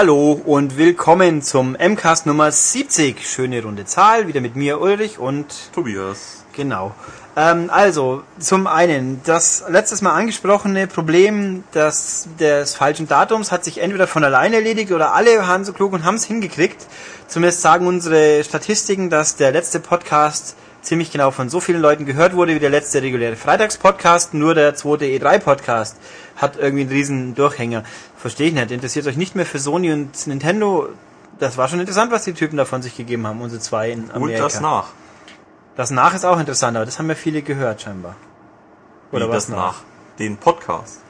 Hallo und willkommen zum MCAST Nummer 70. Schöne runde Zahl, wieder mit mir Ulrich und Tobias. Genau. Ähm, also, zum einen, das letztes Mal angesprochene Problem des, des falschen Datums hat sich entweder von alleine erledigt oder alle waren so klug und haben es hingekriegt. Zumindest sagen unsere Statistiken, dass der letzte Podcast ziemlich genau von so vielen Leuten gehört wurde wie der letzte reguläre Freitagspodcast, nur der zweite E3-Podcast hat irgendwie einen riesen Durchhänger. Verstehe ich nicht. Interessiert euch nicht mehr für Sony und Nintendo? Das war schon interessant, was die Typen davon sich gegeben haben, unsere zwei in Amerika. Holt das nach. Das nach ist auch interessant, aber das haben ja viele gehört scheinbar. Oder Wie was das nach? Den Podcast.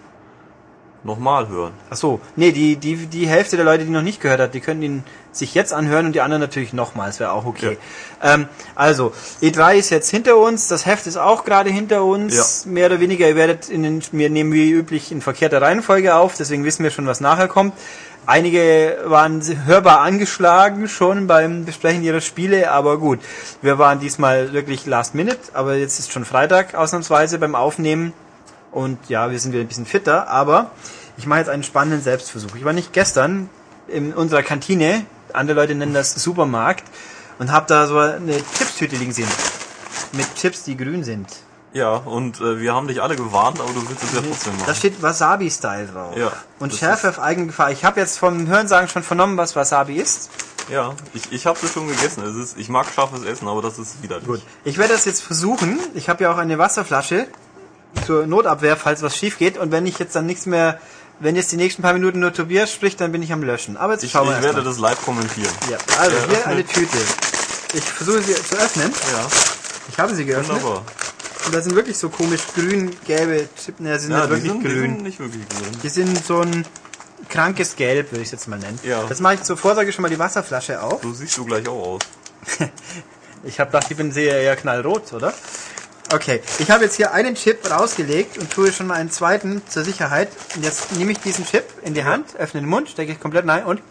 Nochmal hören. Ach so, nee, die, die, die Hälfte der Leute, die noch nicht gehört hat, die können ihn sich jetzt anhören und die anderen natürlich nochmals, wäre auch okay. Ja. Ähm, also, E3 ist jetzt hinter uns, das Heft ist auch gerade hinter uns, ja. mehr oder weniger, ihr werdet in den, wir nehmen wie üblich in verkehrter Reihenfolge auf, deswegen wissen wir schon, was nachher kommt. Einige waren hörbar angeschlagen schon beim Besprechen ihrer Spiele, aber gut, wir waren diesmal wirklich last minute, aber jetzt ist schon Freitag ausnahmsweise beim Aufnehmen und ja, wir sind wieder ein bisschen fitter, aber ich mache jetzt einen spannenden Selbstversuch. Ich war nicht gestern in unserer Kantine, andere Leute nennen das Supermarkt, und habe da so eine Chipstüte liegen sehen. Mit Chips, die grün sind. Ja, und äh, wir haben dich alle gewarnt, aber du willst es ja trotzdem machen. Da steht Wasabi-Style drauf. Ja. Und Schärfe auf eigene Gefahr. Ich habe jetzt vom Hörensagen schon vernommen, was Wasabi ist. Ja, ich, ich habe es schon gegessen. Es ist, ich mag scharfes Essen, aber das ist widerlich. Gut. Ich werde das jetzt versuchen. Ich habe ja auch eine Wasserflasche zur Notabwehr, falls was schief geht. Und wenn ich jetzt dann nichts mehr, wenn jetzt die nächsten paar Minuten nur Tobias spricht, dann bin ich am Löschen. Aber jetzt ich, schauen wir Ich werde mal. das live kommentieren. Ja, also ja, hier eine Tüte. Ich versuche sie zu öffnen. Ja. Ich habe sie geöffnet. Wunderbar. Und da sind wirklich so komisch grün-gelbe Chips. Ne, sie sind ja, nicht wirklich sind, grün. Die sind nicht wirklich grün. Die sind so ein krankes Gelb, würde ich es jetzt mal nennen. Ja. Das mache ich zur Vorsorge schon mal die Wasserflasche auf. So siehst du gleich auch aus. ich habe gedacht, ich bin sehr eher knallrot, oder? Okay, ich habe jetzt hier einen Chip rausgelegt und tue schon mal einen zweiten zur Sicherheit. Und jetzt nehme ich diesen Chip in die Hand, öffne den Mund, stecke ich komplett rein und.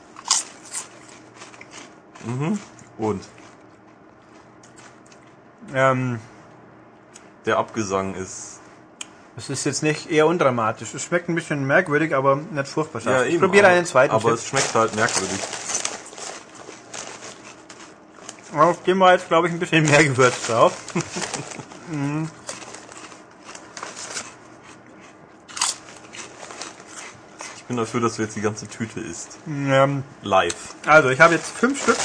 Mhm. Und? Ähm, Der Abgesang ist. es ist jetzt nicht eher undramatisch. Es schmeckt ein bisschen merkwürdig, aber nicht furchtbar scharf. Ich eben, probiere aber- einen zweiten Aber Chip. es schmeckt halt merkwürdig. Auf dem war jetzt, glaube ich, ein bisschen mehr Gewürz drauf. Ich bin dafür, dass du jetzt die ganze Tüte isst. Ähm, Live. also, ich habe jetzt fünf Stück.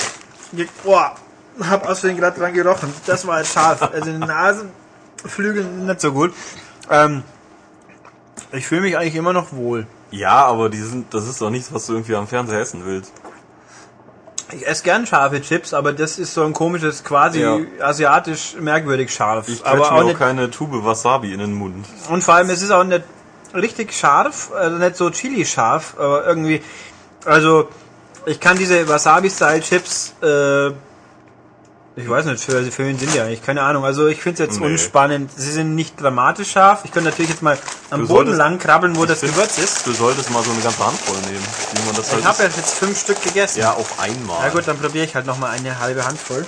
Boah, hab aus Versehen gerade dran gerochen. Das war jetzt scharf. Also, die Nasenflügel nicht so gut. Ähm, ich fühle mich eigentlich immer noch wohl. Ja, aber die sind, das ist doch nichts, was du irgendwie am Fernseher essen willst. Ich esse gern scharfe Chips, aber das ist so ein komisches, quasi Ja. asiatisch merkwürdig scharf. Ich aber auch auch keine Tube Wasabi in den Mund. und vor allem, es ist auch nicht richtig scharf, also nicht so chili scharf, aber irgendwie, also, ich kann diese Wasabi-Style-Chips, äh, ich weiß nicht, für, für wen sind die eigentlich, keine Ahnung. Also ich finde es jetzt Nee. unspannend. Sie sind nicht dramatisch scharf. Ich könnte natürlich jetzt mal am Du Boden solltest- lang krabbeln, wo das find, Gewürz ist. Du solltest mal so eine ganze Handvoll nehmen, wie man das halt Ich habe ja isst. jetzt fünf Stück gegessen. ja auf einmal. Na gut, dann probiere ich halt noch mal eine halbe Handvoll.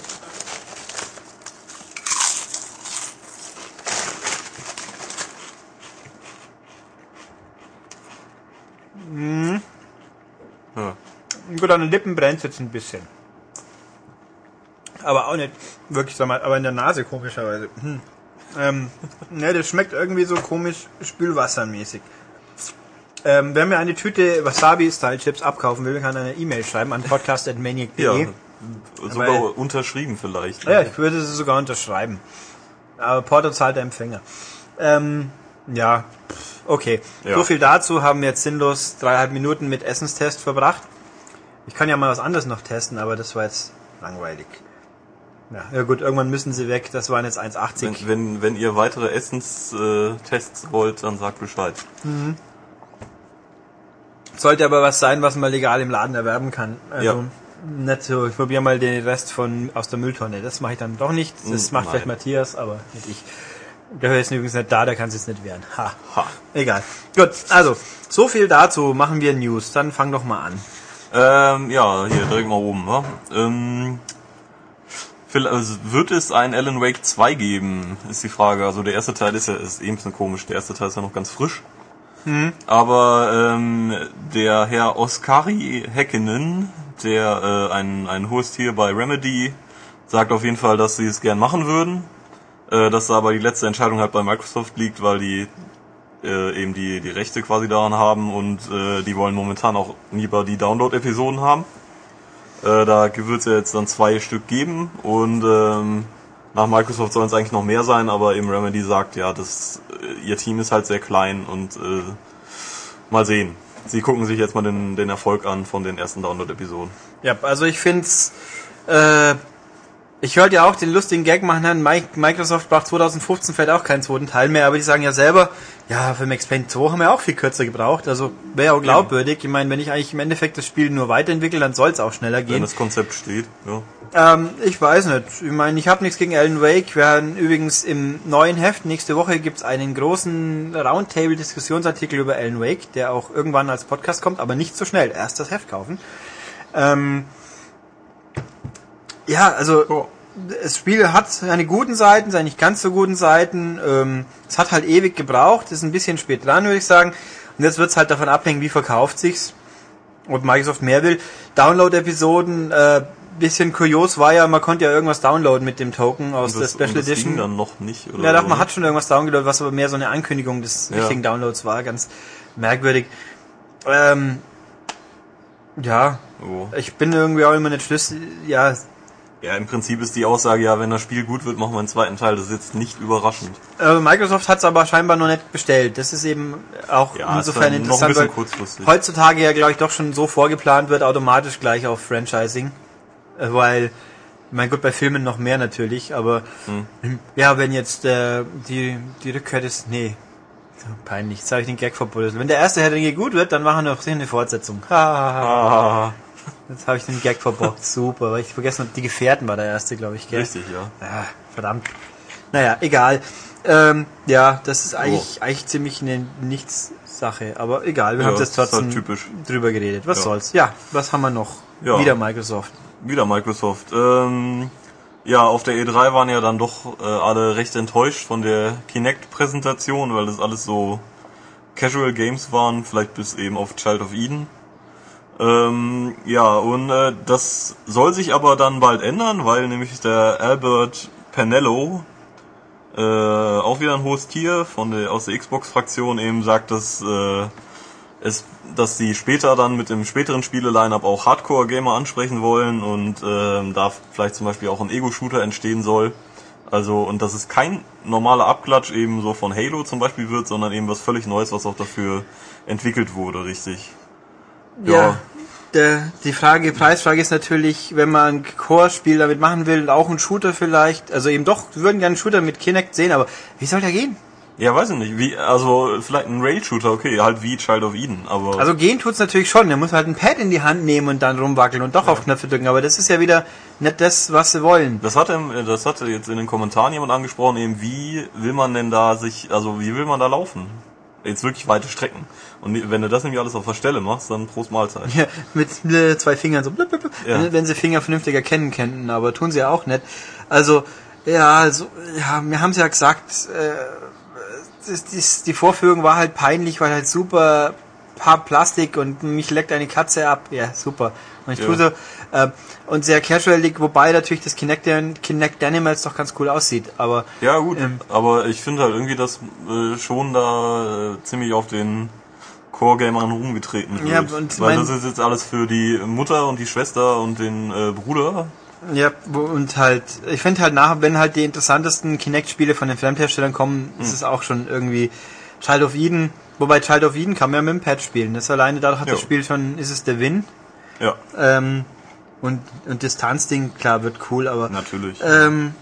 Ja. Gut, an den Lippen brennt jetzt ein bisschen. Aber auch nicht wirklich, sag mal, aber in der Nase komischerweise. Hm. Ähm, ne, das schmeckt irgendwie so komisch spülwassermäßig. Ähm, wer mir eine Tüte Wasabi-Style-Chips abkaufen will, kann eine E-Mail schreiben an podcast.maniac.de. ja. Sogar Weil- unterschrieben vielleicht. ja, ich würde sie sogar unterschreiben. Aber Porto zahlt der Empfänger. Ähm, ja, okay. Ja. So viel dazu haben wir jetzt sinnlos dreieinhalb Minuten mit Essenstest verbracht. Ich kann ja mal was anderes noch testen, aber das war jetzt langweilig. Ja, ja gut, irgendwann müssen sie weg. Das waren jetzt 1,80. Wenn, wenn, wenn ihr weitere Essenstests wollt, dann sagt Bescheid. Sollte aber was sein, was man legal im Laden erwerben kann. Also Ja. nicht so, ich probiere mal den Rest von aus der Mülltonne. Das mache ich dann doch nicht. Das Mm, macht nein. vielleicht Matthias, aber nicht ich. Der ist übrigens nicht da, der kann es jetzt nicht wehren. Ha. Ha. Egal. Gut, also, so viel dazu. Machen wir News. Dann fang doch mal an. Ähm, ja, hier direkt mal oben. Wa? Ähm, also wird es ein Alan Wake 2 geben, ist die Frage. Also der erste Teil ist ja ist eben ein bisschen komisch. Der erste Teil ist ja noch ganz frisch. Mhm. Aber ähm, der Herr Oskari Häkkinen, der äh, ein, ein hohes Tier bei Remedy, sagt auf jeden Fall, dass sie es gern machen würden. Äh, dass aber die letzte Entscheidung halt bei Microsoft liegt, weil die äh, eben die, die Rechte quasi daran haben und äh, die wollen momentan auch lieber die Download-Episoden haben. Äh, da wird es ja jetzt dann zwei Stück geben und ähm, nach Microsoft sollen es eigentlich noch mehr sein, aber eben Remedy sagt, ja, das, äh, ihr Team ist halt sehr klein und äh, mal sehen. Sie gucken sich jetzt mal den, den Erfolg an von den ersten Download-Episoden. Ja, also ich find's äh, ich hörte ja auch den lustigen Gag machen, Microsoft braucht 2015 vielleicht auch keinen zweiten Teil mehr, aber die sagen ja selber, ja, für Max Payne 2 haben wir auch viel kürzer gebraucht, also wäre auch glaubwürdig. Ich meine, wenn ich eigentlich im Endeffekt das Spiel nur weiterentwickle, dann soll es auch schneller gehen. Wenn das Konzept steht, ja. Ähm, ich weiß nicht. Ich meine, ich habe nichts gegen Alan Wake. Wir haben übrigens im neuen Heft, nächste Woche gibt's einen großen Roundtable-Diskussionsartikel über Alan Wake, der auch irgendwann als Podcast kommt, aber nicht so schnell. Erst das Heft kaufen. Ähm, ja, also oh. das Spiel hat seine guten Seiten, seine nicht ganz so guten Seiten. Ähm, es hat halt ewig gebraucht, ist ein bisschen spät dran, würde ich sagen. Und jetzt wird's halt davon abhängen, wie verkauft sich's. Ob Microsoft mehr will. Download-Episoden, äh, bisschen kurios war ja, man konnte ja irgendwas downloaden mit dem Token aus das, der Special das Edition. Ging dann noch nicht, oder? Ja, doch, man hat schon irgendwas downgeloadet, was aber mehr so eine Ankündigung des ja. richtigen Downloads war, ganz merkwürdig. Ähm, ja, oh. ich bin irgendwie auch immer nicht schlüssig, ja, ja, im Prinzip ist die Aussage ja, wenn das Spiel gut wird, machen wir einen zweiten Teil. Das ist jetzt nicht überraschend. Äh, Microsoft hat es aber scheinbar noch nicht bestellt. Das ist eben auch ja, insofern interessant, ein kurzfristig. heutzutage ja, glaube ich, doch schon so vorgeplant wird, automatisch gleich auf Franchising. Äh, weil, mein Gott, bei Filmen noch mehr natürlich, aber hm. ja, wenn jetzt äh, die, die Rückkehr des... Nee, peinlich, jetzt habe ich den Gag verbuddelt. Wenn der erste Herr Ringe gut wird, dann machen wir noch eine Fortsetzung. Ha, ha, ha. Jetzt habe ich den Gag verbockt. Super, weil ich vergessen habe, die Gefährten war der erste, glaube ich, gell? Richtig, ja. ja. Verdammt. Naja, egal. Ähm, ja, das ist eigentlich, oh. eigentlich ziemlich eine Nichts-Sache. Aber egal, wir ja, haben jetzt trotzdem halt drüber geredet. Was ja. soll's? Ja, was haben wir noch? Ja. Wieder Microsoft. Wieder Microsoft. Ähm, ja, auf der E3 waren ja dann doch äh, alle recht enttäuscht von der Kinect-Präsentation, weil das alles so Casual Games waren, vielleicht bis eben auf Child of Eden. Ähm, ja, und äh, das soll sich aber dann bald ändern, weil nämlich der Albert Penello, äh, auch wieder ein hohes Tier von der, aus der Xbox-Fraktion eben sagt, dass äh, es, dass sie später dann mit dem späteren Spiele-Line-Up auch Hardcore-Gamer ansprechen wollen und äh, da vielleicht zum Beispiel auch ein Ego-Shooter entstehen soll. Also, und dass es kein normaler Abklatsch eben so von Halo zum Beispiel wird, sondern eben was völlig Neues, was auch dafür entwickelt wurde, richtig. Ja. ja. Der, die Frage, Preisfrage ist natürlich, wenn man ein Core-Spiel damit machen will, auch ein Shooter vielleicht, also eben doch, wir würden gerne einen Shooter mit Kinect sehen, aber wie soll der gehen? Ja, weiß ich nicht. Wie, also vielleicht ein Rail-Shooter, okay, halt wie Child of Eden, aber. Also gehen tut's natürlich schon. Der muss halt ein Pad in die Hand nehmen und dann rumwackeln und doch ja. auf Knöpfe drücken, aber das ist ja wieder nicht das, was sie wollen. Das hat, das hatte jetzt in den Kommentaren jemand angesprochen, eben wie will man denn da sich, also wie will man da laufen? Jetzt wirklich weite Strecken. Und wenn du das nämlich alles auf der Stelle machst, dann Prost Mahlzeit. Ja, mit zwei Fingern so, blub, blub, ja. wenn sie Finger vernünftig erkennen könnten, aber tun sie ja auch nicht. Also, ja, also, ja, wir haben es ja gesagt, äh, das, das, die Vorführung war halt peinlich, weil halt super paar Plastik und mich leckt eine Katze ab. Ja, super. Und ich ja. tue so, äh, und sehr casualig, wobei natürlich das Kinect, Kinect Animals doch ganz cool aussieht, aber. Ja, gut, ähm, aber ich finde halt irgendwie, dass äh, schon da äh, ziemlich auf den Core-Gamern rumgetreten wird. Ja, und Weil das ist jetzt alles für die Mutter und die Schwester und den äh, Bruder. Ja, und halt, ich finde halt nach, wenn halt die interessantesten Kinect-Spiele von den Fremdherstellern kommen, hm. ist es auch schon irgendwie Child of Eden, wobei Child of Eden kann man ja mit dem Pad spielen. Das alleine dadurch hat jo. das Spiel schon, ist es der Win. Ja. Ähm, und, und Distanzding, klar, wird cool, aber. Natürlich. Ähm,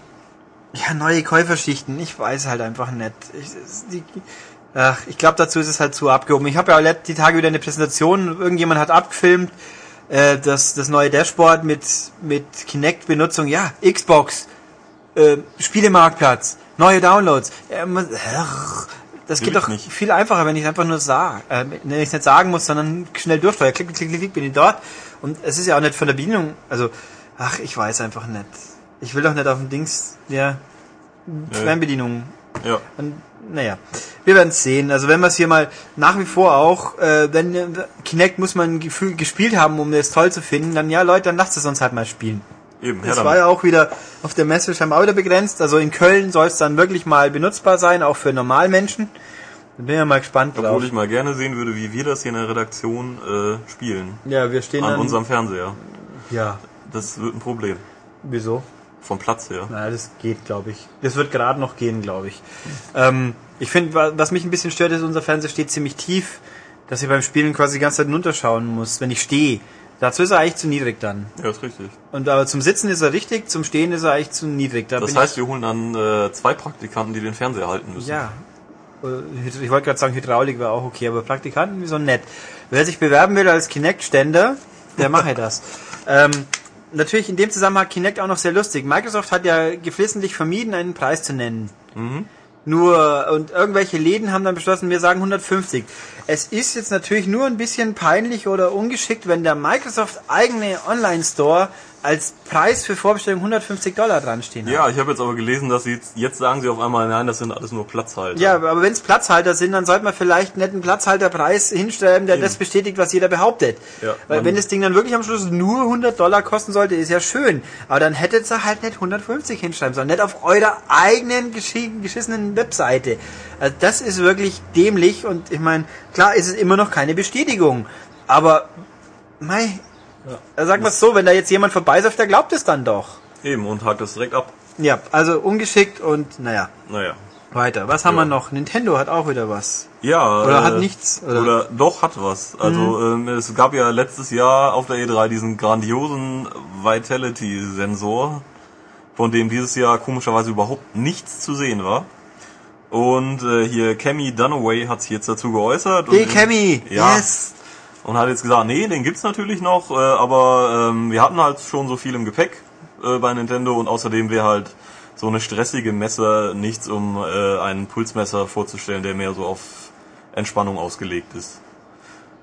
ja, neue Käuferschichten, ich weiß halt einfach nicht. Ich, die, ach, ich glaube, dazu ist es halt zu abgehoben. Ich habe ja die Tage wieder eine Präsentation, irgendjemand hat abgefilmt, äh, das, das neue Dashboard mit, mit Kinect-Benutzung, ja, Xbox, äh, Spielemarktplatz, neue Downloads. Äh, das geht doch nicht. viel einfacher, wenn ich einfach nur sage, äh, wenn ich es nicht sagen muss, sondern schnell durchsteuere. Klick, klick, klick, klick, bin ich dort. Und es ist ja auch nicht von der Bedienung, also, ach, ich weiß einfach nicht. Ich will doch nicht auf dem Dings, ja, Fernbedienung Ja. Und, naja, wir werden es sehen. Also wenn wir es hier mal nach wie vor auch, äh, wenn äh, Kinect muss man gefühl, gespielt haben, um das toll zu finden, dann ja Leute, dann lasst es uns halt mal spielen. Eben, Das her war damit. ja auch wieder auf der Messe scheinbar wieder begrenzt. Also in Köln soll es dann wirklich mal benutzbar sein, auch für Normalmenschen. Da bin ja mal gespannt drauf. Obwohl ich mal gerne sehen würde, wie wir das hier in der Redaktion äh, spielen. Ja, wir stehen An dann... unserem Fernseher. ja, Das wird ein Problem. wieso? Vom Platz her. Na, das geht, glaube ich. Das wird gerade noch gehen, glaube ich. Ähm, ich finde, wa- was mich ein bisschen stört, ist, unser Fernseher steht ziemlich tief, dass ich beim Spielen quasi die ganze Zeit runterschauen muss, wenn ich stehe. Dazu ist er eigentlich zu niedrig dann. Ja, ist richtig. Und aber zum Sitzen ist er richtig, zum Stehen ist er eigentlich zu niedrig. Da Das heißt, wir holen dann äh, zwei Praktikanten, die den Fernseher halten müssen. ja. Äh, Ich wollte gerade sagen, Hydraulik wäre auch okay, aber Praktikanten, wieso nett. Wer sich bewerben will als Kinect-Ständer, der mache das. Ähm, natürlich in dem Zusammenhang Kinect auch noch sehr lustig. Microsoft hat ja geflissentlich vermieden, einen Preis zu nennen. Nur, und irgendwelche Läden haben dann beschlossen, wir sagen 150. Es ist jetzt natürlich nur ein bisschen peinlich oder ungeschickt, wenn der Microsoft eigene Online-Store als Preis für Vorbestellung 150 Dollar dran stehen. Ja, ich habe jetzt aber gelesen, dass sie jetzt, jetzt sagen sie auf einmal, nein, das sind alles nur Platzhalter. Ja, aber wenn es Platzhalter sind, dann sollte man vielleicht nicht einen Platzhalterpreis hinstellen, der Eben. das bestätigt, was jeder behauptet. Ja, Weil wenn das Ding dann wirklich am Schluss nur 100 Dollar kosten sollte, ist ja schön. Aber dann hättet ihr halt nicht 150 hinschreiben sollen. Nicht auf eurer eigenen geschi- geschissenen Webseite. Also das ist wirklich dämlich und ich meine, klar ist es immer noch keine Bestätigung. Aber, mei, ja. sagen wir es so, wenn da jetzt jemand vorbeisäuft, der glaubt es dann doch. Eben, und hakt das direkt ab. Ja, also ungeschickt und naja. Naja. Weiter. Was haben Ja. wir noch? Nintendo hat auch wieder was. Ja. Oder äh, hat nichts, oder? Mhm. Oder? doch hat was. Also ähm, es gab ja letztes Jahr auf der E3 diesen grandiosen Vitality-Sensor, von dem dieses Jahr komischerweise überhaupt nichts zu sehen war. Und äh, hier Cammy Dunaway hat sich jetzt dazu geäußert. Hey Cammy, Ja. yes! Und hat jetzt gesagt, nee, den gibt's natürlich noch, äh, aber ähm, wir hatten halt schon so viel im Gepäck äh, bei Nintendo und außerdem wäre halt so eine stressige Messe nichts, um äh, einen Pulsmesser vorzustellen, der mehr so auf Entspannung ausgelegt ist.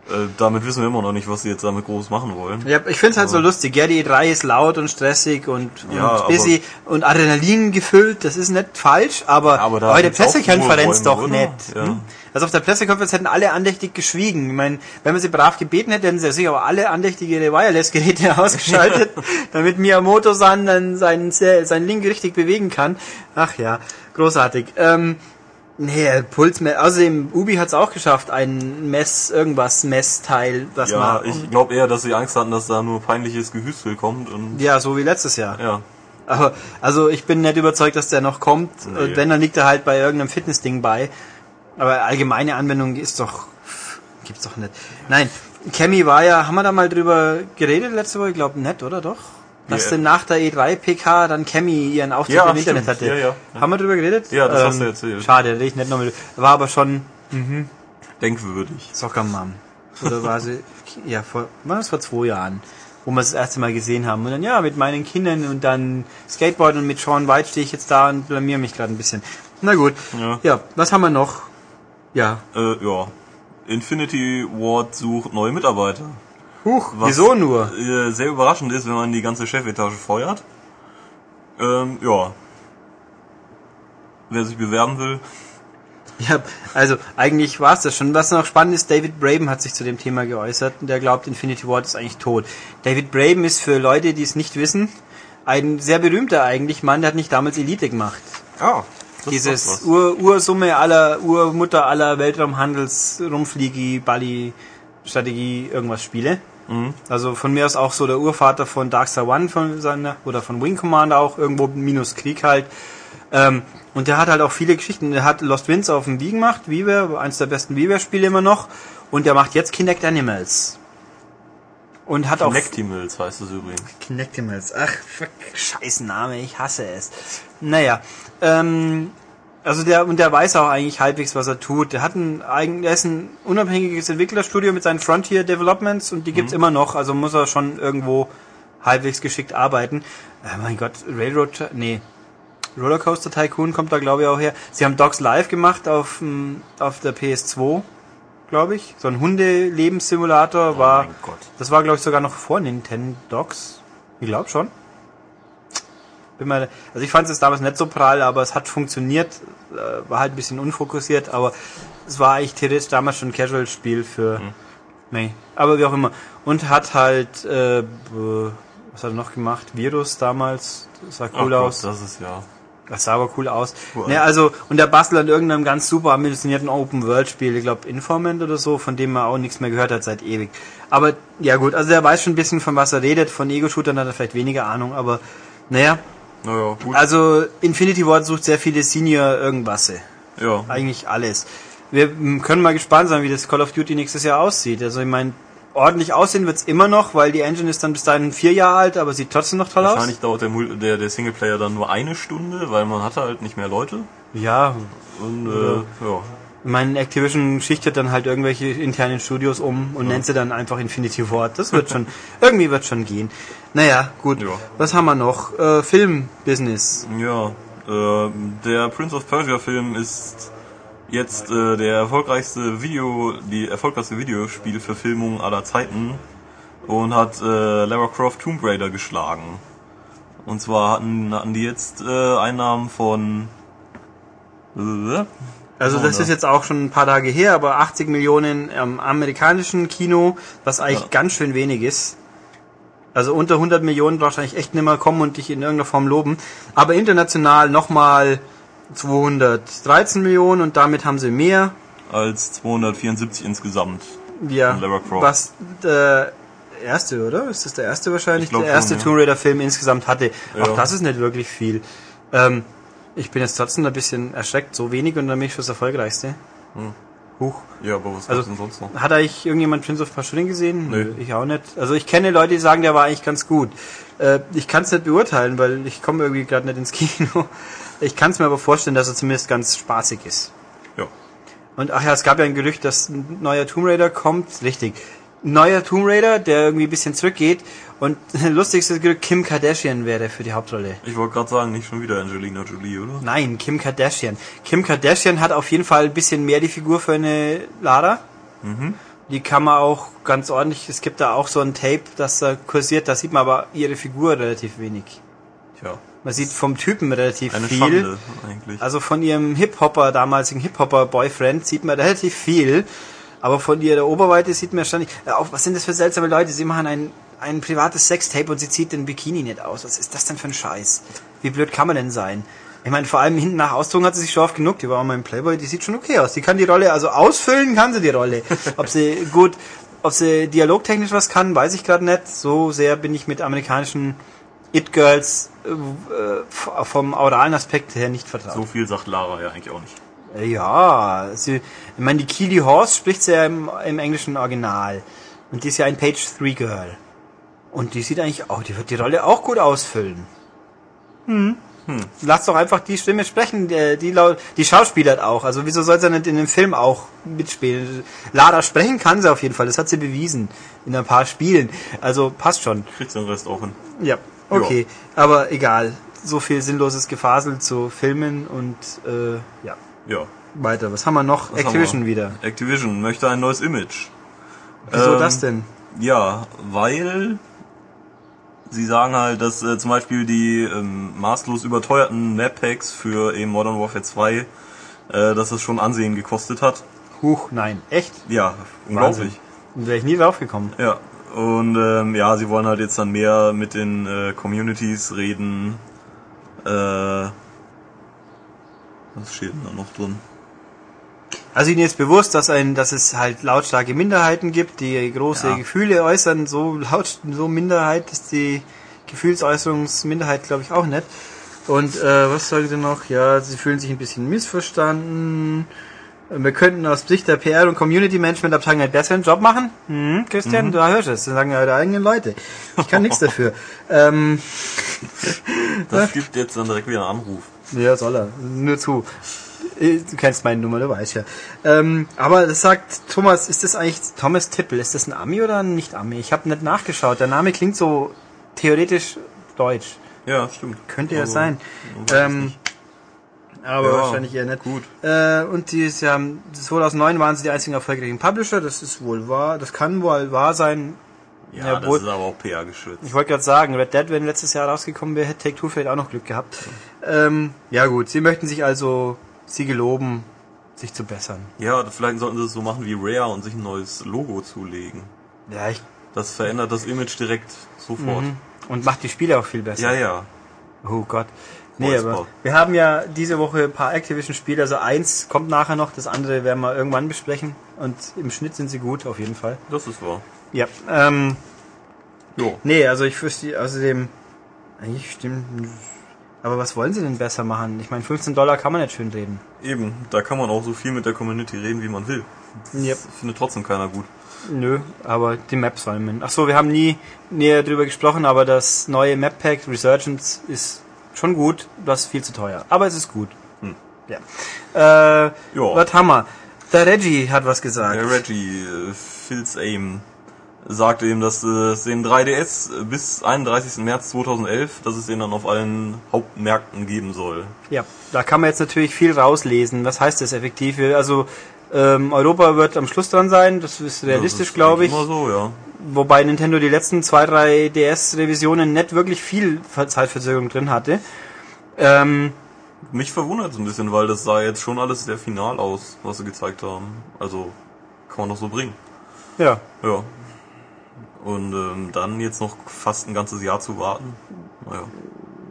Äh, damit wissen wir immer noch nicht, was sie jetzt damit groß machen wollen. Ja, ich find's halt so lustig. Ja, die E3 ist laut und stressig und, Ja, und busy und Adrenalin gefüllt. Das ist nicht falsch, aber, Aber der gibt's auch Pressekonferenz doch Ruheräume, nicht. oder? Ja. Hm? Also auf der Pressekonferenz hätten alle andächtig geschwiegen. Ich meine, wenn man sie brav gebeten hätte, hätten sie sich aber alle andächtig ihre Wireless-Geräte ausgeschaltet, damit Miyamoto-san dann seinen, seinen Link richtig bewegen kann. Ach ja, großartig. Ähm, Nee, Puls, außerdem Ubi hat's auch geschafft, ein Mess, irgendwas Messteil, das Ja, man, ich glaube eher, dass sie Angst hatten, dass da nur peinliches Gehüstel kommt und ja, so wie letztes Jahr. ja. Aber, also ich bin nicht überzeugt, dass der noch kommt. Nee. Und wenn, dann liegt er halt bei irgendeinem Fitnessding bei. Aber allgemeine Anwendung ist doch, gibt's doch nicht. Nein, Cammy war ja, haben wir da mal drüber geredet letzte Woche? Ich glaube nicht, oder doch? Dass Ja. denn nach der E3 PK dann Cammy ihren Auftritt Ja, im Internet stimmt. hatte. Ja, ja. Haben wir drüber geredet? Ähm, Ja, das hast du erzählt. Schade, ich nicht nochmal. War aber schon Denkwürdig. Soccer-Mom. Oder war sie, ja, vor, war das vor zwei Jahren, wo wir es das erste Mal gesehen haben. Und dann, ja, mit meinen Kindern und dann Skateboard und mit Sean White stehe ich jetzt da und blamier mich gerade ein bisschen. Na gut. Ja. ja, was haben wir noch? Ja. Äh, ja. Infinity Ward sucht neue Mitarbeiter. Huch, Was, wieso nur? Äh, sehr überraschend ist, wenn man die ganze Chefetage feuert. Ähm, ja. Wer sich bewerben will. Ja, also eigentlich war es das schon. Was noch spannend ist, David Braben hat sich zu dem Thema geäußert und der glaubt, Infinity Ward ist eigentlich tot. David Braben ist für Leute, die es nicht wissen, ein sehr berühmter eigentlich Mann, der hat nicht damals Elite gemacht. Dieses Ur Ursumme aller, Urmutter aller Weltraumhandels, Rumfliegi, Bali, Strategie, irgendwas Spiele. Also von mir aus auch so der Urvater von Darkstar One von seiner, oder von Wing Commander auch, irgendwo minus Krieg halt. Ähm, und der hat halt auch viele Geschichten. Der hat Lost Winds auf dem Wii gemacht, WiiWare, eins der besten WiiWare-Spiele immer noch. Und der macht jetzt Kinect Animals. Und hat auch... Nectimals heißt es übrigens. Kinectimals. Ach, fuck, scheiß Name, ich hasse es. Naja, ähm, also der, und der weiß auch eigentlich halbwegs, was er tut. Der hat ein eigen, der ist ein unabhängiges Entwicklerstudio mit seinen Frontier Developments und die gibt's immer noch, also muss er schon irgendwo halbwegs geschickt arbeiten. Äh, mein Gott, Railroad, nee, Rollercoaster Tycoon kommt da glaube ich auch her. Sie haben Dogs Live gemacht auf, ähm, auf der PS2, glaube ich. So ein Hundelebenssimulator war, mein Gott. das war glaube ich sogar noch vor Nintendo Dogs. Ich glaube schon. bin mal, also ich fand es damals nicht so prall, aber es hat funktioniert, äh, war halt ein bisschen unfokussiert, aber es war eigentlich theoretisch damals schon ein Casual-Spiel für, hm. nee, aber wie auch immer. Und hat halt, äh, was hat er noch gemacht? Virus damals, das sah cool Ach aus. Gott, das ist ja. Das sah aber cool aus. Cool. Ne, also, und der bastelt an irgendeinem ganz super ambitionierten Open-World-Spiel, ich glaube Informant oder so, von dem man auch nichts mehr gehört hat seit ewig. Aber, ja gut, also der weiß schon ein bisschen, von was er redet, von Ego-Shootern hat er vielleicht weniger Ahnung, aber, naja. Naja, gut. Also, Infinity Ward sucht sehr viele Senior irgendwas. Ja. Eigentlich alles. Wir können mal gespannt sein, wie das Call of Duty nächstes Jahr aussieht. Also, ich meine, ordentlich aussehen wird's immer noch, weil die Engine ist dann bis dahin vier Jahre alt, aber sieht trotzdem noch toll Wahrscheinlich aus. Wahrscheinlich dauert der, der, der Singleplayer dann nur eine Stunde, weil man hatte halt nicht mehr Leute. Ja. Und äh, ja. Mein Activision schichtet dann halt irgendwelche internen Studios um und ja. nennt sie dann einfach Infinity Ward. Das wird schon, irgendwie wird schon gehen. Naja, gut. Ja. Was haben wir noch? Äh, Filmbusiness. Ja, äh, der Prince of Persia Film ist jetzt äh, der erfolgreichste Video, die erfolgreichste Videospielverfilmung aller Zeiten und hat äh, Lara Croft Tomb Raider geschlagen. Und zwar hatten, hatten die jetzt äh, Einnahmen von also das ist jetzt auch schon ein paar Tage her, aber 80 Millionen im amerikanischen Kino, was eigentlich ja. ganz schön wenig ist. Also unter 100 Millionen wahrscheinlich echt nicht mehr kommen und dich in irgendeiner Form loben. Aber international nochmal 213 Millionen und damit haben sie mehr. Als 274 insgesamt. Ja. Was der erste, oder? Ist das der erste wahrscheinlich? Der erste schon, Tomb Raider Film insgesamt hatte. Ja. Auch das ist nicht wirklich viel. Ähm, ich bin jetzt trotzdem ein bisschen erschreckt. So wenig und dann bin ich fürs erfolgreichste. Hm. Huch. Ja, aber was also, denn sonst noch? Hat eigentlich irgendjemand Prince of Persia gesehen? Nee. Ich auch nicht. Also ich kenne Leute, die sagen, der war eigentlich ganz gut. Äh, ich kann es nicht beurteilen, weil ich komme irgendwie gerade nicht ins Kino. Ich kann es mir aber vorstellen, dass er zumindest ganz spaßig ist. Ja. Und ach ja, es gab ja ein Gerücht, dass ein neuer Tomb Raider kommt. Richtig. Neuer Tomb Raider, der irgendwie ein bisschen zurückgeht. Und lustigste Gerücht, Kim Kardashian wäre für die Hauptrolle. Ich wollte gerade sagen, nicht schon wieder Angelina Jolie, oder? Nein, Kim Kardashian. Kim Kardashian hat auf jeden Fall ein bisschen mehr die Figur für eine Lara. Mhm. Die kann man auch ganz ordentlich, es gibt da auch so ein Tape, das da kursiert, da sieht man aber ihre Figur relativ wenig. Tja. Man sieht vom Typen relativ Eine viel. Schande, eigentlich. Also von ihrem Hip-Hopper, damaligen Hip-Hopper-Boyfriend, sieht man relativ viel. Aber von ihrer Oberweite sieht man ständig. Äh, auch, was sind das für seltsame Leute? Sie machen ein, ein privates Sextape und sie zieht den Bikini nicht aus. Was ist das denn für ein Scheiß? Wie blöd kann man denn sein? Ich meine, vor allem hinten nach Ausdrucken hat sie sich schon oft genug. Die war auch mal im Playboy, die sieht schon okay aus. Die kann die Rolle, also ausfüllen kann sie die Rolle. Ob sie gut, ob sie dialogtechnisch was kann, weiß ich gerade nicht. So sehr bin ich mit amerikanischen It-Girls äh, vom oralen Aspekt her nicht vertraut. So viel sagt Lara ja eigentlich auch nicht. Äh, ja, sie, ich meine, die Keely Horse spricht sie ja im, im englischen Original. Und die ist ja ein Page 3 Girl. Und die sieht eigentlich auch, die wird die Rolle auch gut ausfüllen. Hm. Hm. Lass doch einfach die Stimme sprechen, die, die, die Schauspieler auch. Also wieso soll sie nicht in dem Film auch mitspielen? Lara sprechen kann sie auf jeden Fall, das hat sie bewiesen in ein paar Spielen. Also passt schon. Kriegt den Rest auch hin. Ja. Okay, ja. aber egal. So viel sinnloses Gefasel zu Filmen und äh, ja. Ja. Weiter. Was haben wir noch? Was Activision wir? wieder. Activision möchte ein neues Image. Wieso ähm, das denn? Ja, weil sie sagen halt, dass äh, zum Beispiel die ähm, maßlos überteuerten Map-Packs für eben Modern Warfare 2, äh, dass es schon Ansehen gekostet hat. Huch, nein. Echt? Ja, unglaublich. Wäre ich nie drauf gekommen. Ja, und ähm, ja, sie wollen halt jetzt dann mehr mit den äh, Communities reden. Äh, was steht denn da noch drin? Also ihnen ist bewusst, dass ein, dass es halt lautstarke Minderheiten gibt, die große ja. Gefühle äußern. So laut, so Minderheit ist die Gefühlsäußerungsminderheit, glaube ich, auch nicht. Und äh, was sagen sie noch? Ja, sie fühlen sich ein bisschen missverstanden. Wir könnten aus Sicht der PR und Community Management Abteilung einen besseren Job machen. Hm, Christian, mhm. du hörst es. Das sagen ja die eigenen Leute. Ich kann nichts dafür. Ähm, das gibt jetzt dann direkt wieder einen Anruf. Ja, soll er. Nur zu. Du kennst meine Nummer, du weißt ja. Ähm, aber das sagt Thomas, ist das eigentlich Thomas Tippel? Ist das ein Ami oder ein Nicht-Ami? Ich habe nicht nachgeschaut. Der Name klingt so theoretisch deutsch. Ja, stimmt. Könnte ja sein. Ähm, aber ja, wahrscheinlich eher nicht. Gut. Äh, und dieses Jahr, 2009 waren sie die einzigen erfolgreichen Publisher, das ist wohl wahr, das kann wohl wahr sein. Ja, Ja, das ist aber auch PR geschützt. Ich wollte gerade sagen, Red Dead, wenn letztes Jahr rausgekommen wäre, hätte Take-Two vielleicht auch noch Glück gehabt. Ähm, ja gut, sie möchten sich also, sie geloben, sich zu bessern. Ja, vielleicht sollten sie es so machen wie Rare und sich ein neues Logo zulegen. Ja, ich, Das verändert das Image direkt sofort. Mhm. und macht die Spiele auch viel besser. Ja, ja. Oh Gott. Nee, aber wir haben ja diese Woche ein paar Activision-Spiele, also eins kommt nachher noch, das andere werden wir irgendwann besprechen. Und im Schnitt sind sie gut, auf jeden Fall. Das ist wahr. Ja, ähm, Jo. nee, also ich wüsste, außerdem, eigentlich stimmt, aber was wollen sie denn besser machen? Ich meine, 15 Dollar kann man nicht schön reden. Eben, da kann man auch so viel mit der Community reden, wie man will. Yep. Das findet trotzdem keiner gut. Nö, aber die Maps sollen. Ach so, wir haben nie näher drüber gesprochen, aber das neue Map Pack Resurgence ist schon gut, das ist viel zu teuer. Aber es ist gut. Hm. Ja. Äh, Ja. was haben wir? Der Reggie hat was gesagt. Der Reggie, äh, Phil's Aim, sagte ihm, dass äh, es den 3DS bis 31. März 2011, dass es den dann auf allen Hauptmärkten geben soll. Ja, da kann man jetzt natürlich viel rauslesen. Was heißt das effektiv? Also ähm, Europa wird am Schluss dran sein, das ist realistisch, glaube ich. Immer so, ja. Wobei Nintendo die letzten zwei, drei DS-Revisionen nicht wirklich viel Ver- Zeitverzögerung drin hatte. Ähm, Mich verwundert es ein bisschen, weil das sah jetzt schon alles sehr final aus, was sie gezeigt haben. Also kann man doch so bringen. ja, Ja. Und ähm, dann jetzt noch fast ein ganzes Jahr zu warten. Naja.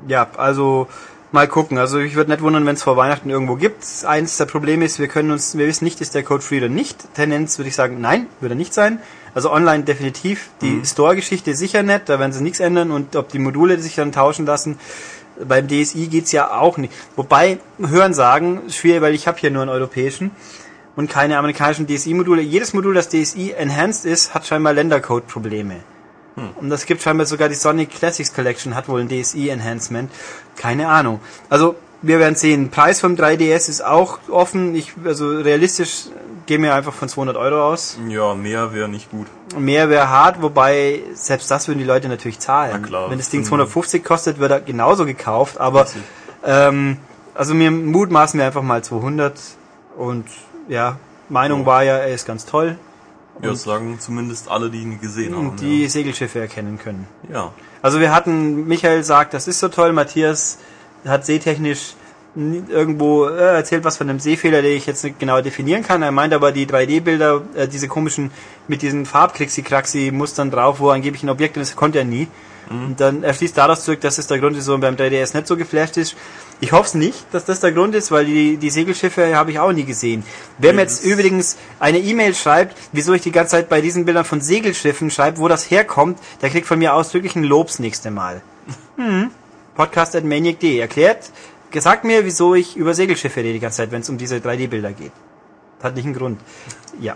Ja, also mal gucken. Also ich würde nicht wundern, wenn es vor Weihnachten irgendwo gibt. Eins der Probleme ist, wir können uns, wir wissen nicht, ist der Code free oder nicht. Tendenz würde ich sagen, nein, würde er nicht sein. Also online definitiv. Die Store-Geschichte sicher nicht, da werden sie nichts ändern und ob die Module sich dann tauschen lassen. Beim DSI geht's ja auch nicht. Wobei, hören sagen, schwierig, weil ich habe hier nur einen europäischen und keine amerikanischen DSI-Module. Jedes Modul, das DSI enhanced ist, hat scheinbar Ländercode-Probleme. Und das gibt scheinbar sogar die Sonic Classics Collection, hat wohl ein DSI-Enhancement. Keine Ahnung. Also, wir werden sehen. Preis vom 3DS ist auch offen. Ich, also realistisch gehen wir einfach von 200 Euro aus. Ja, mehr wäre nicht gut. Mehr wäre hart, wobei selbst das würden die Leute natürlich zahlen. Na klar. Wenn das Ding Mhm. 250 kostet, wird er genauso gekauft. Aber ähm, also mir mutmaßen wir einfach mal 200 und ja, Meinung Ja. war ja, er ist ganz toll Ja, das sagen zumindest alle, die ihn gesehen haben. und die Segelschiffe erkennen können. ja. ja. Also wir hatten, Michael sagt, das ist so toll, Matthias hat seetechnisch irgendwo äh, erzählt was von einem Seefehler, den ich jetzt nicht genau definieren kann. Er meint aber die 3D-Bilder, äh, diese komischen, mit diesen Farbkrixi-Kraxi-Mustern drauf, wo angeblich ein Objekt ist, konnte er nie. Und dann er schließt daraus zurück, dass es der Grund ist, warum beim 3DS nicht so geflasht ist. Ich hoffe es nicht, dass das der Grund ist, weil die, die Segelschiffe habe ich auch nie gesehen. Wer mir jetzt übrigens eine E-Mail schreibt, wieso ich die ganze Zeit bei diesen Bildern von Segelschiffen schreibe, wo das herkommt, der kriegt von mir ausdrücklich ein Lobs nächste Mal. Hm. Podcast at maniac.de erklärt, gesagt mir, wieso ich über Segelschiffe rede die ganze Zeit, wenn es um diese 3D-Bilder geht. Hat nicht einen Grund. Ja.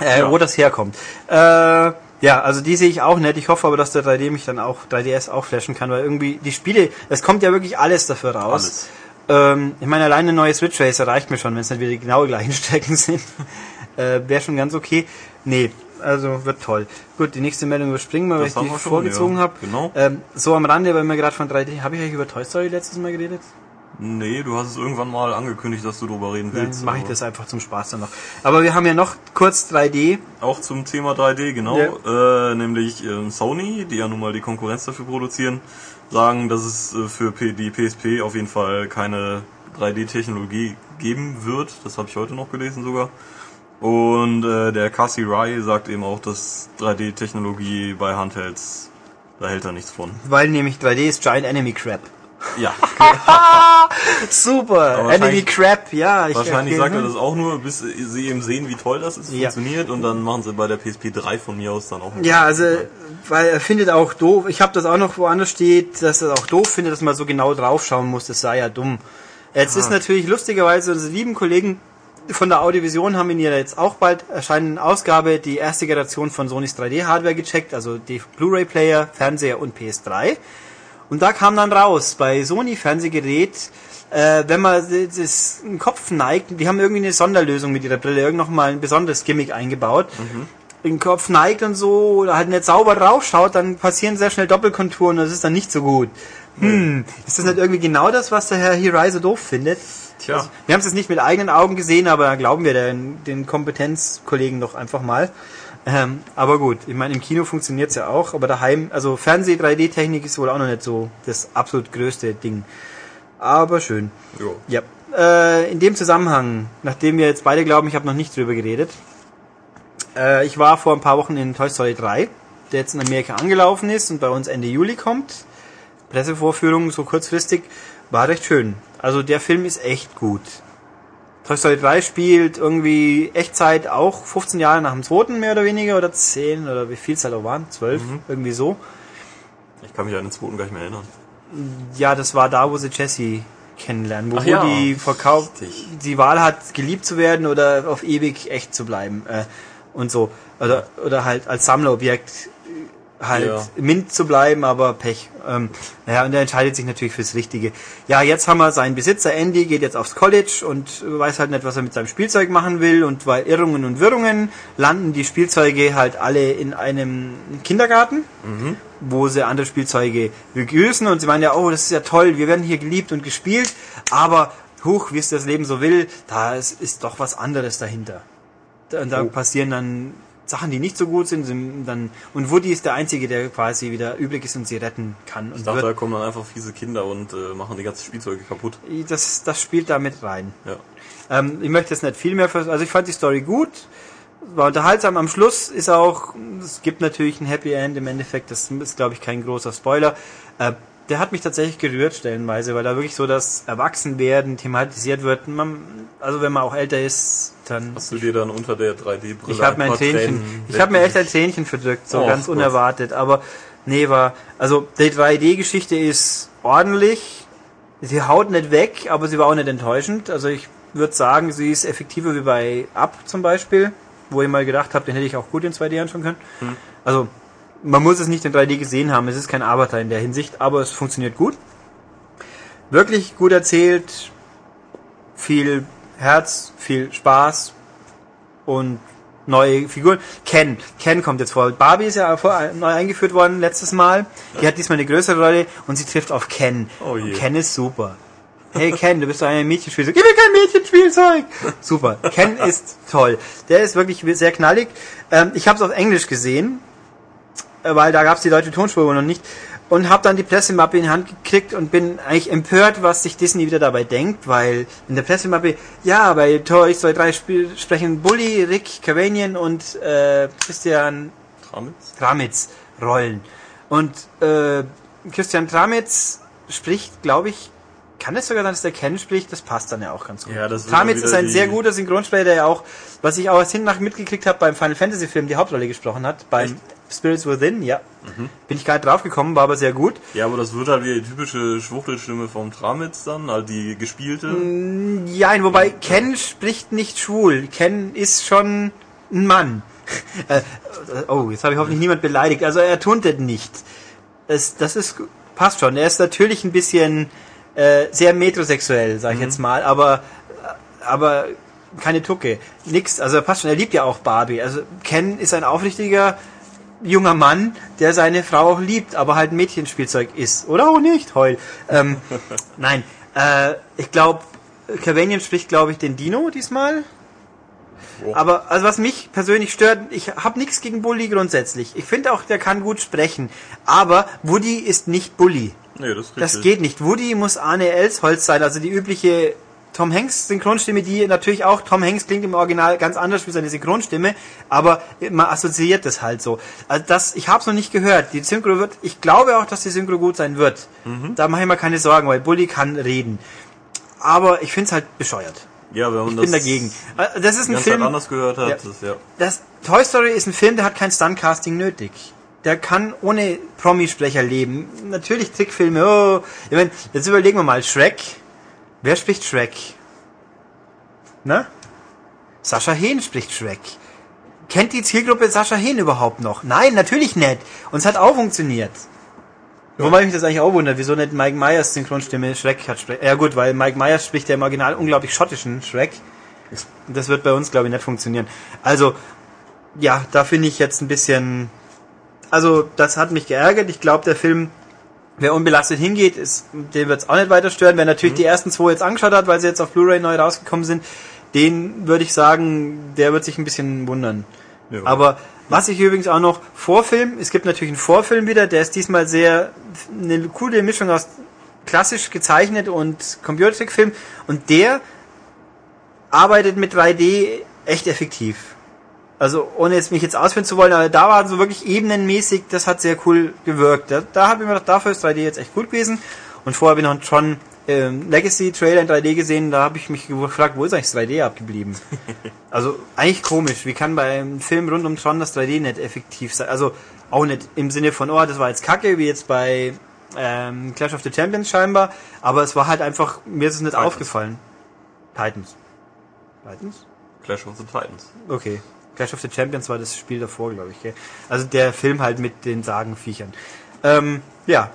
Äh, Ja. Wo das herkommt. Äh, ja, also die sehe ich auch nicht. Ich hoffe aber, dass der 3D mich dann auch, 3DS auch flashen kann, weil irgendwie die Spiele, es kommt ja wirklich alles dafür raus. Alles. Ähm, ich meine, alleine ein neues Switch Racer reicht mir schon, wenn es nicht wieder die genau gleichen Strecken sind. äh, Wäre schon ganz okay. Nee, also wird toll. Gut, die nächste Meldung überspringen wir, weil ich die schon, vorgezogen ja. habe. Genau. Ähm, so am Rande, weil wir gerade von 3D, habe ich eigentlich über Toy Story letztes Mal geredet? Nee, du hast es irgendwann mal angekündigt, dass du darüber reden willst. Dann mache ich das einfach zum Spaß dann noch. Aber wir haben ja noch kurz 3D. Auch zum Thema 3D, genau. Äh, nämlich ähm, Sony, die ja nun mal die Konkurrenz dafür produzieren, sagen, dass es äh, für die PSP auf jeden Fall keine 3D-Technologie geben wird. Das habe ich heute noch gelesen sogar. Und äh, der Cassie Rai sagt eben auch, dass 3D-Technologie bei Handhelds, da hält er nichts von. Weil nämlich 3D ist Giant Enemy Crap. Ja, Super! Enemy Crap, ja. Ich wahrscheinlich sagt er das auch nur, bis sie eben sehen, wie toll das ist, Ja. funktioniert. Und dann machen sie bei der PSP 3 von mir aus dann auch. Ja, also, weil er findet auch doof, ich habe das auch noch woanders steht, dass er auch doof findet, dass man so genau draufschauen muss, das sei ja dumm. Jetzt ist natürlich lustigerweise unsere lieben Kollegen von der Audiovision haben in ihrer jetzt auch bald erscheinenden Ausgabe die erste Generation von Sonys 3D-Hardware gecheckt, also die Blu-ray-Player, Fernseher und PS3. Und da kam dann raus, bei Sony Fernsehgerät, äh, wenn man das, den Kopf neigt, die haben irgendwie eine Sonderlösung mit ihrer Brille, irgend noch mal ein besonderes Gimmick eingebaut. Den Kopf neigt und so, oder halt nicht sauber draufschaut, dann passieren sehr schnell Doppelkonturen und das ist dann nicht so gut. Hm, ist das nicht irgendwie genau das, was der Herr Hirai so doof findet? Tja. Wir haben es jetzt nicht mit eigenen Augen gesehen, aber glauben wir den, den Kompetenzkollegen doch einfach mal. Ähm, aber gut, ich meine, im Kino funktioniert's ja auch, aber daheim, also Fernseh-3D-Technik ist wohl auch noch nicht so das absolut größte Ding. Aber schön. Jo. Ja. Äh, in dem Zusammenhang, nachdem wir jetzt beide glauben, ich habe noch nicht drüber geredet, äh, ich war vor ein paar Wochen in Toy Story 3, der jetzt in Amerika angelaufen ist und bei uns Ende Juli kommt. Pressevorführung so kurzfristig, war recht schön. Also der Film ist echt gut. Toy Story 3 spielt irgendwie Echtzeit auch 15 Jahre nach dem zweiten mehr oder weniger oder 10 oder wie viel es halt auch waren, 12, Mhm. irgendwie so. Ich kann mich an den zweiten gar nicht mehr erinnern. Ja, das war da, wo sie Jessie kennenlernen, wo, ja, die verkauft, die Wahl hat, geliebt zu werden oder auf ewig echt zu bleiben äh, und so oder oder halt als Sammlerobjekt halt Ja. mint zu bleiben, aber Pech. Ähm, naja, und er entscheidet sich natürlich fürs Richtige. Ja, jetzt haben wir seinen Besitzer Andy, geht jetzt aufs College und weiß halt nicht, was er mit seinem Spielzeug machen will und weil Irrungen und Wirrungen landen die Spielzeuge halt alle in einem Kindergarten wo sie andere Spielzeuge begrüßen und sie meinen ja, oh, das ist ja toll, wir werden hier geliebt und gespielt, aber huch, wie es das Leben so will, da ist, ist doch was anderes dahinter. Da, da Oh. passieren dann Sachen, die nicht so gut sind, sind dann und Woody ist der Einzige, der quasi wieder übrig ist und sie retten kann und Ich dachte, da kommen dann einfach fiese Kinder und äh, machen die ganzen Spielzeuge kaputt. das, das spielt da mit rein. Ja. Ähm, ich möchte jetzt nicht viel mehr, also ich fand die Story gut, war unterhaltsam. Am Schluss ist auch, es gibt natürlich ein Happy End im Endeffekt, das ist glaube ich kein großer Spoiler. Äh, der hat mich tatsächlich gerührt stellenweise, weil da wirklich so das Erwachsenwerden thematisiert wird. Man, also wenn man auch älter ist, dann Hast du dir dann unter der 3D-Brille ich habe mir ein paar Tränchen, Tränen ich habe mir echt ein Tränchen verdrückt, so Oh, ganz Gott. unerwartet. Aber nee, war, also die 3D-Geschichte ist ordentlich. Sie haut nicht weg, aber sie war auch nicht enttäuschend. Also ich würde sagen, sie ist effektiver wie bei Up zum Beispiel, wo ich mal gedacht habe, den hätte ich auch gut in 2D anschauen können. Hm. Also man muss es nicht in 3D gesehen haben, es ist kein Avatar in der Hinsicht, aber es funktioniert gut. Wirklich gut erzählt, viel Herz, viel Spaß und neue Figuren. Ken, Ken kommt jetzt vor. Barbie ist ja vor, neu eingeführt worden letztes Mal. Die hat diesmal eine größere Rolle und sie trifft auf Ken. Oh je. Und Ken ist super. Hey Ken, du bist doch ein Mädchenspielzeug. Ich will kein Mädchenspielzeug. Super. Ken ist toll. Der ist wirklich sehr knallig. Ähm, ich habe es auf Englisch gesehen, äh, weil da gab es die deutsche Tonspur noch nicht. Und habe dann die Pressemappe in die Hand gekriegt und bin eigentlich empört, was sich Disney wieder dabei denkt, weil in der Pressemappe, ja, bei Toy Story 3 spiel, sprechen Bully, Rick Cavanian und äh, Christian Tramitz? Tramitz Rollen. Und äh, Christian Tramitz spricht, glaube ich, kann es sogar sein, dass der Ken spricht? Das passt dann ja auch ganz gut. Ja, das Tramitz ist ein sehr guter Synchronsprecher, der ja auch, was ich auch als Hinten mitgekriegt habe, beim Final Fantasy Film die Hauptrolle gesprochen hat, beim Echt? Mhm. Spirits Within, ja. Bin ich nicht drauf gekommen, war aber sehr gut. Ja, aber das wird halt wie die typische Schwuchtelstimme vom Tramitz dann, halt die gespielte. Ja, wobei Ken spricht nicht schwul. Ken ist schon ein Mann. Äh, oh, jetzt habe ich hoffentlich niemand beleidigt. Also er tuntet nicht. Das, das ist passt schon. Er ist natürlich ein bisschen äh, sehr metrosexuell, sage ich jetzt mal, aber aber keine Tucke, nix. Also er passt schon. Er liebt ja auch Barbie. Also Ken ist ein aufrichtiger junger Mann, der seine Frau auch liebt, aber halt ein Mädchenspielzeug ist. Oder auch nicht, heul. Ähm, nein, äh, ich glaube, Cavanian spricht, glaube ich, den Dino diesmal. Oh. Aber also was mich persönlich stört, ich habe nichts gegen Bully grundsätzlich. Ich finde auch, der kann gut sprechen. Aber Woody ist nicht Bully. Nee, das. Das geht nicht. Woody muss Arne Elsholz sein, also die übliche Tom Hanks Synchronstimme, die natürlich auch, Tom Hanks klingt im Original ganz anders wie seine Synchronstimme, aber man assoziiert das halt so. Also das, ich habe es noch nicht gehört. Die Synchro wird, ich glaube auch, dass die Synchro gut sein wird. Mhm. Da mache ich mir keine Sorgen, weil Bully kann reden. Aber ich finde es halt bescheuert. Ja, wenn man Ich das bin dagegen. Äh, Das ist ein ganze Film. Anders gehört hat, Ja. das, ja. Das Toy Story ist ein Film, der hat kein Stuntcasting nötig. Der kann ohne Promisprecher leben. Natürlich Trickfilme. Oh. Ich mein, jetzt überlegen wir mal. Shrek. Wer spricht Shrek? Ne? Sascha Hehn spricht Shrek. Kennt die Zielgruppe Sascha Hehn überhaupt noch? Nein, natürlich nicht. Und es hat auch funktioniert. Wobei mich das eigentlich auch wundert, wieso nicht Mike Myers Synchronstimme Shrek hat. Ja gut, weil Mike Myers spricht ja im Original unglaublich schottischen Shrek. Das wird bei uns, glaube ich, nicht funktionieren. Also, ja, da finde ich jetzt ein bisschen. Also, das hat mich geärgert. Ich glaube, der Film, wer unbelastet hingeht, ist, den wird es auch nicht weiter stören. Wer natürlich die ersten zwei jetzt angeschaut hat, weil sie jetzt auf Blu-ray neu rausgekommen sind, den würde ich sagen, der wird sich ein bisschen wundern. Ja. Aber was ich übrigens auch noch Vorfilm, es gibt natürlich einen Vorfilm wieder, der ist diesmal sehr eine coole Mischung aus klassisch gezeichnet und Computertrickfilm und der arbeitet mit 3D echt effektiv. Also ohne jetzt mich jetzt ausführen zu wollen, aber da war so wirklich ebenenmäßig, das hat sehr cool gewirkt. Da, da habe ich mir gedacht, dafür ist 3D jetzt echt gut gewesen. Und vorher habe ich noch einen Tron ähm, Legacy Trailer in 3D gesehen, da habe ich mich gefragt, wo ist eigentlich das 3D abgeblieben? also eigentlich komisch, wie kann bei einem Film rund um Tron das 3D nicht effektiv sein? Also auch nicht im Sinne von, oh, das war jetzt kacke, wie jetzt bei ähm, Clash of the Champions scheinbar, aber es war halt einfach, mir ist es nicht Titans. aufgefallen. Titans. Titans? Clash of the Titans. Okay. Clash of the Champions war das Spiel davor, glaube ich. Gell? Also der Film halt mit den Sagenviechern. Ähm, ja,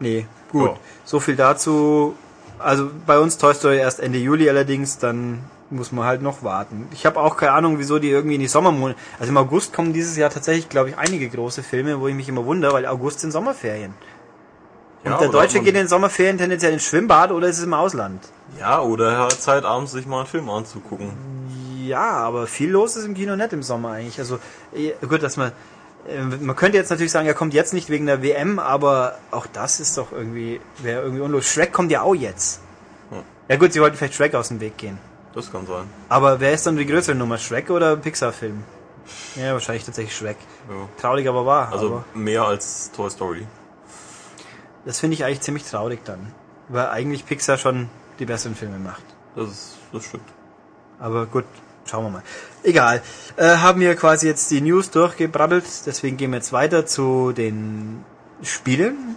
nee, gut. Oh. So viel dazu. Also bei uns Toy Story erst Ende Juli allerdings, dann muss man halt noch warten. Ich habe auch keine Ahnung, wieso die irgendwie in die Sommermonate. Also im August kommen dieses Jahr tatsächlich, glaube ich, einige große Filme, wo ich mich immer wundere, weil August sind Sommerferien. Und ja, der Deutsche geht in den Sommerferien tendenziell ins Schwimmbad oder ist es im Ausland? Ja, oder er hat Zeit, abends sich mal einen Film anzugucken. Ja, aber viel los ist im Kino nicht im Sommer eigentlich. Also eh, gut, dass man äh, man könnte jetzt natürlich sagen, er kommt jetzt nicht wegen der WM, aber auch das ist doch irgendwie wäre irgendwie unlos. Shrek kommt ja auch jetzt. Hm. Ja gut, sie wollten vielleicht Shrek aus dem Weg gehen. Das kann sein. Aber wer ist dann die größere Nummer, Shrek oder Pixar-Film? Ja, wahrscheinlich tatsächlich Shrek. Ja. Traurig, aber wahr. Also aber mehr als Toy Story. Das finde ich eigentlich ziemlich traurig dann. Weil eigentlich Pixar schon die besseren Filme macht. Das, ist, das stimmt. Aber gut, schauen wir mal. Egal. Äh, haben wir quasi jetzt die News durchgebrabbelt, deswegen gehen wir jetzt weiter zu den Spielen.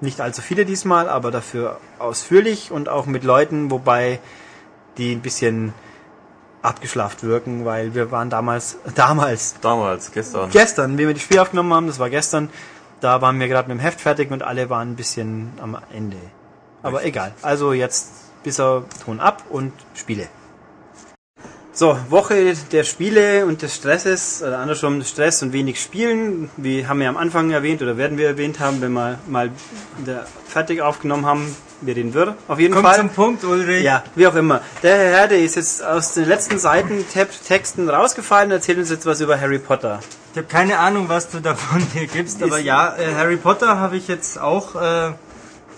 Nicht allzu viele diesmal, aber dafür ausführlich und auch mit Leuten, wobei die ein bisschen abgeschlaft wirken, weil wir waren damals, damals, damals, gestern, gestern, wie wir die Spiele aufgenommen haben, das war gestern, da waren wir gerade mit dem Heft fertig und alle waren ein bisschen am Ende. Aber Richtig. egal. Also jetzt bis er Ton ab und Spiele. So, Woche der Spiele und des Stresses, oder andersrum Stress und wenig Spielen. Wie haben wir am Anfang erwähnt oder werden wir erwähnt haben, wenn wir mal fertig aufgenommen haben, wir den Wirr auf jeden Kommt Fall. zum Punkt, Ulrich. Ja, wie auch immer. Der Herr Herde ist jetzt aus den letzten Seiten Texten rausgefallen und erzählt uns jetzt was über Harry Potter. Ich habe keine Ahnung, was du davon dir gibst, aber ja, äh, Harry Potter habe ich jetzt auch äh,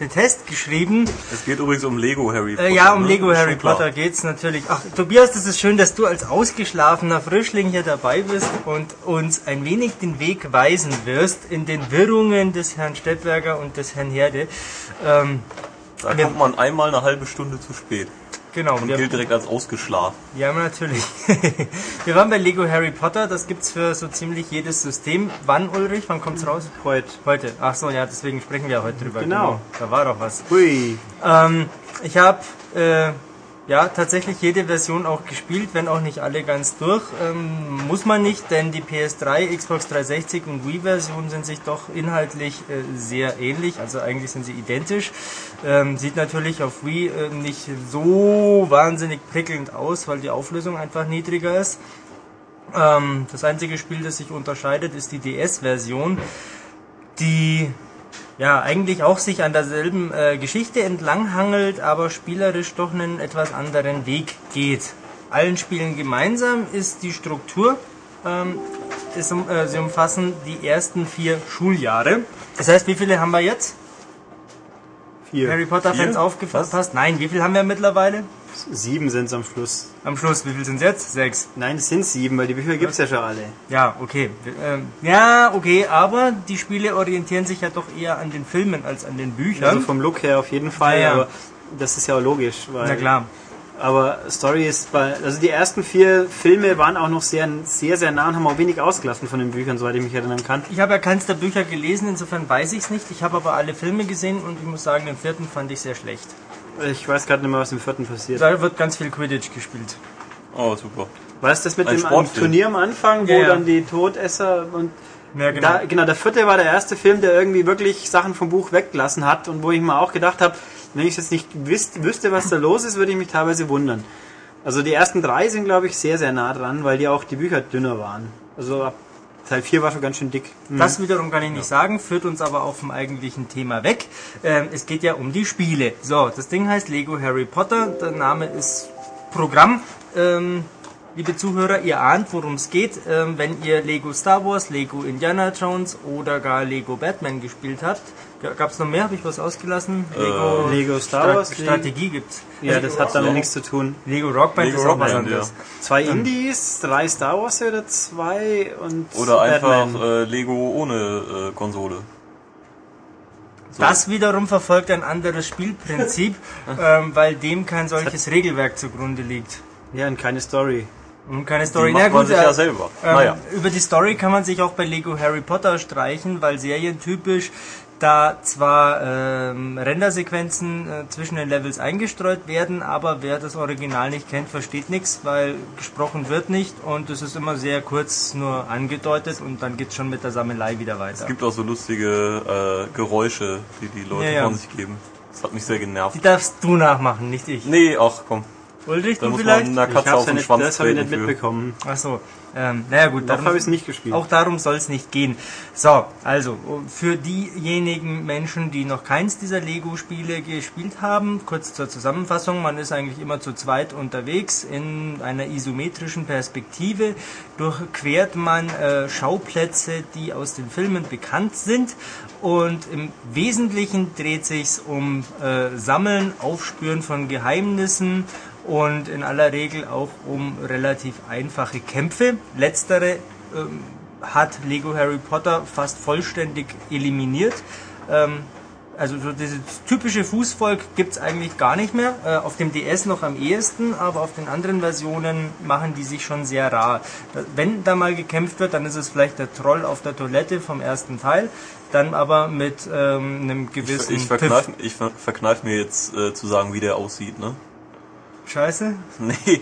den Test geschrieben. Es geht übrigens um Lego Harry Potter. Äh, ja, um ne? Lego Harry Potter geht's natürlich. Ach, Tobias, das ist schön, dass du als ausgeschlafener Frischling hier dabei bist und uns ein wenig den Weg weisen wirst in den Wirrungen des Herrn Stettberger und des Herrn Herde. Ähm, da kommt man einmal eine halbe Stunde zu spät. Genau. Und gilt direkt als ausgeschlafen. Ja, natürlich. wir waren bei Lego Harry Potter, das gibt's für so ziemlich jedes System. Wann, Ulrich? Wann kommt's raus? Heute. Heute. Ach so, ja, deswegen sprechen wir ja heute drüber. Genau. genau. Da war doch was. Hui. Ähm, ich habe äh, ja, tatsächlich jede Version auch gespielt, wenn auch nicht alle ganz durch. Ähm, muss man nicht, denn die PS3, Xbox 360 und Wii-Version sind sich doch inhaltlich äh, sehr ähnlich, also eigentlich sind sie identisch. Ähm, sieht natürlich auf Wii äh, nicht so wahnsinnig prickelnd aus, weil die Auflösung einfach niedriger ist. Ähm, das einzige Spiel, das sich unterscheidet, ist die DS-Version, die ja, eigentlich auch sich an derselben äh, Geschichte entlanghangelt, aber spielerisch doch einen etwas anderen Weg geht. Allen Spielen gemeinsam ist die Struktur. Ähm, ist, äh, sie umfassen die ersten vier Schuljahre. Das heißt, wie viele haben wir jetzt? Vier. Harry Potter Fans aufgepasst? Nein, wie viele haben wir mittlerweile? Sieben sind es am Schluss. Am Schluss, wie viel sind es jetzt? Sechs. Nein, es sind sieben, weil die Bücher gibt es ja schon alle. Ja, okay. Ähm, ja, okay, aber die Spiele orientieren sich ja doch eher an den Filmen als an den Büchern. Also vom Look her auf jeden Fall, ja, ja. aber das ist ja auch logisch. Weil Na klar. Aber Story ist bei, also die ersten vier Filme waren auch noch sehr, sehr, sehr nah und haben auch wenig ausgelassen von den Büchern, soweit ich mich erinnern kann. Ich habe ja keins der Bücher gelesen, insofern weiß ich es nicht. Ich habe aber alle Filme gesehen und ich muss sagen, den vierten fand ich sehr schlecht. Ich weiß gerade nicht mehr, was im vierten passiert. Da wird ganz viel Quidditch gespielt. Oh, super. Weißt du das mit Ein dem Turnier am Anfang, wo ja, ja. dann die Todesser und ja, genau. Da, genau, der vierte war der erste Film, der irgendwie wirklich Sachen vom Buch weggelassen hat und wo ich mir auch gedacht habe, wenn ich jetzt nicht wüs wüsste, was da los ist, würde ich mich teilweise wundern. Also die ersten drei sind, glaube ich, sehr, sehr nah dran, weil die auch die Bücher dünner waren. Also ab Teil 4 war schon ganz schön dick. Mhm. Das wiederum kann ich nicht ja. sagen, führt uns aber auch vom eigentlichen Thema weg. Ähm, es geht ja um die Spiele. So, das Ding heißt Lego Harry Potter, der Name ist Programm. Ähm, liebe Zuhörer, ihr ahnt, worum es geht, ähm, wenn ihr Lego Star Wars, Lego Indiana Jones oder gar Lego Batman gespielt habt. Gab es noch mehr? Habe ich was ausgelassen? Lego, äh, Lego Star Wars Stra Strategie gibt's. Ja, das hat damit nichts zu tun. Lego Rock Band Lego ist Rock auch was anderes. ja. Zwei Indies, drei Star Wars oder zwei und Oder Batman. einfach äh, Lego ohne äh, Konsole. So. Das wiederum verfolgt ein anderes Spielprinzip, ähm, weil dem kein solches Regelwerk zugrunde liegt. Ja, und keine Story. Und keine Story. Die macht Na man gut, sich äh, ja selber. Ähm, naja. Über die Story kann man sich auch bei Lego Harry Potter streichen, weil serientypisch da zwar ähm, Rendersequenzen äh, zwischen den Levels eingestreut werden, aber wer das Original nicht kennt, versteht nichts, weil gesprochen wird nicht und es ist immer sehr kurz nur angedeutet und dann geht's schon mit der Sammelei wieder weiter. Es gibt auch so lustige äh, Geräusche, die die Leute Ja, ja. von sich geben. Das hat mich sehr genervt. Die darfst du nachmachen, nicht ich. Nee, ach komm. Ulrich, Da du muss vielleicht? man einer Katze auf ja den nicht, Schwanz das habe ich nicht für. mitbekommen. Ach so. Ähm, naja gut, Noch habe ich es nicht gespielt. Auch darum soll es nicht gehen. So, also für diejenigen Menschen, die noch keins dieser Lego-Spiele gespielt haben, kurz zur Zusammenfassung, man ist eigentlich immer zu zweit unterwegs in einer isometrischen Perspektive, durchquert man äh, Schauplätze, die aus den Filmen bekannt sind und im Wesentlichen dreht sich's um äh, Sammeln, Aufspüren von Geheimnissen und in aller Regel auch um relativ einfache Kämpfe. Letztere ähm, hat Lego Harry Potter fast vollständig eliminiert. Ähm, also so dieses typische Fußvolk gibt's eigentlich gar nicht mehr. Äh, auf dem DS noch am ehesten, aber auf den anderen Versionen machen die sich schon sehr rar. Wenn da mal gekämpft wird, dann ist es vielleicht der Troll auf der Toilette vom ersten Teil, dann aber mit ähm, einem gewissen Ich verkneif, ich ver verkneif mir jetzt äh, zu sagen, wie der aussieht, ne? Scheiße. Nee.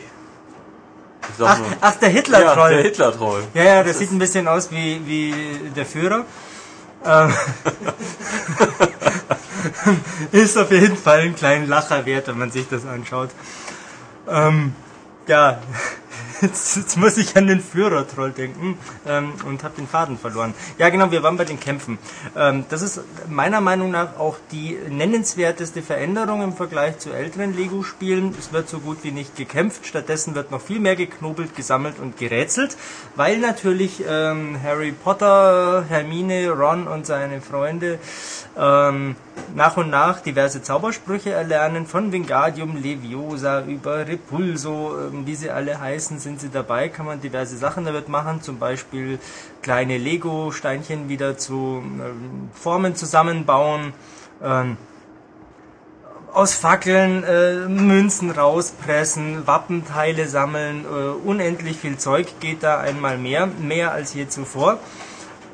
Ach, ach der ja, Hitler-Troll. der Hitler-Troll. Ja, ja, das sieht ein bisschen aus wie, wie der Führer. Ähm, ist auf jeden Fall ein kleiner Lacher wert, wenn man sich das anschaut. Ähm, ja, jetzt, jetzt muss ich an den Führer-Troll denken ähm, und habe den Faden verloren. Ja, genau, wir waren bei den Kämpfen. Ähm, das ist meiner Meinung nach auch die nennenswerteste Veränderung im Vergleich zu älteren Lego-Spielen. Es wird so gut wie nicht gekämpft, stattdessen wird noch viel mehr geknobelt, gesammelt und gerätselt, weil natürlich ähm, Harry Potter, Hermine, Ron und seine Freunde ähm, nach und nach diverse Zaubersprüche erlernen, von Wingardium Leviosa über Repulso, ähm, wie sie alle heißen, sind sie dabei, kann man diverse Sachen damit machen, zum Beispiel kleine Lego-Steinchen wieder zu ähm, Formen zusammenbauen, ähm, aus Fackeln äh, Münzen rauspressen, Wappenteile sammeln, äh, unendlich viel Zeug geht da einmal mehr, mehr als je zuvor.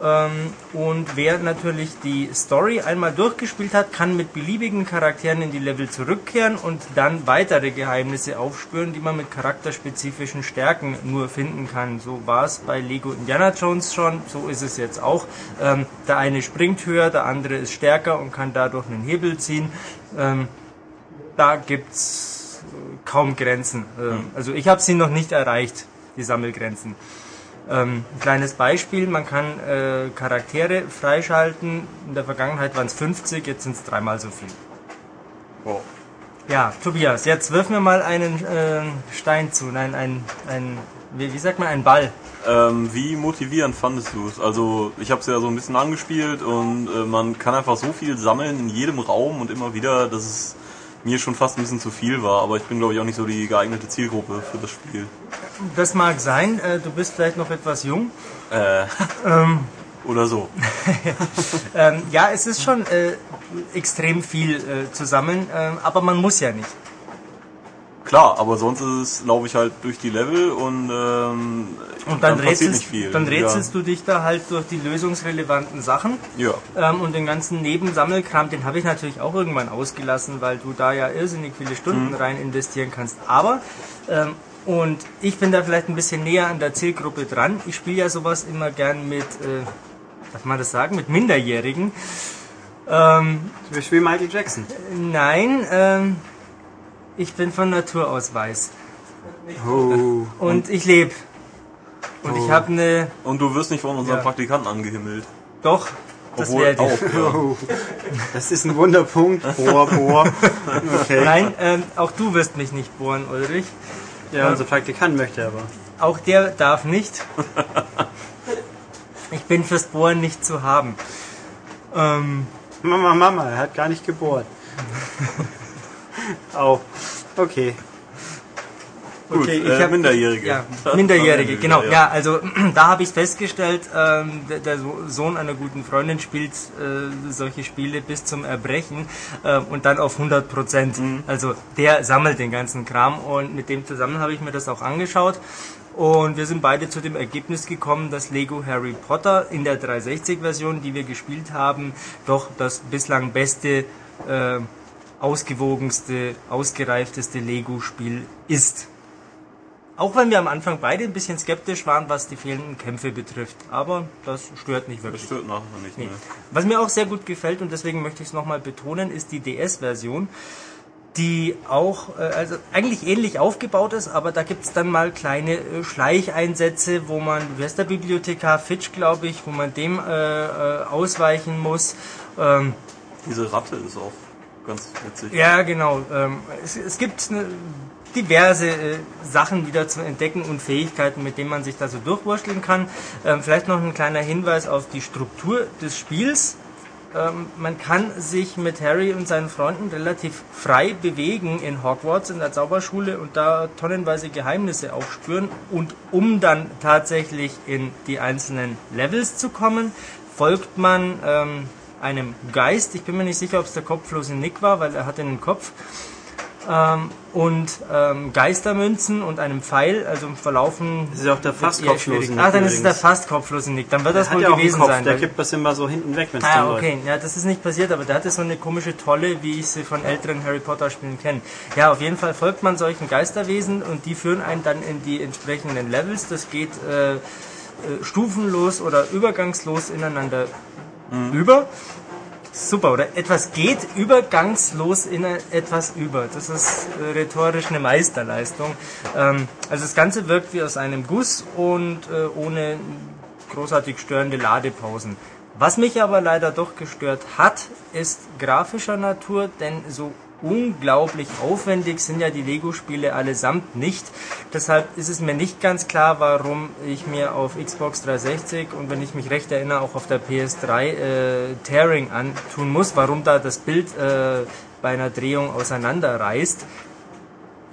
Ähm, und wer natürlich die Story einmal durchgespielt hat, kann mit beliebigen Charakteren in die Level zurückkehren und dann weitere Geheimnisse aufspüren, die man mit charakterspezifischen Stärken nur finden kann. So war es bei Lego Indiana Jones schon, so ist es jetzt auch. Ähm, der eine springt höher, der andere ist stärker und kann dadurch einen Hebel ziehen. Ähm, da gibt's äh, kaum Grenzen. Also ich habe sie noch nicht erreicht, die Sammelgrenzen. Ähm, ein kleines Beispiel, man kann äh, Charaktere freischalten. In der Vergangenheit waren es 50, jetzt sind es dreimal so viel. Wow. Ja, Tobias, jetzt wirf mir mal einen äh, Stein zu. Nein, ein, ein wie, wie sagt man, ein Ball. Ähm, wie motivierend fandest du es? Also ich habe es ja so ein bisschen angespielt und äh, man kann einfach so viel sammeln in jedem Raum und immer wieder, dass es mir schon fast ein bisschen zu viel war. Aber ich bin glaube ich auch nicht so die geeignete Zielgruppe für das Spiel. Das mag sein, äh, du bist vielleicht noch etwas jung. Äh, oder so. Ähm, ja, es ist schon äh, extrem viel äh, zu sammeln, ähm, aber man muss ja nicht. Klar, aber sonst ist es, laufe ich halt durch die Level und, ähm, Und dann, passiert rätselst, nicht viel. dann rätselst du dich da halt durch die lösungsrelevanten Sachen. Ja. ja. Ähm, und den ganzen Nebensammelkram, den habe ich natürlich auch irgendwann ausgelassen, weil du da ja irrsinnig viele Stunden Mhm. rein investieren kannst. Aber, ähm, und ich bin da vielleicht ein bisschen näher an der Zielgruppe dran. Ich spiele ja sowas immer gern mit, äh, darf man das sagen, mit Minderjährigen. Ähm, Zum Beispiel Michael Jackson. nein, ähm, ich bin von Natur aus weiß. Oh. Und ich lebe. Und ich habe eine, Und du wirst nicht von unseren Ja. Praktikanten angehimmelt. doch, das Obwohl werde ich. auch. Ja. Oh. Das ist ein Wunderpunkt. Bohr, Bohr. Okay. Nein, ähm, auch du wirst mich nicht bohren, Ulrich. Ja, unser Praktikant möchte aber. Auch der darf nicht. Ich bin fürs Bohren nicht zu haben. Ähm, Mama, Mama, er hat gar nicht gebohrt. Au. Okay. Gut, Okay, ich äh, hab- Minderjährige. Ja, Minderjährige, genau. Ja, also da habe ich festgestellt, ähm, der, der So- Sohn einer guten Freundin spielt äh, solche Spiele bis zum Erbrechen äh, und dann auf 100 Prozent. Also der sammelt den ganzen Kram und mit dem zusammen habe ich mir das auch angeschaut. Und wir sind beide zu dem Ergebnis gekommen, dass Lego Harry Potter in der 360-Version, die wir gespielt haben, doch das bislang beste, äh, ausgewogenste, ausgereifteste Lego-Spiel ist. Auch wenn wir am Anfang beide ein bisschen skeptisch waren, was die fehlenden Kämpfe betrifft. Aber das stört nicht Das wirklich. stört nachher nicht Nee. mehr. Was mir auch sehr gut gefällt und deswegen möchte ich es nochmal betonen, ist die DS-Version, die auch äh, also eigentlich ähnlich aufgebaut ist, aber da gibt es dann mal kleine äh, Schleicheinsätze, wo man, wer ist der Bibliothekar Fitch, glaube ich, wo man dem äh, äh, ausweichen muss. Ähm, Diese Ratte ist auch ganz witzig. ja, genau. Ähm, es, es gibt ne, diverse äh, Sachen wieder zu entdecken und Fähigkeiten, mit denen man sich da so durchwurschteln kann. Ähm, vielleicht noch ein kleiner Hinweis auf die Struktur des Spiels. Ähm, man kann sich mit Harry und seinen Freunden relativ frei bewegen in Hogwarts, in der Zauberschule und da tonnenweise Geheimnisse aufspüren. Und um dann tatsächlich in die einzelnen Levels zu kommen, folgt man ähm, einem Geist. Ich bin mir nicht sicher, ob es der kopflose Nick war, weil er hatte einen Kopf. Ähm, und ähm, Geistermünzen und einem Pfeil, also verlaufen. Das ist auch der fast kopflose. Nick Ach, dann ist es der übrigens. fast kopflose Nick. Dann wird das Der hat wohl ja gewesen Kopf, sein. der kippt das immer so hinten weg, wenn es Ah, okay. läuft. Ja, das ist nicht passiert, aber der hatte so eine komische Tolle, wie ich sie von älteren Harry Potter Spielen kenne. Ja, auf jeden Fall folgt man solchen Geisterwesen und die führen einen dann in die entsprechenden Levels. Das geht äh, äh, stufenlos oder übergangslos ineinander über. Super, oder etwas geht übergangslos in etwas über. Das ist äh, rhetorisch eine Meisterleistung. Ähm, also das Ganze wirkt wie aus einem Guss und äh, ohne großartig störende Ladepausen. Was mich aber leider doch gestört hat, ist grafischer Natur, denn so unglaublich aufwendig sind ja die Lego-Spiele allesamt nicht. Deshalb ist es mir nicht ganz klar, warum ich mir auf Xbox 360 und wenn ich mich recht erinnere auch auf der PS3 äh, Tearing antun muss, warum da das Bild äh, bei einer Drehung auseinanderreißt.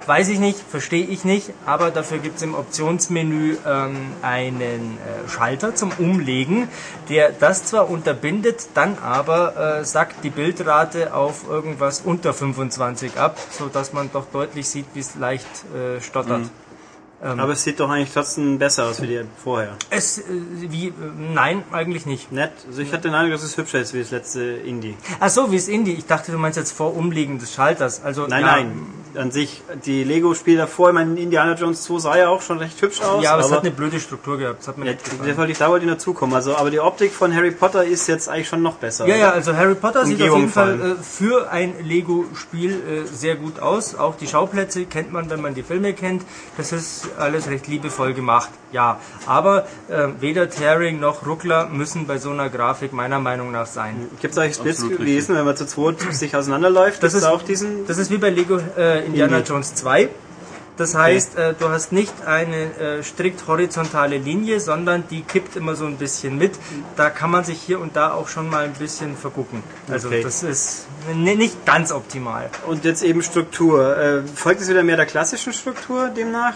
Weiß ich nicht, verstehe ich nicht, aber dafür gibt es im Optionsmenü ähm, einen äh, Schalter zum Umlegen, der das zwar unterbindet, dann aber äh, sackt die Bildrate auf irgendwas unter 25 ab, sodass man doch deutlich sieht, wie es leicht äh, stottert. Aber es sieht doch eigentlich trotzdem besser aus wie die vorher. Es, äh, wie, äh, nein, eigentlich nicht. Nett. Also ich hatte den Eindruck, dass es hübscher ist wie das letzte Indie. Ach so, wie es Indie. Ich dachte, du meinst jetzt vor Umlegen des Schalters. Also, Nein, ja, nein. An sich, die Lego-Spiele davor, ich meine, Indiana Jones 2 sah ja auch schon recht hübsch aus. Ja, aber, es hat eine blöde Struktur gehabt. Das hat mir ja, nicht gefallen. das wollte ich, da wollte ich dazukommen. Also, aber die Optik von Harry Potter ist jetzt eigentlich schon noch besser. Ja, oder? ja, also Harry Potter sieht auf jeden Fall äh, für ein Lego-Spiel äh, sehr gut aus. Auch die Schauplätze kennt man, wenn man die Filme kennt. Das ist alles recht liebevoll gemacht, ja. Aber äh, weder Tearing noch Ruckler müssen bei so einer Grafik meiner Meinung nach sein. Gibt es eigentlich Splits gewesen, wenn man zu zweit sich auseinanderläuft? Das ist- da auch diesen. Das ist wie bei Lego äh, Indiana Indie. Jones 2. Das heißt, äh, du hast nicht eine äh, strikt horizontale Linie, sondern die kippt immer so ein bisschen mit. Da kann man sich hier und da auch schon mal ein bisschen vergucken. Also Okay. das ist nicht ganz optimal. Und jetzt eben Struktur. Äh, folgt es wieder mehr der klassischen Struktur demnach?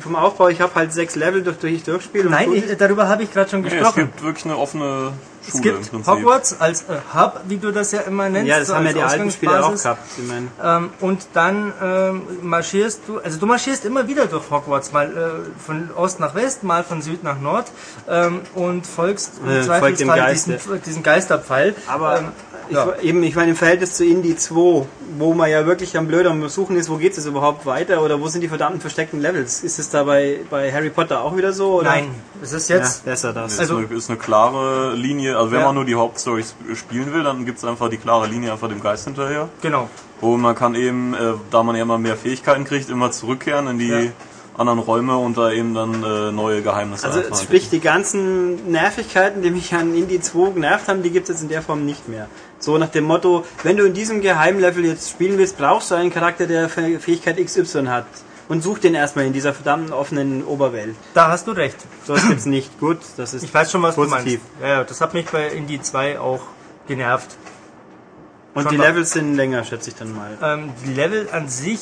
Vom, Aufbau, ich habe halt sechs Level, durch die ich durchspiele. Nein, ich, darüber habe ich gerade schon Nee, es gesprochen. gibt wirklich eine offene Es gibt im Prinzip. Hogwarts als äh, Hub, wie du das ja immer nennst. ja, das so haben ja die alten Spieler auch gehabt. Ich mein, Ähm, und dann ähm, marschierst du, also du marschierst immer wieder durch Hogwarts, mal äh, von Ost nach West, mal von Süd nach Nord ähm, und folgst im Äh, folgt dem Zweifelsfall Geiste. diesen, diesen Geisterpfeil. aber ähm, ich, ja. eben, ich meine, im Verhältnis zu Indie 2, wo man ja wirklich am blöd am Suchen ist, wo geht es überhaupt weiter oder wo sind die verdammten versteckten Levels? Ist es da bei, bei Harry Potter auch wieder so? Oder? Nein, es ist Ja, jetzt besser das. Also- ist, eine, ist eine klare Linie. Also wenn Ja. man nur die Hauptstory sp- spielen will, dann gibt es einfach die klare Linie einfach dem Geist hinterher. genau. Und man kann eben, äh, da man ja immer mehr Fähigkeiten kriegt, immer zurückkehren in die Ja. anderen Räume und da eben dann äh, neue Geheimnisse Also sprich, die ganzen Nervigkeiten, die mich an Indie 2 genervt haben, die gibt es jetzt in der Form nicht mehr. So nach dem Motto, wenn du in diesem Geheimlevel jetzt spielen willst, brauchst du einen Charakter, der Fäh- Fähigkeit XY hat. Und such den erstmal in dieser verdammten offenen Oberwelt. Da hast du recht. So ist jetzt nicht gut. Das ist Ich weiß schon, was positiv. du meinst. Ja, ja, das hat mich bei Indie 2 auch genervt. Und Schon die. Levels sind länger, schätze ich dann mal. Ähm, die Level an sich,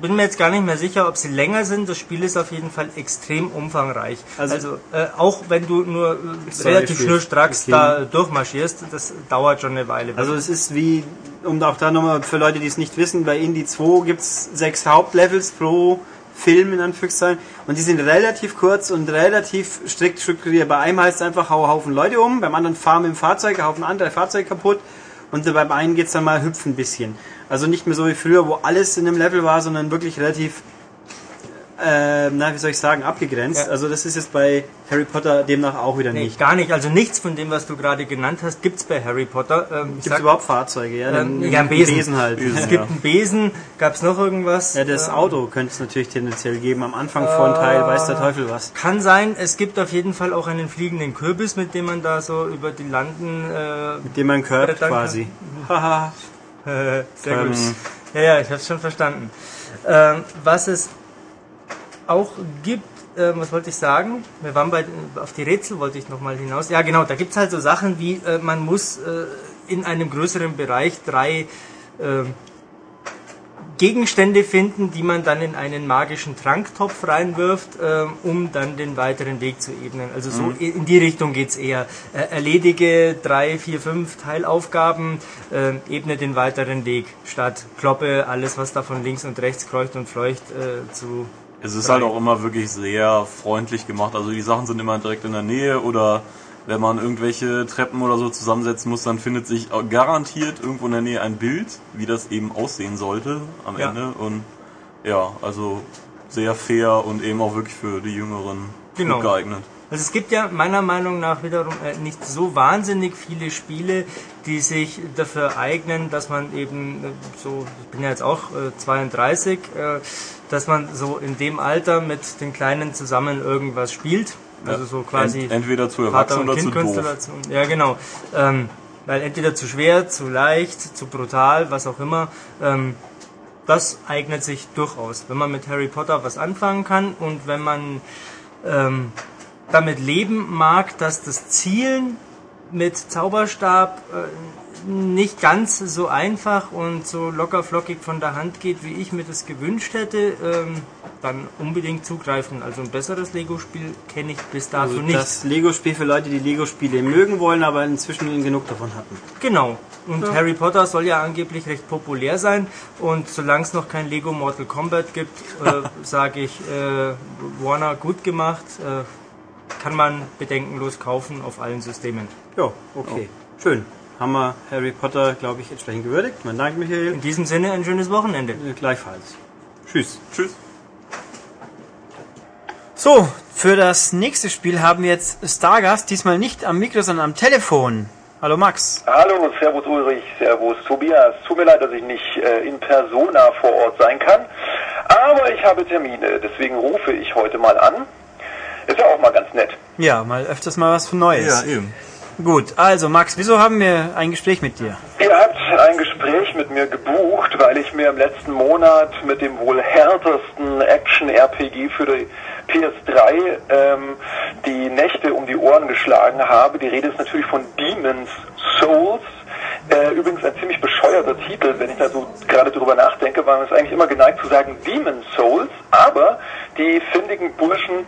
bin mir jetzt gar nicht mehr sicher, ob sie länger sind. Das Spiel ist auf jeden Fall extrem umfangreich. Also- Also, äh, auch wenn du nur äh, relativ schnurstracks Okay. da durchmarschierst, das dauert schon eine Weile. Also es ist wie, um auch da nochmal für Leute, die es nicht wissen, bei Indie 2 gibt's sechs Hauptlevels pro Film in Anführungszeichen und die sind relativ kurz und relativ strikt strukturiert. Bei einem heißt es einfach, hau Haufen Leute um, beim anderen fahren dem Fahrzeug, haufen andere Fahrzeuge kaputt und beim einen geht's dann mal hüpfen ein bisschen. Also nicht mehr so wie früher, wo alles in einem Level war, sondern wirklich relativ, äh, na wie soll ich sagen, abgegrenzt. Ja. Also das ist jetzt bei Harry Potter demnach auch wieder nee, nicht. gar nicht. Also nichts von dem, was du gerade genannt hast, gibt's bei Harry Potter. Ähm, Gibt sag- überhaupt Fahrzeuge? Ja, Ähm, ja, einen Besen. Besen halt. Es Ja. gibt einen Besen, gab's noch irgendwas? Ja, das Ähm, Auto könnte es natürlich tendenziell geben. Am Anfang von Teil weiß der Teufel was. Kann sein, es gibt auf jeden Fall auch einen fliegenden Kürbis, mit dem man da so über die Landen äh, Mit dem man Brettern quasi. Haha. Äh, Sehr gut. Ähm. Ja, ja, ich habe schon verstanden. Ähm, was es auch gibt, ähm, was wollte ich sagen? Wir waren bei auf die Rätsel wollte ich nochmal hinaus. Ja, genau, da gibt's halt so Sachen wie äh, man muss äh, in einem größeren Bereich drei ähm, Gegenstände finden, die man dann in einen magischen Tranktopf reinwirft, ähm, um dann den weiteren Weg zu ebnen. Also so Mhm. in die Richtung geht's eher. Äh, erledige drei, vier, fünf Teilaufgaben, äh, ebne den weiteren Weg, statt kloppe alles, was da von links und rechts kreucht und fleucht, äh, zu... Es ist halt auch immer wirklich sehr freundlich gemacht. Also die Sachen sind immer direkt in der Nähe oder wenn man irgendwelche Treppen oder so zusammensetzen muss, dann findet sich garantiert irgendwo in der Nähe ein Bild, wie das eben aussehen sollte am Ja. Ende. Und ja, also sehr fair und eben auch wirklich für die Jüngeren Genau. gut geeignet. Also es gibt ja meiner Meinung nach wiederum äh, nicht so wahnsinnig viele Spiele, die sich dafür eignen, dass man eben äh, so, ich bin ja jetzt auch äh, 32, äh, dass man so in dem Alter mit den Kleinen zusammen irgendwas spielt. Also so quasi Ent, entweder zu erwachsen oder zu doof. Ja, genau. Ähm, weil entweder zu schwer, zu leicht, zu brutal, was auch immer. Ähm, das eignet sich durchaus, wenn man mit Harry Potter was anfangen kann und wenn man ähm, damit leben mag, dass das Zielen mit Zauberstab äh, nicht ganz so einfach und so locker flockig von der Hand geht, wie ich mir das gewünscht hätte, ähm, dann unbedingt zugreifen. Also ein besseres Lego-Spiel kenne ich bis dato Also nicht. das Lego-Spiel für Leute, die Lego-Spiele mögen wollen, aber inzwischen genug davon hatten. Genau. Und Harry Potter soll ja angeblich recht populär sein. Und solange es noch kein Lego Mortal Kombat gibt, äh, sage ich, äh, Warner gut gemacht. Äh, kann man bedenkenlos kaufen auf allen Systemen. Ja, okay. Schön. Haben wir Harry Potter, glaube ich, entsprechend gewürdigt. Mein Dank, Michael. In diesem Sinne ein schönes Wochenende. Äh, Gleichfalls. Tschüss. Tschüss. So, für das nächste Spiel haben wir jetzt Stargast, diesmal nicht am Mikro, sondern am Telefon. Hallo Max. Hallo, Servus Ulrich, Servus Tobias. Tut mir leid, dass ich nicht äh, in Persona vor Ort sein kann, aber ich habe Termine, deswegen rufe ich heute mal an. Ist ja auch mal ganz nett. Ja, mal öfters mal was für Neues. Ja, eben. Gut, also Max, wieso haben wir ein Gespräch mit dir? Ihr habt ein Gespräch mit mir gebucht, weil ich mir im letzten Monat mit dem wohl härtesten Action-RPG für die PS3 ähm, die Nächte um die Ohren geschlagen habe. Die Rede ist natürlich von Demon's Souls. Äh, übrigens ein ziemlich bescheuerter Titel, wenn ich da so gerade drüber nachdenke, weil man ist eigentlich immer geneigt zu sagen Demon's Souls, aber die findigen Burschen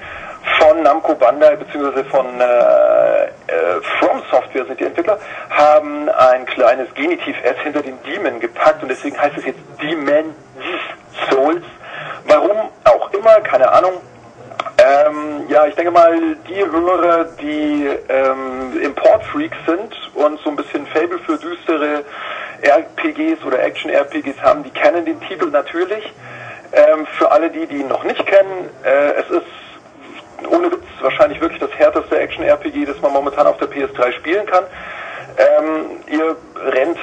von Namco Bandai bzw. von äh, äh, From Software sind die Entwickler, haben ein kleines Genitiv S hinter den Demon gepackt und deswegen heißt es jetzt Demon Souls. Warum auch immer, keine Ahnung. Ähm, ja, ich denke mal, die Hörer, die ähm, Import-Freaks sind und so ein bisschen Fable für düstere RPGs oder Action-RPGs haben, die kennen den Titel natürlich. Ähm, für alle die, die ihn noch nicht kennen, äh, es ist ohne Witz wahrscheinlich wirklich das härteste Action-RPG, das man momentan auf der PS3 spielen kann. Ähm, ihr rennt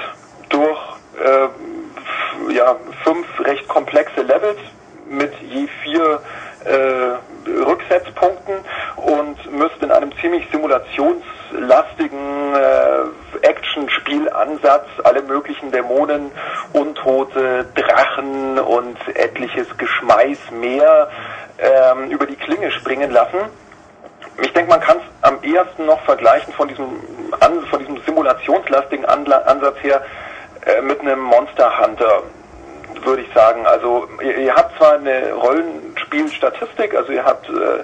durch äh, ja, fünf recht komplexe Levels mit je vier äh, Rücksetzpunkten und müsst in einem ziemlich simulationslastigen äh, Action-Spiel ansetzen Satz, alle möglichen Dämonen, Untote, Drachen und etliches Geschmeiß mehr ähm, über die Klinge springen lassen. Ich denke, man kann es am ehesten noch vergleichen von diesem, von diesem simulationslastigen Ansatz her äh, mit einem Monster Hunter würde ich sagen. Also ihr, ihr, habt zwar eine Rollenspielstatistik, also ihr habt äh,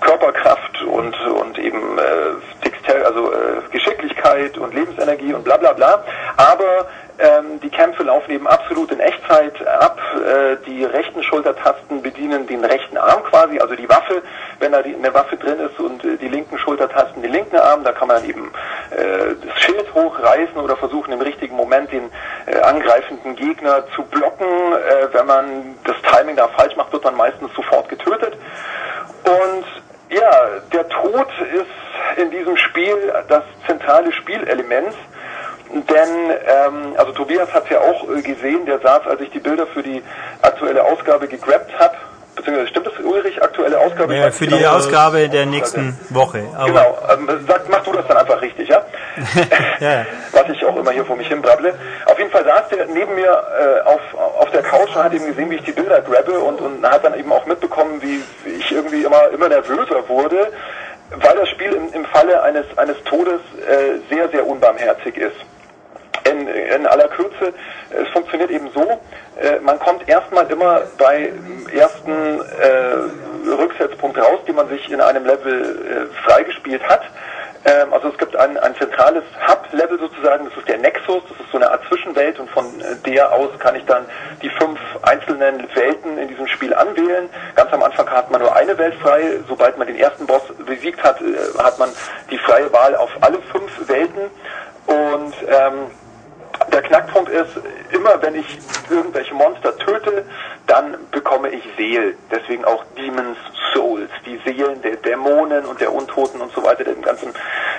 Körperkraft und, und eben äh, also äh, Geschicklichkeit und Lebensenergie und bla bla bla, aber ähm, die Kämpfe laufen eben absolut in Echtzeit ab. Äh, die rechten Schultertasten bedienen den rechten Arm quasi, also die Waffe, wenn da die, eine Waffe drin ist und äh, die linken Schultertasten den linken Arm, da kann man dann eben äh, das Schild hochreißen oder versuchen im richtigen Moment den äh, angreifenden Gegner zu blocken. Äh, wenn man das Timing da falsch macht, wird man meistens sofort getötet. Und ja, der Tod ist in diesem Spiel das zentrale Spielelement. Denn, ähm, also Tobias hat es ja auch äh, gesehen, der saß, als ich die Bilder für die aktuelle Ausgabe gegrabt habe, beziehungsweise stimmt das, Ulrich, aktuelle Ausgabe? Ja, für die genau, Ausgabe der nächsten Woche. genau, ähm, sag, mach du das dann einfach richtig, ja? ja. Was ich auch immer hier vor mich hin brabble. Auf jeden Fall saß der neben mir äh, auf, auf der Couch und hat eben gesehen, wie ich die Bilder grabbe und, und hat dann eben auch mitbekommen, wie, wie ich irgendwie immer, immer nervöser wurde, weil das Spiel im, im Falle eines, eines Todes äh, sehr, sehr unbarmherzig ist in, in aller Kürze, es funktioniert eben so, äh, man kommt erstmal immer bei ersten äh, Rücksetzpunkt raus, die man sich in einem Level äh, freigespielt hat. Ähm, also es gibt ein, ein zentrales Hub-Level sozusagen, das ist der Nexus, das ist so eine Art Zwischenwelt und von der aus kann ich dann die fünf einzelnen Welten in diesem Spiel anwählen. Ganz am Anfang hat man nur eine Welt frei, sobald man den ersten Boss besiegt hat, äh, hat man die freie Wahl auf alle fünf Welten und ähm, der Knackpunkt ist, immer wenn ich irgendwelche Monster töte, dann bekomme ich Seelen. Deswegen auch Demons Souls, die Seelen der Dämonen und der Untoten und so weiter, dem ganzen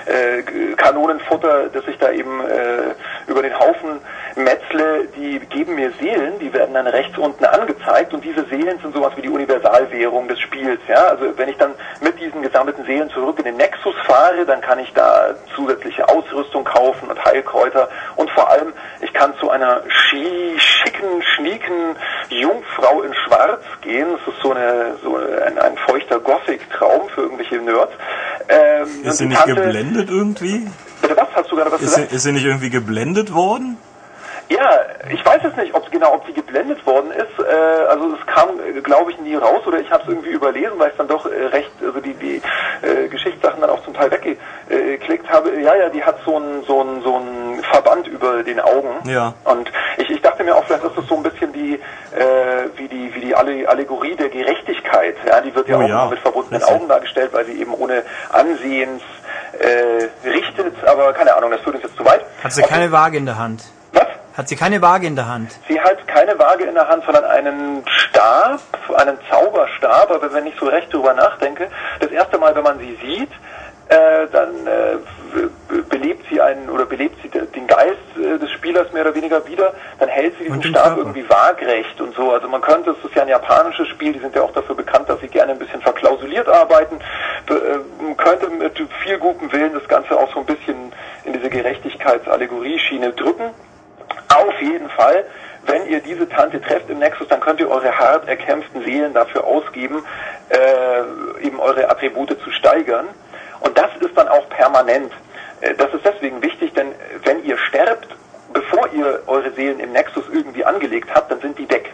äh, Kanonenfutter, das ich da eben äh, über den Haufen metzle, die geben mir Seelen, die werden dann rechts unten angezeigt und diese Seelen sind sowas wie die Universalwährung des Spiels. Ja? Also wenn ich dann mit diesen gesammelten Seelen zurück in den Nexus fahre, dann kann ich da zusätzliche Ausrüstung kaufen und Heilkräuter und vor allem ich kann zu einer schicken, schnieken Jungfrau in Schwarz gehen. Das ist so, eine, so ein, ein feuchter Gothic-Traum für irgendwelche Nerds. Ähm, ist sie nicht Tante, geblendet irgendwie? Bitte was? Hast du gerade was ist gesagt? Sie, ist sie nicht irgendwie geblendet worden? Ja, ich weiß es nicht, ob genau, ob sie geblendet worden ist. Äh, also es kam, glaube ich, nie raus oder ich habe es irgendwie überlesen, weil ich dann doch äh, recht, also die, die äh, Geschichtssachen dann auch zum Teil weggeklickt habe. Ja, ja, die hat so ein so ein so ein Verband über den Augen. Ja. Und ich, ich dachte mir auch, vielleicht ist das so ein bisschen wie äh, wie die wie die Allegorie der Gerechtigkeit. Ja, die wird ja oh, auch ja. mit verbundenen Augen dargestellt, weil sie eben ohne Ansehens äh, richtet. Aber keine Ahnung, das führt uns jetzt zu weit. Hat sie keine Waage in der Hand? Hat sie keine Waage in der Hand? Sie hat keine Waage in der Hand, sondern einen Stab, einen Zauberstab, aber wenn ich so recht drüber nachdenke, das erste Mal, wenn man sie sieht, äh, dann äh, belebt sie einen oder belebt sie den Geist äh, des Spielers mehr oder weniger wieder, dann hält sie diesen Stab Körper. irgendwie waagrecht und so. Also man könnte, es ist ja ein japanisches Spiel, die sind ja auch dafür bekannt, dass sie gerne ein bisschen verklausuliert arbeiten, man könnte mit viel gutem Willen das Ganze auch so ein bisschen in diese Gerechtigkeitsallegorie-Schiene drücken. Auf jeden Fall, wenn ihr diese Tante trefft im Nexus, dann könnt ihr eure hart erkämpften Seelen dafür ausgeben, äh, eben eure Attribute zu steigern. Und das ist dann auch permanent. Äh, das ist deswegen wichtig, denn wenn ihr sterbt, bevor ihr eure Seelen im Nexus irgendwie angelegt habt, dann sind die weg.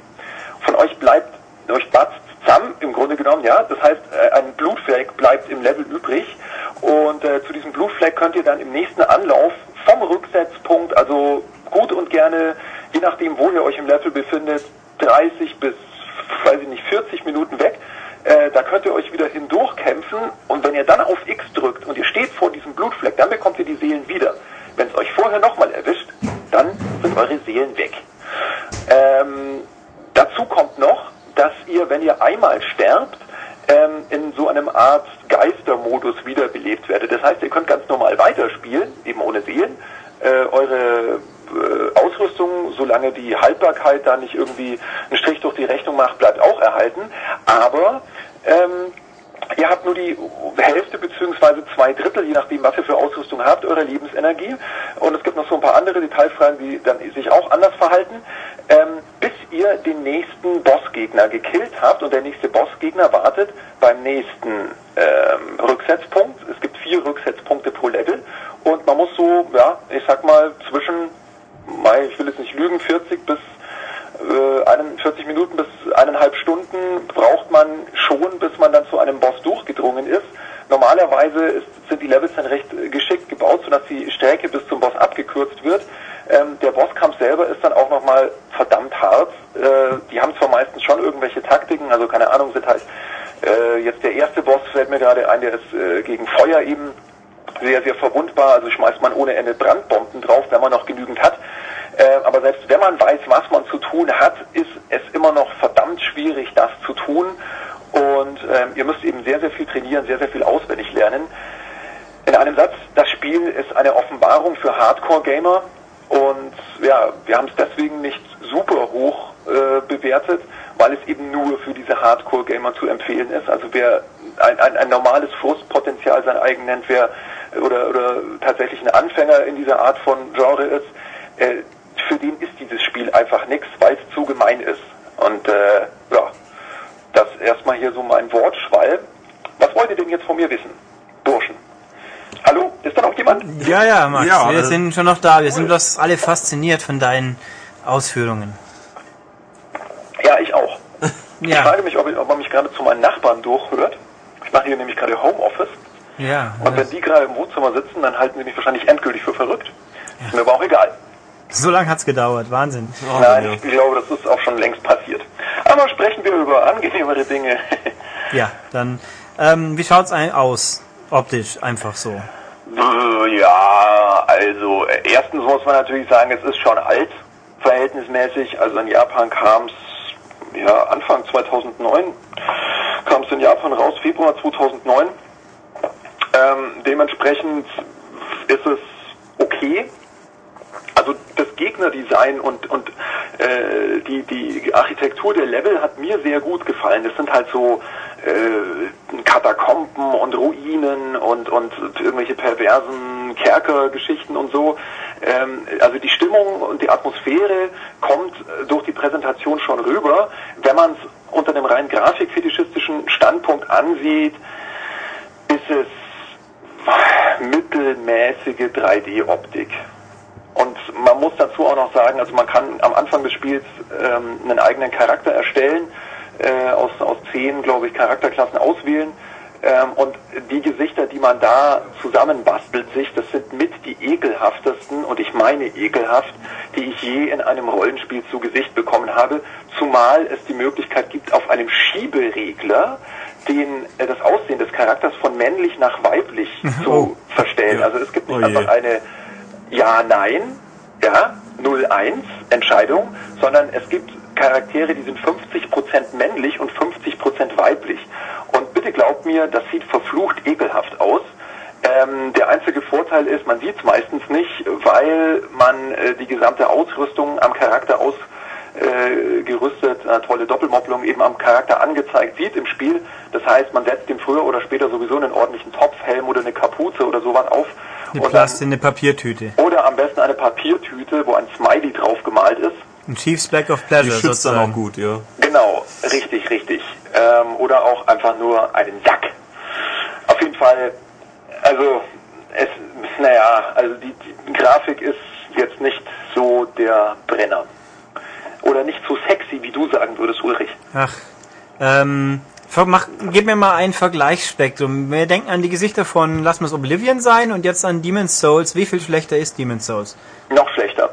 Von euch bleibt, euch batzt zusammen, im Grunde genommen, ja. Das heißt, äh, ein Blutfleck bleibt im Level übrig. Und äh, zu diesem Blutfleck könnt ihr dann im nächsten Anlauf vom Rücksetzpunkt, also gut und gerne, je nachdem, wo ihr euch im Level befindet, 30 bis, weiß ich nicht, 40 Minuten weg. Äh, da könnt ihr euch wieder hindurchkämpfen und wenn ihr dann auf X drückt und ihr steht vor diesem Blutfleck, dann bekommt ihr die Seelen wieder. Wenn es euch vorher nochmal erwischt, dann sind eure Seelen weg. Ähm, dazu kommt noch, dass ihr, wenn ihr einmal sterbt, ähm, in so einem Art Geistermodus wiederbelebt werdet. Das heißt, ihr könnt ganz normal weiterspielen, eben ohne Seelen, äh, eure Ausrüstung, solange die Haltbarkeit da nicht irgendwie einen Strich durch die Rechnung macht, bleibt auch erhalten. Aber ähm, ihr habt nur die Hälfte beziehungsweise zwei Drittel, je nachdem, was ihr für Ausrüstung habt, eurer Lebensenergie. und es gibt noch so ein paar andere Detailfragen, die dann sich auch anders verhalten, ähm, bis ihr den nächsten Bossgegner gekillt habt und der nächste Bossgegner wartet beim nächsten ähm, Rücksetzpunkt. Es gibt vier Rücksetzpunkte pro Level und man muss so, ja, ich sag mal zwischen, ich will jetzt nicht lügen, 40 bis 41 äh, Minuten bis eineinhalb Stunden braucht man schon, bis man dann zu einem Boss durchgedrungen ist. Normalerweise ist, sind die Levels dann recht geschickt gebaut, sodass die Strecke bis zum Boss abgekürzt wird. Ähm, der Bosskampf selber ist dann auch nochmal verdammt hart. Äh, die haben zwar meistens schon irgendwelche Taktiken, also keine Ahnung, sind halt äh, jetzt der erste Boss fällt mir gerade ein, der ist äh, gegen Feuer eben sehr, sehr verwundbar. Also schmeißt man ohne Ende Brandbomben drauf, wenn man noch genügend hat. Äh, aber selbst wenn man weiß, was man zu tun hat, ist es immer noch verdammt schwierig, das zu tun. Und ähm, ihr müsst eben sehr, sehr viel trainieren, sehr, sehr viel auswendig lernen. In einem Satz, das Spiel ist eine Offenbarung für Hardcore-Gamer. Und ja, wir haben es deswegen nicht super hoch äh, bewertet, weil es eben nur für diese Hardcore-Gamer zu empfehlen ist. Also wer ein, ein, ein normales Frustpotenzial sein eigen nennt, wer oder, oder tatsächlich ein Anfänger in dieser Art von Genre ist, äh, für den ist dieses Spiel einfach nichts, weil es zu gemein ist. Und äh, ja, das erstmal hier so mein Wortschwall. Was wollt ihr denn jetzt von mir wissen, Burschen? Hallo, ist da noch jemand? Ja, ja, Max, ja, wir sind schon noch da. Wir sind bloß alle fasziniert von deinen Ausführungen. Ja, ich auch. ja. Ich frage mich, ob, ob man mich gerade zu meinen Nachbarn durchhört. Ich mache hier nämlich gerade Homeoffice. Ja. Und wenn die gerade im Wohnzimmer sitzen, dann halten sie mich wahrscheinlich endgültig für verrückt. Ja. Ist mir aber auch egal. So lange hat's gedauert, Wahnsinn. Oh, Nein, ja. ich glaube, das ist auch schon längst passiert. Aber sprechen wir über angenehmere Dinge. ja, dann, ähm, wie schaut's ein aus, optisch, einfach so? Ja, also äh, erstens muss man natürlich sagen, es ist schon alt, verhältnismäßig. Also in Japan kam's ja, Anfang 2009 kam es in Japan raus, Februar 2009. Ähm, dementsprechend ist es okay, also das Gegnerdesign und, und äh, die, die Architektur der Level hat mir sehr gut gefallen. Das sind halt so äh, Katakomben und Ruinen und, und irgendwelche perversen Kerkergeschichten und so. Ähm, also die Stimmung und die Atmosphäre kommt durch die Präsentation schon rüber. Wenn man es unter einem rein grafikfetischistischen Standpunkt ansieht, ist es mittelmäßige 3D-Optik. Und man muss dazu auch noch sagen, also man kann am Anfang des Spiels ähm, einen eigenen Charakter erstellen, äh, aus, aus zehn, glaube ich, Charakterklassen auswählen. Ähm, und die Gesichter, die man da zusammenbastelt sich, das sind mit die ekelhaftesten, und ich meine ekelhaft, die ich je in einem Rollenspiel zu Gesicht bekommen habe, zumal es die Möglichkeit gibt, auf einem Schieberegler den, äh, das Aussehen des Charakters von männlich nach weiblich oh. zu verstellen. Ja. Also es gibt nicht oh einfach eine ja, Nein, ja, 0-1 Entscheidung, sondern es gibt Charaktere, die sind 50% männlich und 50% weiblich. Und bitte glaubt mir, das sieht verflucht ekelhaft aus. Ähm, der einzige Vorteil ist, man sieht es meistens nicht, weil man äh, die gesamte Ausrüstung am Charakter ausgerüstet, äh, eine tolle Doppelmopplung eben am Charakter angezeigt sieht im Spiel. Das heißt, man setzt dem früher oder später sowieso einen ordentlichen Topfhelm oder eine Kapuze oder sowas auf eine Plast eine Papiertüte. Oder am besten eine Papiertüte, wo ein Smiley drauf gemalt ist. Ein Chiefs Black of Pleasure. Die schützt dann auch gut, ja. Genau, richtig, richtig. Ähm, oder auch einfach nur einen Sack. Auf jeden Fall, also es, naja, also die, die Grafik ist jetzt nicht so der Brenner. Oder nicht so sexy, wie du sagen würdest, Ulrich. Ach, ähm, Mach, gib mir mal ein Vergleichsspektrum. Wir denken an die Gesichter von Lass uns Oblivion sein und jetzt an Demon's Souls. Wie viel schlechter ist Demon's Souls? Noch schlechter.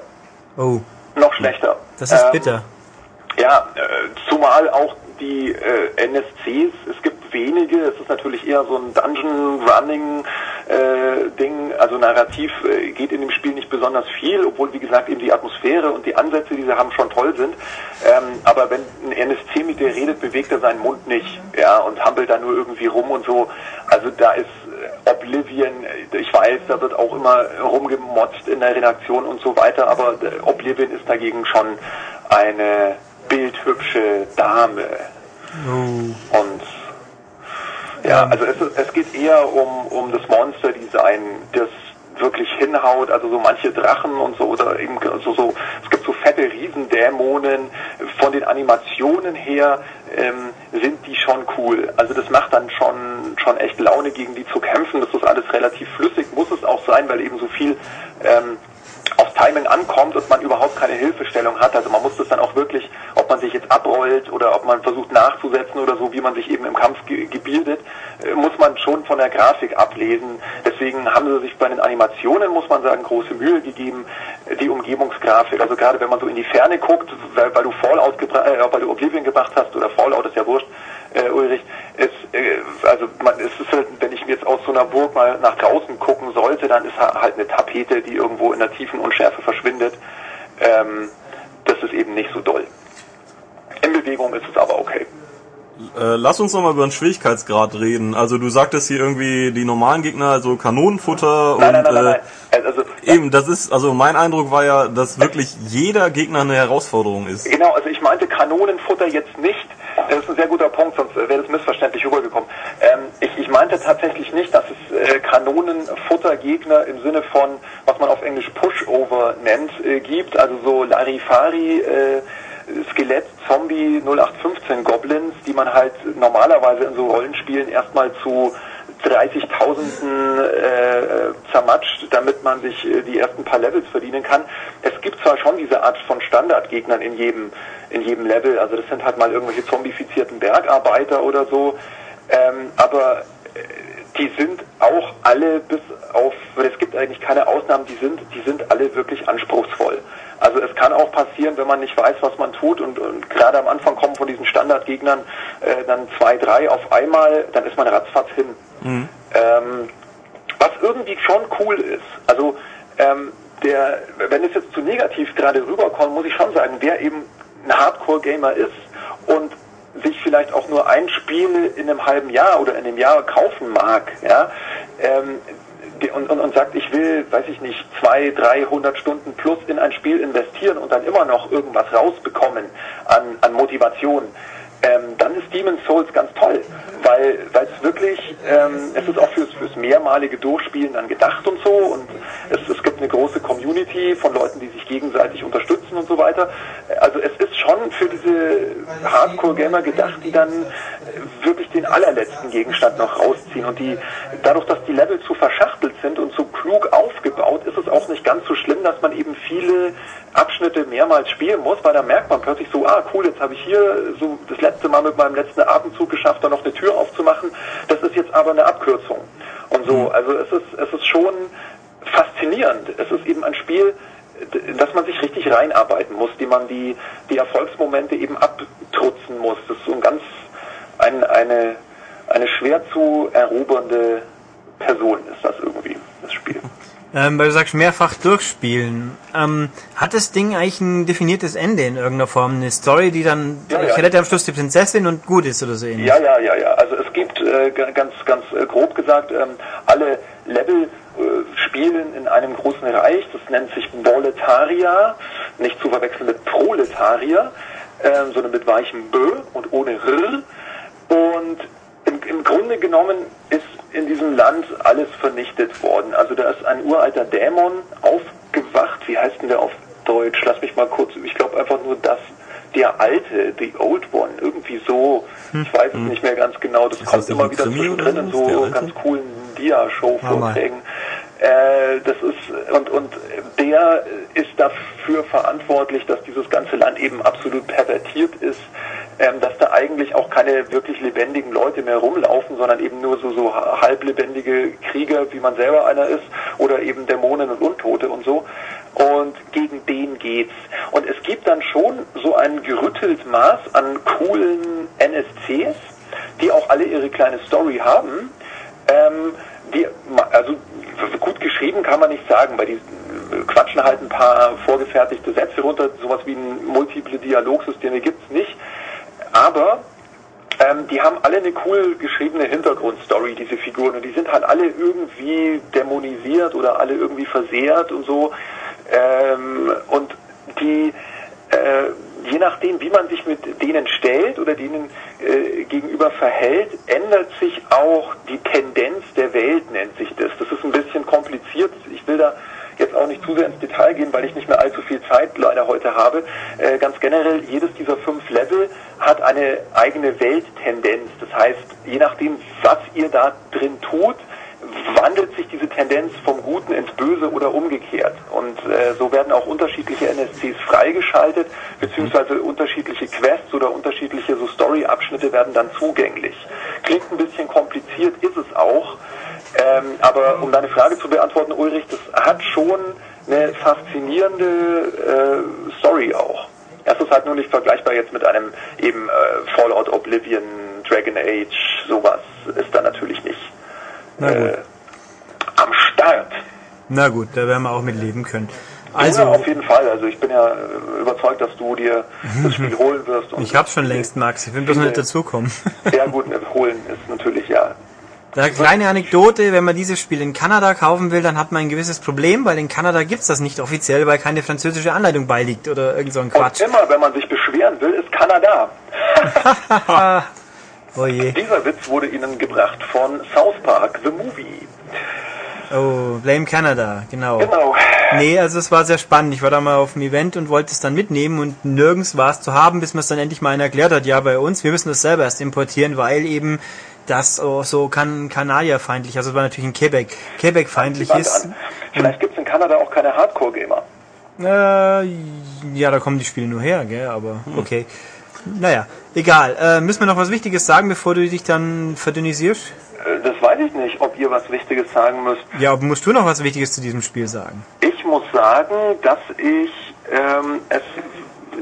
Oh. Noch schlechter. Das ist ähm, bitter. Ja, äh, zumal auch die äh, NSCs, es gibt wenige, es ist natürlich eher so ein Dungeon-Running-Ding, äh, also narrativ äh, geht in dem Spiel nicht besonders viel, obwohl wie gesagt eben die Atmosphäre und die Ansätze, die sie haben, schon toll sind. Ähm, aber wenn ein NSC mit dir redet, bewegt er seinen Mund nicht, ja, und hampelt da nur irgendwie rum und so. Also da ist äh, Oblivion, ich weiß, da wird auch immer rumgemotzt in der Redaktion und so weiter, aber äh, Oblivion ist dagegen schon eine bildhübsche Dame. Oh. Und ja, also es, es geht eher um, um das Monster-Design, das wirklich hinhaut. Also so manche Drachen und so oder eben so, so es gibt so fette Riesendämonen. Von den Animationen her ähm, sind die schon cool. Also das macht dann schon schon echt Laune gegen die zu kämpfen. Das ist alles relativ flüssig, muss es auch sein, weil eben so viel ähm, Timing ankommt und man überhaupt keine Hilfestellung hat. Also man muss das dann auch wirklich, ob man sich jetzt abrollt oder ob man versucht nachzusetzen oder so, wie man sich eben im Kampf ge gebildet, äh, muss man schon von der Grafik ablesen. Deswegen haben sie sich bei den Animationen, muss man sagen, große Mühe gegeben, die Umgebungsgrafik. Also gerade wenn man so in die Ferne guckt, weil, weil du Fallout, äh, weil du Oblivion gebracht hast oder Fallout ist ja wurscht, äh, Ulrich, es, äh, also man, es ist halt, wenn ich mir jetzt aus so einer Burg mal nach draußen gucken sollte, dann ist halt eine Tapete, die irgendwo in der tiefen Unschärfe verschwindet. Ähm, das ist eben nicht so doll. In Bewegung ist es aber okay. Äh, lass uns nochmal über den Schwierigkeitsgrad reden. Also du sagtest hier irgendwie die normalen Gegner, also Kanonenfutter Nein, und nein, nein, äh, nein. Also, eben, das ist, also mein Eindruck war ja, dass wirklich jeder Gegner eine Herausforderung ist. Genau, also ich meinte Kanonenfutter jetzt nicht. Das ist ein sehr guter Punkt, sonst wäre das missverständlich rübergekommen. Ähm, ich, ich meinte tatsächlich nicht, dass es äh, Kanonenfuttergegner im Sinne von, was man auf Englisch Pushover nennt, äh, gibt. Also so Larifari, äh, Skelett, Zombie 0815 Goblins, die man halt normalerweise in so Rollenspielen erstmal zu 30.000 äh, zermatscht, damit man sich äh, die ersten paar Levels verdienen kann. Es gibt zwar schon diese Art von Standardgegnern in jedem in jedem Level, also das sind halt mal irgendwelche zombifizierten Bergarbeiter oder so, ähm, aber äh, die sind auch alle bis auf, es gibt eigentlich keine Ausnahmen, die sind, die sind alle wirklich anspruchsvoll. Also es kann auch passieren, wenn man nicht weiß, was man tut und, und gerade am Anfang kommen von diesen Standardgegnern äh, dann zwei, drei auf einmal, dann ist man ratzfatz hin. Mhm. Ähm, was irgendwie schon cool ist, also ähm, der, wenn es jetzt zu negativ gerade rüberkommt, muss ich schon sagen, wer eben ein Hardcore-Gamer ist und sich vielleicht auch nur ein Spiel in einem halben Jahr oder in einem Jahr kaufen mag, ja, ähm, und, und, und sagt, ich will, weiß ich nicht, zwei, 300 Stunden plus in ein Spiel investieren und dann immer noch irgendwas rausbekommen an, an Motivation, ähm, dann ist Demon's Souls ganz toll, weil es wirklich, ähm, es ist auch fürs, fürs mehrmalige Durchspielen dann gedacht und so und es, es gibt eine große Community von Leuten, die sich gegenseitig unterstützen und so weiter. Also es ist schon für diese Hardcore-Gamer gedacht, die dann äh, wirklich den allerletzten Gegenstand noch rausziehen und die dadurch, dass die Level zu verschachtelt sind und so klug aufgebaut, ist es auch nicht ganz so schlimm, dass man eben viele Abschnitte mehrmals spielen muss, weil da merkt man plötzlich so, ah cool, jetzt habe ich hier so das letzte Mal mit meinem letzten Atemzug geschafft, da noch eine Tür aufzumachen. Das ist jetzt aber eine Abkürzung. Und so, also es ist, es ist schon faszinierend. Es ist eben ein Spiel, dass man sich richtig reinarbeiten muss, die man die, die Erfolgsmomente eben abtrutzen muss. Das ist so ein ganz, ein, eine, eine schwer zu erobernde Person ist das irgendwie. Ähm, weil du sagst, mehrfach durchspielen. Ähm, hat das Ding eigentlich ein definiertes Ende in irgendeiner Form? Eine Story, die dann, Ja, ich ja. rette am Schluss die Prinzessin und gut ist oder so ähnlich? Ja, ja, ja, ja. Also es gibt äh, ganz, ganz äh, grob gesagt, ähm, alle Level äh, spielen in einem großen Reich. Das nennt sich Boletaria, nicht zu verwechseln mit Proletarier, ähm, sondern mit weichem Bö und ohne R. Und im, im Grunde genommen ist in diesem Land alles vernichtet worden. Also da ist ein uralter Dämon aufgewacht. Wie heißt denn der auf Deutsch? Lass mich mal kurz, ich glaube einfach nur das. Der alte, the old one, irgendwie so. Ich weiß es nicht mehr ganz genau. Das Ist kommt das immer wieder zwischendrin in so ganz coolen Dia-Show-Vorträgen. Äh, das ist und und der ist dafür verantwortlich, dass dieses ganze Land eben absolut pervertiert ist, ähm, dass da eigentlich auch keine wirklich lebendigen Leute mehr rumlaufen, sondern eben nur so so halblebendige Krieger, wie man selber einer ist, oder eben Dämonen und Untote und so. Und gegen den geht's. Und es gibt dann schon so ein gerüttelt Maß an coolen NSCs, die auch alle ihre kleine Story haben. Ähm, die, also gut geschrieben kann man nicht sagen, weil die äh, quatschen halt ein paar vorgefertigte Sätze runter, sowas wie ein multiple Dialogsysteme gibt's nicht. Aber ähm, die haben alle eine cool geschriebene Hintergrundstory, diese Figuren. Und die sind halt alle irgendwie dämonisiert oder alle irgendwie versehrt und so. Ähm, und die, äh, je nachdem, wie man sich mit denen stellt oder denen äh, gegenüber verhält, ändert sich auch die Tendenz der Welt, nennt sich das. Das ist ein bisschen kompliziert. Ich will da jetzt auch nicht zu sehr ins Detail gehen, weil ich nicht mehr allzu viel Zeit leider heute habe. Äh, ganz generell, jedes dieser fünf Level hat eine eigene Welttendenz. Das heißt, je nachdem, was ihr da drin tut, wandelt sich diese Tendenz vom Guten ins Böse oder umgekehrt. Und äh, so werden auch unterschiedliche NSCs freigeschaltet, beziehungsweise unterschiedliche Quests oder unterschiedliche so Story-Abschnitte werden dann zugänglich. Klingt ein bisschen kompliziert, ist es auch. Ähm, aber um deine Frage zu beantworten, Ulrich, das hat schon eine faszinierende äh, Story auch. Es ist halt nur nicht vergleichbar jetzt mit einem eben äh, Fallout Oblivion, Dragon Age, sowas ist da natürlich nicht äh, am Start. Na gut, da werden wir auch mit leben können. Also, ja, auf jeden Fall. Also ich bin ja äh, überzeugt, dass du dir das Spiel holen wirst. ich hab's schon längst, Max. Ich will bloß nicht dazukommen. Sehr gut, holen ist natürlich ja eine kleine Anekdote, wenn man dieses Spiel in Kanada kaufen will, dann hat man ein gewisses Problem, weil in Kanada gibt's das nicht offiziell, weil keine französische Anleitung beiliegt oder irgend so ein Quatsch. Und immer, wenn man sich beschweren will, ist Kanada. oh je. Dieser Witz wurde Ihnen gebracht von South Park, The Movie. Oh, Blame Canada, genau. Genau. Nee, also es war sehr spannend. Ich war da mal auf dem Event und wollte es dann mitnehmen und nirgends war es zu haben, bis man es dann endlich mal einer erklärt hat, ja, bei uns, wir müssen das selber erst importieren, weil eben das oh, so kan Kanadierfeindlich, also es war natürlich ein Quebec, Quebec-feindlich ist. Vielleicht gibt es in Kanada auch keine Hardcore-Gamer. Äh, ja, da kommen die Spiele nur her, gell, aber hm. Naja, egal. Äh, müssen wir noch was Wichtiges sagen, bevor du dich dann verdünnisierst? Äh, das weiß ich nicht, ob ihr was Wichtiges sagen müsst. Ja, musst du noch was Wichtiges zu diesem Spiel sagen? Ich muss sagen, dass ich ähm, es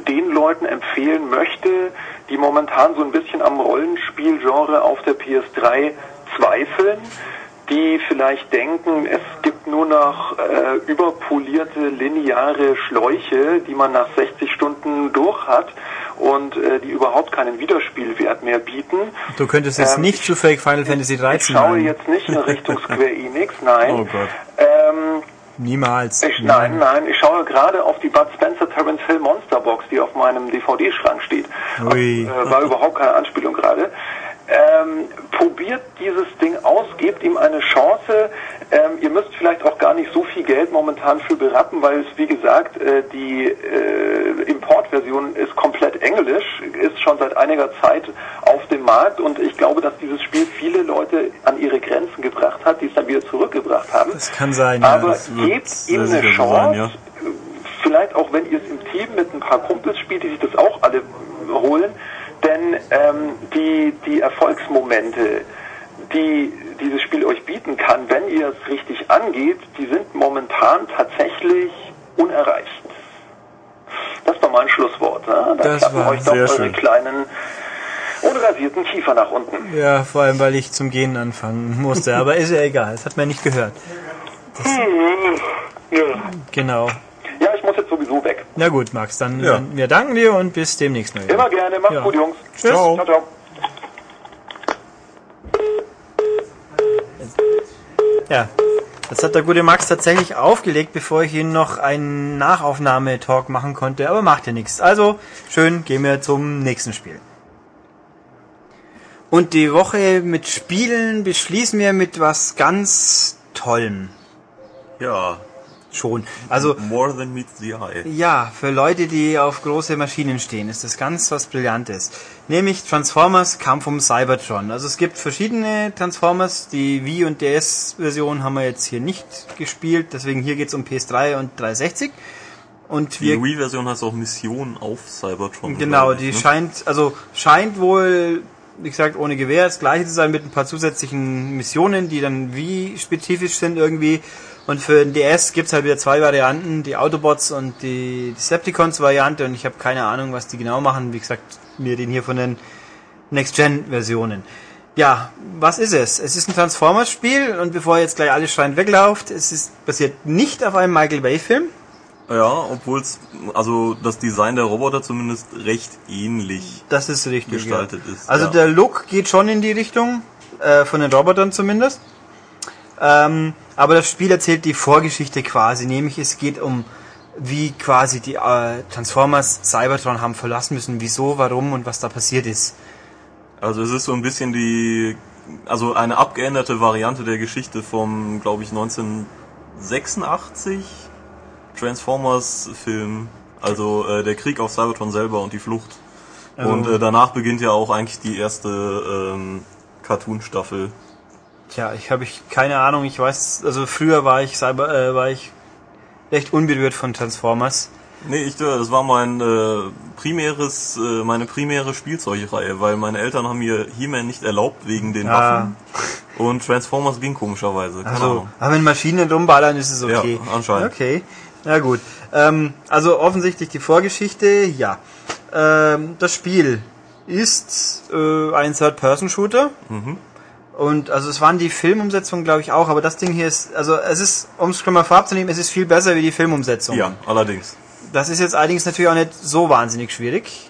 den Leuten empfehlen möchte, die momentan so ein bisschen am Rollenspielgenre auf der PS3 zweifeln, die vielleicht denken, es gibt nur noch äh, überpolierte lineare Schläuche, die man nach 60 Stunden durch hat und äh, die überhaupt keinen Wiederspielwert mehr bieten. Du könntest jetzt ähm, nicht zu Fake Final Fantasy 13 Ich schaue nein. jetzt nicht in Richtung Square Enix, nein. Oh Gott. Ähm, Niemals. Ich, nein, nein, ich schaue gerade auf die Bud Spencer Terence Hill Monster Box, die auf meinem DVD-Schrank steht. Ui. Äh, war überhaupt keine Anspielung gerade. Ähm, probiert dieses Ding aus, gebt ihm eine Chance. Ähm, ihr müsst vielleicht auch gar nicht so viel Geld momentan für berappen, weil es, wie gesagt, äh, die äh, Importversion ist komplett englisch, ist schon seit einiger Zeit auf dem Markt und ich glaube, dass dieses Spiel viele Leute an ihre Grenzen gebracht hat, die es dann wieder zurückgebracht haben. Das kann sein, Aber ja, gebt ihm eine Chance. Sein, ja. Vielleicht auch, wenn ihr es im Team mit ein paar Kumpels spielt, die sich das auch alle holen denn ähm, die, die Erfolgsmomente, die dieses Spiel euch bieten kann, wenn ihr es richtig angeht, die sind momentan tatsächlich unerreicht. Das war mein Schlusswort. Ne? Da das war euch doch eure schön. kleinen unrasierten Kiefer nach unten. Ja, vor allem, weil ich zum Gehen anfangen musste. Aber ist ja egal, das hat man nicht gehört. Das, ja. Genau. Ja, ich muss jetzt sowieso weg. Na gut, Max, dann ja. wir danken dir und bis demnächst mal. Immer gerne, macht's ja. gut, Jungs. Tschüss. Ciao. ciao, ciao. Ja, das hat der gute Max tatsächlich aufgelegt, bevor ich ihn noch einen Nachaufnahmetalk machen konnte, aber macht ja nichts. Also, schön, gehen wir zum nächsten Spiel. Und die Woche mit Spielen beschließen wir mit was ganz Tollem. Ja, schon. Also More than meets the eye. Ja, für Leute, die auf große Maschinen stehen, ist das ganz was Brillantes. Nämlich Transformers Kampf um Cybertron. Also es gibt verschiedene Transformers. Die Wii und DS-Version haben wir jetzt hier nicht gespielt. Deswegen hier geht's um PS3 und 360. Und die Wii-Version hat auch Missionen auf Cybertron. Genau, die ne? scheint, also scheint wohl wie gesagt, ohne Gewehr das gleiche zu sein mit ein paar zusätzlichen Missionen, die dann wie spezifisch sind irgendwie. Und für den DS gibt's halt wieder zwei Varianten, die Autobots und die Decepticons-Variante. Und ich habe keine Ahnung, was die genau machen. Wie gesagt, mir den hier von den Next-Gen-Versionen. Ja, was ist es? Es ist ein Transformers-Spiel und bevor jetzt gleich alles schreiend weglauft, es ist basiert nicht auf einem Michael Bay-Film. Ja, obwohl es, also das Design der Roboter zumindest recht ähnlich das ist richtig, gestaltet ja. ist. Also ja. der Look geht schon in die Richtung, äh, von den Robotern zumindest. Ähm, aber das Spiel erzählt die Vorgeschichte quasi, nämlich es geht um wie quasi die äh, Transformers Cybertron haben verlassen müssen, wieso, warum und was da passiert ist. Also es ist so ein bisschen die, also eine abgeänderte Variante der Geschichte vom, glaube ich, 1986 Transformers-Film. Also äh, der Krieg auf Cybertron selber und die Flucht. Also- und äh, danach beginnt ja auch eigentlich die erste ähm, Cartoon-Staffel. Tja, ich habe ich keine Ahnung, ich weiß, also früher war ich Cyber, äh, war ich recht unberührt von Transformers. Nee, ich, äh, das war mein äh, primäres, äh, meine primäre Spielzeugreihe, weil meine Eltern haben mir He-Man nicht erlaubt wegen den Ah. Waffen. Und Transformers ging komischerweise. Keine Also, Ahnung. aber wenn Maschinen rumballern, ist es okay. Ja, anscheinend. Okay, na gut. Ähm, also offensichtlich die Vorgeschichte, ja. Ähm, das Spiel ist äh, ein Third-Person-Shooter. Mhm. Und also es waren die Filmumsetzungen, glaube ich, auch, aber das Ding hier ist, also es ist, um es schon mal vorab zu nehmen, es ist viel besser wie die Filmumsetzung. Ja, allerdings. Das ist jetzt allerdings natürlich auch nicht so wahnsinnig schwierig.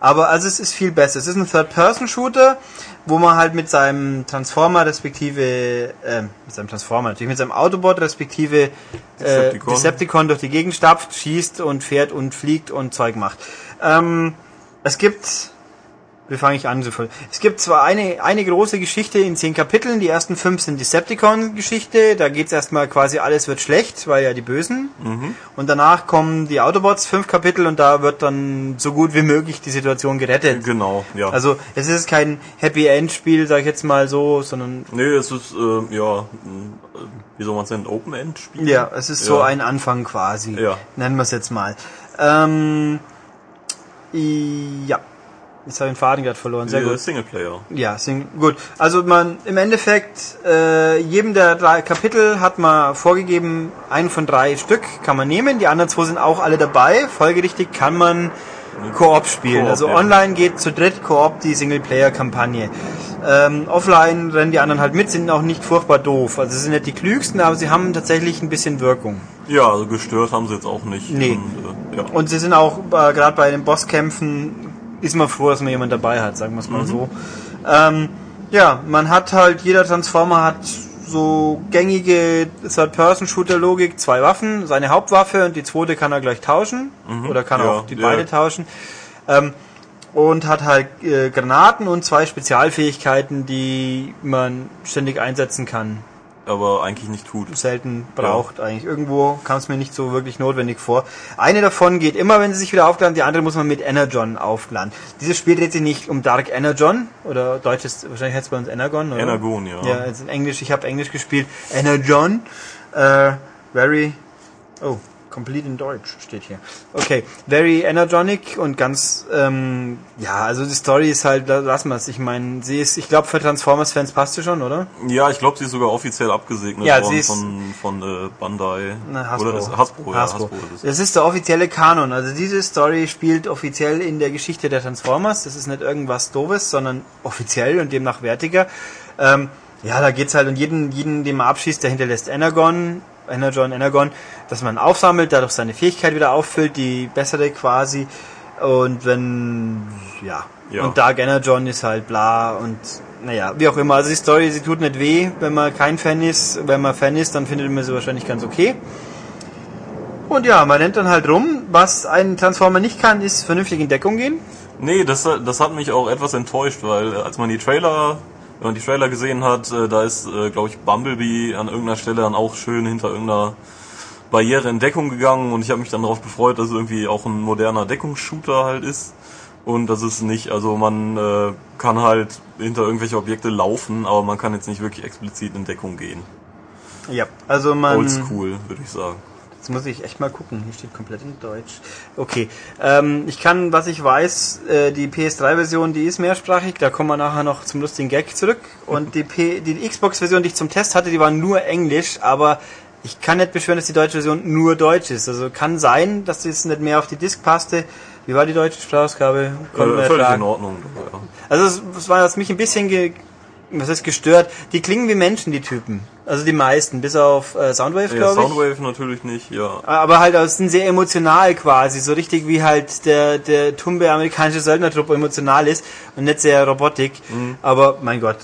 Aber also es ist viel besser. Es ist ein Third-Person-Shooter, wo man halt mit seinem Transformer respektive, äh, mit seinem Transformer natürlich, mit seinem Autobot respektive äh, Decepticon. Decepticon durch die Gegend stapft, schießt und fährt und fliegt und Zeug macht. Ähm, es gibt wie fange ich an? so? Es gibt zwar eine, eine große Geschichte in zehn Kapiteln, die ersten fünf sind Decepticon-Geschichte, da geht's erstmal quasi alles wird schlecht, weil ja die Bösen. Und danach kommen die Autobots, fünf Kapitel, und da wird dann so gut wie möglich die Situation gerettet. Genau, ja. Also es ist kein Happy End Spiel, sag ich jetzt mal so, sondern nee, es ist, äh, ja, äh, wie soll man es nennen, Open-End-Spiel? ja, es ist so Ja. ein Anfang quasi. Ja. Nennen wir es jetzt mal. Ähm, ja. Jetzt habe ich den Faden gerade verloren. Sehr gut. Singleplayer. Ja, sing, gut. Also man im Endeffekt äh, jedem der drei Kapitel hat man vorgegeben, einen von drei Stück kann man nehmen. Die anderen zwei sind auch alle dabei. Folgerichtig kann man Koop spielen. Koop, also ja. online geht zu dritt Koop die Singleplayer-Kampagne. Ähm, offline rennen die anderen halt mit, sind auch nicht furchtbar doof. Also sie sind nicht die klügsten, aber sie haben tatsächlich ein bisschen Wirkung. Ja, also gestört haben sie jetzt auch nicht. Nee. Und, äh, ja. Und sie sind auch, äh, gerade bei den Bosskämpfen, ist man froh, dass man jemand dabei hat, sagen wir es Mhm. mal so. Ähm, ja, man hat halt, jeder Transformer hat so gängige Third-Person-Shooter-Logik, zwei Waffen, seine Hauptwaffe und die zweite kann er gleich tauschen. Oder kann Mhm. Ja, auch die ja. beide tauschen. Ähm, und hat halt äh, Granaten und zwei Spezialfähigkeiten, die man ständig einsetzen kann Aber eigentlich nicht tut. selten braucht eigentlich. Irgendwo kam es mir nicht so wirklich notwendig vor. Eine davon geht immer, wenn sie sich wieder aufladen, die andere muss man mit Energon aufladen. Dieses Spiel dreht sich nicht um Dark Energon oder deutsches, wahrscheinlich heißt es bei uns Energon, oder? Energon, ja. Ja, jetzt in Englisch, ich habe Englisch gespielt. Energon, äh, very, oh, complete in Deutsch steht hier. Okay, very energonic und ganz, ähm, ja, also die Story ist halt, la- lassen wir es. Ich meine, sie ist, ich glaube, für Transformers-Fans passt sie schon, oder? Ja, ich glaube, sie ist sogar offiziell abgesegnet Ja, worden von, von äh, Bandai. Na, Hasbro. Oder ist Hasbro, ja, Hasbro. Hasbro es. Das ist der offizielle Kanon. Also diese Story spielt offiziell in der Geschichte der Transformers. Das ist nicht irgendwas Doofes, sondern offiziell und demnach wertiger. Ähm, ja, da geht's halt und jeden, jeden, den man abschießt, der hinterlässt Energon, Energon, Energon, dass man aufsammelt, dadurch seine Fähigkeit wieder auffüllt, die bessere quasi. Und wenn, ja. Ja. Und Dark Energon ist halt bla und naja, wie auch immer. Also die Story, sie tut nicht weh, wenn man kein Fan ist. Wenn man Fan ist, dann findet man sie wahrscheinlich ganz okay. Und ja, man rennt dann halt rum. Was ein Transformer nicht kann, ist vernünftig in Deckung gehen. Nee, das, das hat mich auch etwas enttäuscht, weil äh, als man die Trailer, wenn man die Trailer gesehen hat, äh, da ist, äh, glaube ich, Bumblebee an irgendeiner Stelle dann auch schön hinter irgendeiner Barriere in Deckung gegangen und ich habe mich dann darauf gefreut, dass es irgendwie auch ein moderner Deckungsshooter halt ist. Und das ist nicht, also man äh, kann halt hinter irgendwelche Objekte laufen, aber man kann jetzt nicht wirklich explizit in Deckung gehen. Ja, also man. Oldschool, würde ich sagen. Jetzt muss ich echt mal gucken. Hier steht komplett in Deutsch. Okay. Ähm, ich kann, was ich weiß, äh, die PS3-Version, die ist mehrsprachig. Da kommen wir nachher noch zum lustigen Gag zurück. Und die, P die Xbox-Version, die ich zum Test hatte, die war nur Englisch. Aber ich kann nicht beschwören, dass die deutsche Version nur Deutsch ist. Also kann sein, dass das nicht mehr auf die Disk passte. Wie war die deutsche Sprachausgabe? Äh, völlig ertragen. in Ordnung. Ja. Also es, es war was mich ein bisschen ge, was heißt gestört. Die klingen wie Menschen, die Typen. Also die meisten, bis auf äh, Soundwave, Ja, glaube ich. Soundwave natürlich nicht, ja. Aber halt, es sind sehr emotional quasi, so richtig wie halt der, der tumbe amerikanische Söldnertrupp emotional ist und nicht sehr Robotik. Mhm. Aber mein Gott,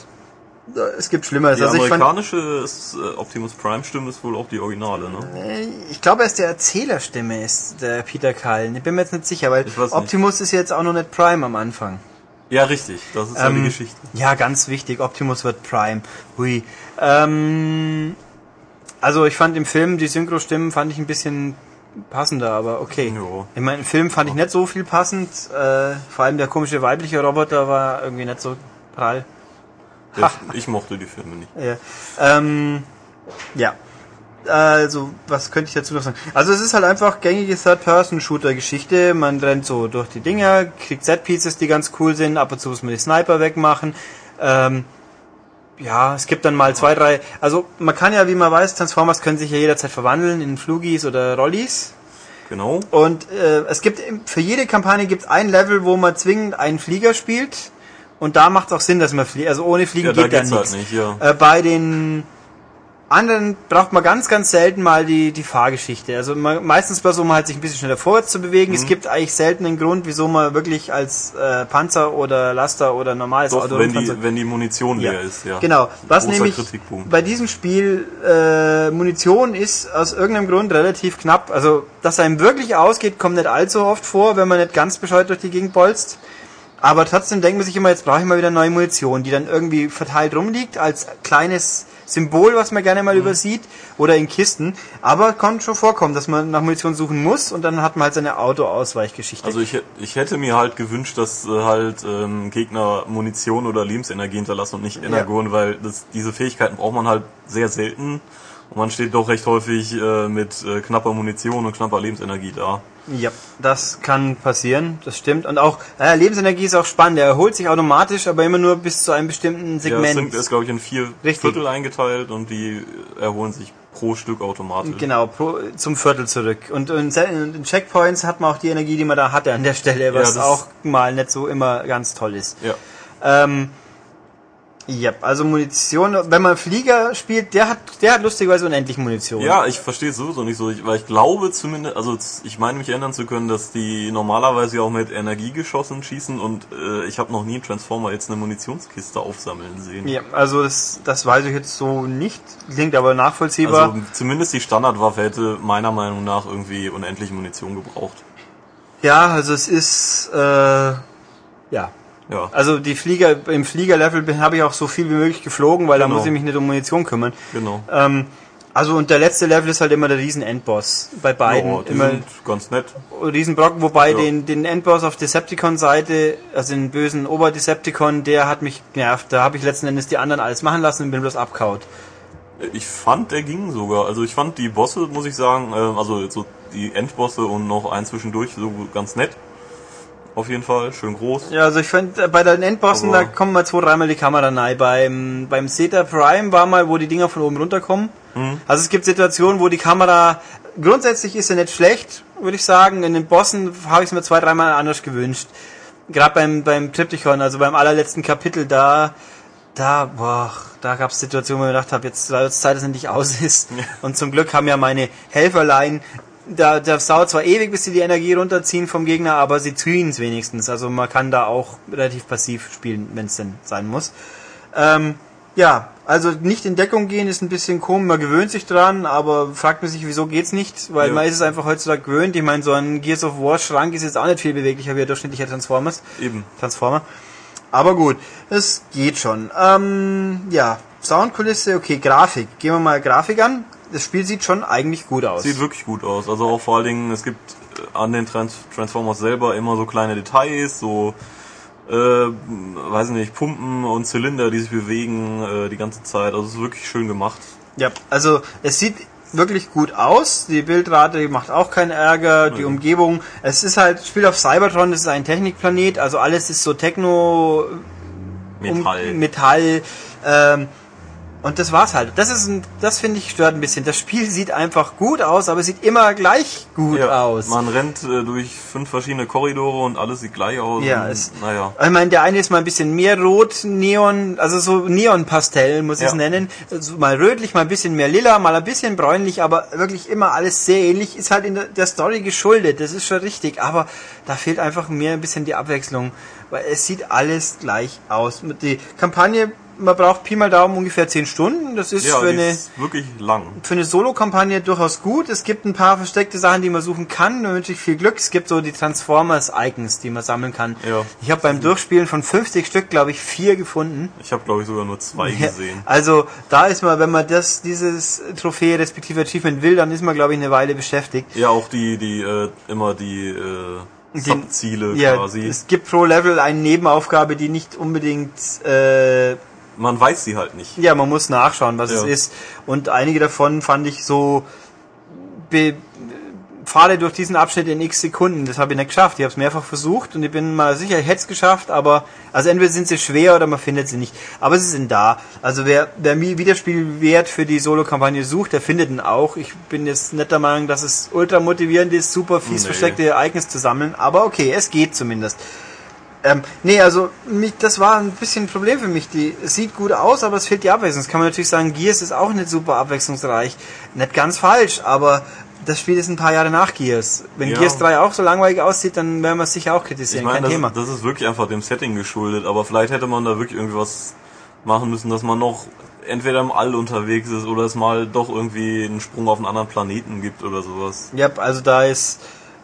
Es gibt Schlimmeres. Die also fand, amerikanische ist, äh, Optimus Prime Stimme ist wohl auch die Originale, ne? äh, ich glaube, er ist der Erzählerstimme, ist der Peter Cullen. Ich bin mir jetzt nicht sicher, weil weiß nicht. Optimus ist jetzt auch noch nicht Prime am Anfang. Ja, richtig. Das ist Ähm, Geschichte. Ja, ganz wichtig. Optimus wird Prime. Hui. Ähm, also ich fand im Film die Synchro-Stimmen fand ich ein bisschen passender, aber okay. Jo. Ich meine, im Film fand ich nicht so viel passend. Äh, vor allem der komische weibliche Roboter war irgendwie nicht so prall. Der, ich mochte die Filme nicht. Ja. Ähm, ja. Also, was könnte ich dazu noch sagen? Also, es ist halt einfach gängige Third-Person-Shooter-Geschichte. Man rennt so durch die Dinger, kriegt Set-Pieces, die ganz cool sind. Ab und zu muss man die Sniper wegmachen. Ähm, ja, es gibt dann mal zwei, drei. Also, man kann ja, wie man weiß, Transformers können sich ja jederzeit verwandeln in Flugis oder Rollis. Genau. Und äh, es gibt für jede Kampagne gibt es ein Level, wo man zwingend einen Flieger spielt. Und da macht es auch Sinn, dass man fliegt. Also ohne Fliegen Ja, da geht ja geht's halt nichts. nicht, ja. Äh, bei den anderen braucht man ganz, ganz selten mal die, die Fahrgeschichte. Also man, meistens bloß, um halt sich ein bisschen schneller vorwärts zu bewegen. Mhm. Es gibt eigentlich selten einen Grund, wieso man wirklich als äh, Panzer oder Laster oder normales Doch, Auto wenn die, wenn die Munition leer ist, ja. Genau. Was nämlich bei diesem Spiel äh, Munition ist aus irgendeinem Grund relativ knapp. Also, dass einem wirklich ausgeht, kommt nicht allzu oft vor, wenn man nicht ganz bescheuert durch die Gegend bolzt. Aber trotzdem denkt man sich immer, jetzt brauche ich mal wieder neue Munition, die dann irgendwie verteilt rumliegt, als kleines Symbol, was man gerne mal Mhm. übersieht, oder in Kisten. Aber kann schon vorkommen, dass man nach Munition suchen muss und dann hat man halt seine Auto-Ausweichgeschichte. Also ich, ich hätte mir halt gewünscht, dass äh, halt ähm, Gegner Munition oder Lebensenergie hinterlassen und nicht Energon, weil das, diese Fähigkeiten braucht man halt sehr selten. Und man steht doch recht häufig äh, mit äh, knapper Munition und knapper Lebensenergie da. Ja, das kann passieren, das stimmt. Und auch, naja, Lebensenergie ist auch spannend. Er erholt sich automatisch, aber immer nur bis zu einem bestimmten Ja, es Segment. sind, ist glaube ich in vier Richtig. Viertel eingeteilt und die erholen sich pro Stück automatisch. Genau, pro, zum Viertel zurück. Und in, in Checkpoints hat man auch die Energie, die man da hatte an der Stelle, was das- auch mal nicht so immer ganz toll ist. Ja. Ähm, ja, also Munition, wenn man Flieger spielt, der hat, der hat lustigerweise unendlich Munition. Ja, ich verstehe es sowieso nicht so, ich- weil ich glaube zumindest, also ich meine mich erinnern zu können, dass die normalerweise ja auch mit Energiegeschossen schießen und äh, ich habe noch nie einen Transformer jetzt eine Munitionskiste aufsammeln sehen. Ja, also das, das weiß ich jetzt so nicht, klingt aber nachvollziehbar. Also zumindest die Standardwaffe hätte meiner Meinung nach irgendwie unendlich Munition gebraucht. ja, also es ist, äh, ja, Ja, Also die Flieger, im Fliegerlevel habe ich auch so viel wie möglich geflogen, weil da Genau. muss ich mich nicht um Munition kümmern. genau. Ähm, also und der letzte Level ist halt immer der Riesen-Endboss. Bei beiden. Ja, die immer sind ganz nett. Riesenbrocken, wobei Ja. den, den Endboss auf Decepticon-Seite, also den bösen Oberdecepticon, der hat mich genervt. Da habe ich letzten Endes die anderen alles machen lassen und bin bloß abkaut. Ich fand, der ging sogar. Also ich fand die Bosse, muss ich sagen, äh, also so die Endbosse und noch ein zwischendurch so ganz nett. Auf jeden Fall, schön groß. Ja, also ich finde, bei den Endbossen, Aber- da kommen mal zwei, dreimal die Kamera nahe. Beim, beim Zeta Prime war mal, wo die Dinger von oben runterkommen. Mhm. Also es gibt Situationen, wo die Kamera, grundsätzlich ist sie nicht schlecht, würde ich sagen. In den Bossen habe ich es mir zwei, dreimal anders gewünscht. Gerade beim, beim Triptychon, also beim allerletzten Kapitel, da, da, boah, da gab es Situationen, wo ich mir gedacht habe, jetzt wird es Zeit, dass es endlich aus ist. Und zum Glück haben ja meine Helferlein, da, das dauert zwar ewig, bis sie die Energie runterziehen vom Gegner, aber sie ziehen es wenigstens. Also man kann da auch relativ passiv spielen, wenn es denn sein muss. Ähm, ja, also nicht in Deckung gehen ist ein bisschen komisch, man gewöhnt sich dran, aber fragt man sich, wieso geht's nicht? Weil Ja. man ist es einfach heutzutage gewöhnt. Ich meine, so ein Gears of War Schrank ist jetzt auch nicht viel beweglicher wie ein durchschnittlicher Transformers. Eben. Transformer. Aber gut, es geht schon. Ähm, ja, Soundkulisse, okay, Grafik. Gehen wir mal Grafik an. Das Spiel sieht schon eigentlich gut aus. Sieht wirklich gut aus. Also auch vor allen Dingen, es gibt an den Trans Transformers selber immer so kleine Details, so äh, weiß nicht, Pumpen und Zylinder, die sich bewegen äh, die ganze Zeit. Also es ist wirklich schön gemacht. Ja, also es sieht wirklich gut aus. Die Bildrate macht auch keinen Ärger. Die Umgebung, es ist halt, spielt auf Cybertron, das ist ein Technikplanet, also alles ist so Techno, Metall. Um, Metall. Ähm, und das war's halt. Das ist ein, das finde ich stört ein bisschen. Das Spiel sieht einfach gut aus, aber es sieht immer gleich gut ja, aus. Man rennt äh, durch fünf verschiedene Korridore und alles sieht gleich aus. Ja, und, es- naja. Ich meine, der eine ist mal ein bisschen mehr rot, Neon, also so Neon-Pastell, muss ich es nennen. Also mal rötlich, mal ein bisschen mehr lila, mal ein bisschen bräunlich, aber wirklich immer alles sehr ähnlich. Ist halt in der, der Story geschuldet, das ist schon richtig, aber da fehlt einfach mir ein bisschen die Abwechslung, weil es sieht alles gleich aus. Die Kampagne man braucht Pi mal Daumen ungefähr 10 Stunden. Das ist Ja, für eine ist wirklich lang. für eine Solo-Kampagne durchaus gut. Es gibt ein paar versteckte Sachen, die man suchen kann. Da wünsche ich viel Glück. Es gibt so die Transformers-Icons, die man sammeln kann. Ja. Ich habe beim Durchspielen von 50 Stück, glaube ich, vier gefunden. Ich habe glaube ich sogar nur zwei Ja, gesehen. Also da ist man, wenn man das dieses Trophäe respektive Achievement will, dann ist man, glaube ich, eine Weile beschäftigt. Ja, auch die, die, äh, immer die, äh, Subziele Ja, quasi. es gibt pro Level eine Nebenaufgabe, die nicht unbedingt äh, Man weiß sie halt nicht. Ja, man muss nachschauen, was Ja. es ist. Und einige davon fand ich so, be, fahre durch diesen Abschnitt in x Sekunden. Das habe ich nicht geschafft. Ich habe es mehrfach versucht und ich bin mal sicher, ich hätte es geschafft, aber also entweder sind sie schwer oder man findet sie nicht. Aber sie sind da. Also wer, wer Wiederspielwert für die Solo-Kampagne sucht, der findet ihn auch. Ich bin jetzt nicht der Meinung, dass es ultra motivierend ist, super fies Nee. versteckte Ereignisse zu sammeln. Aber okay, es geht zumindest. Ähm, nee, also mich, das war ein bisschen ein Problem für mich. Die es sieht gut aus, aber es fehlt die Abwechslung. Das kann man natürlich sagen, Gears ist auch nicht super abwechslungsreich. Nicht ganz falsch, aber das Spiel ist ein paar Jahre nach Gears. Wenn Ja. Gears 3 auch so langweilig aussieht, dann werden wir es sicher auch Ich kritisieren, meine, kein das, Thema. das ist wirklich einfach dem Setting geschuldet, aber vielleicht hätte man da wirklich irgendwie was machen müssen, dass man noch entweder im All unterwegs ist oder es mal doch irgendwie einen Sprung auf einen anderen Planeten gibt oder sowas. Ja, also da ist,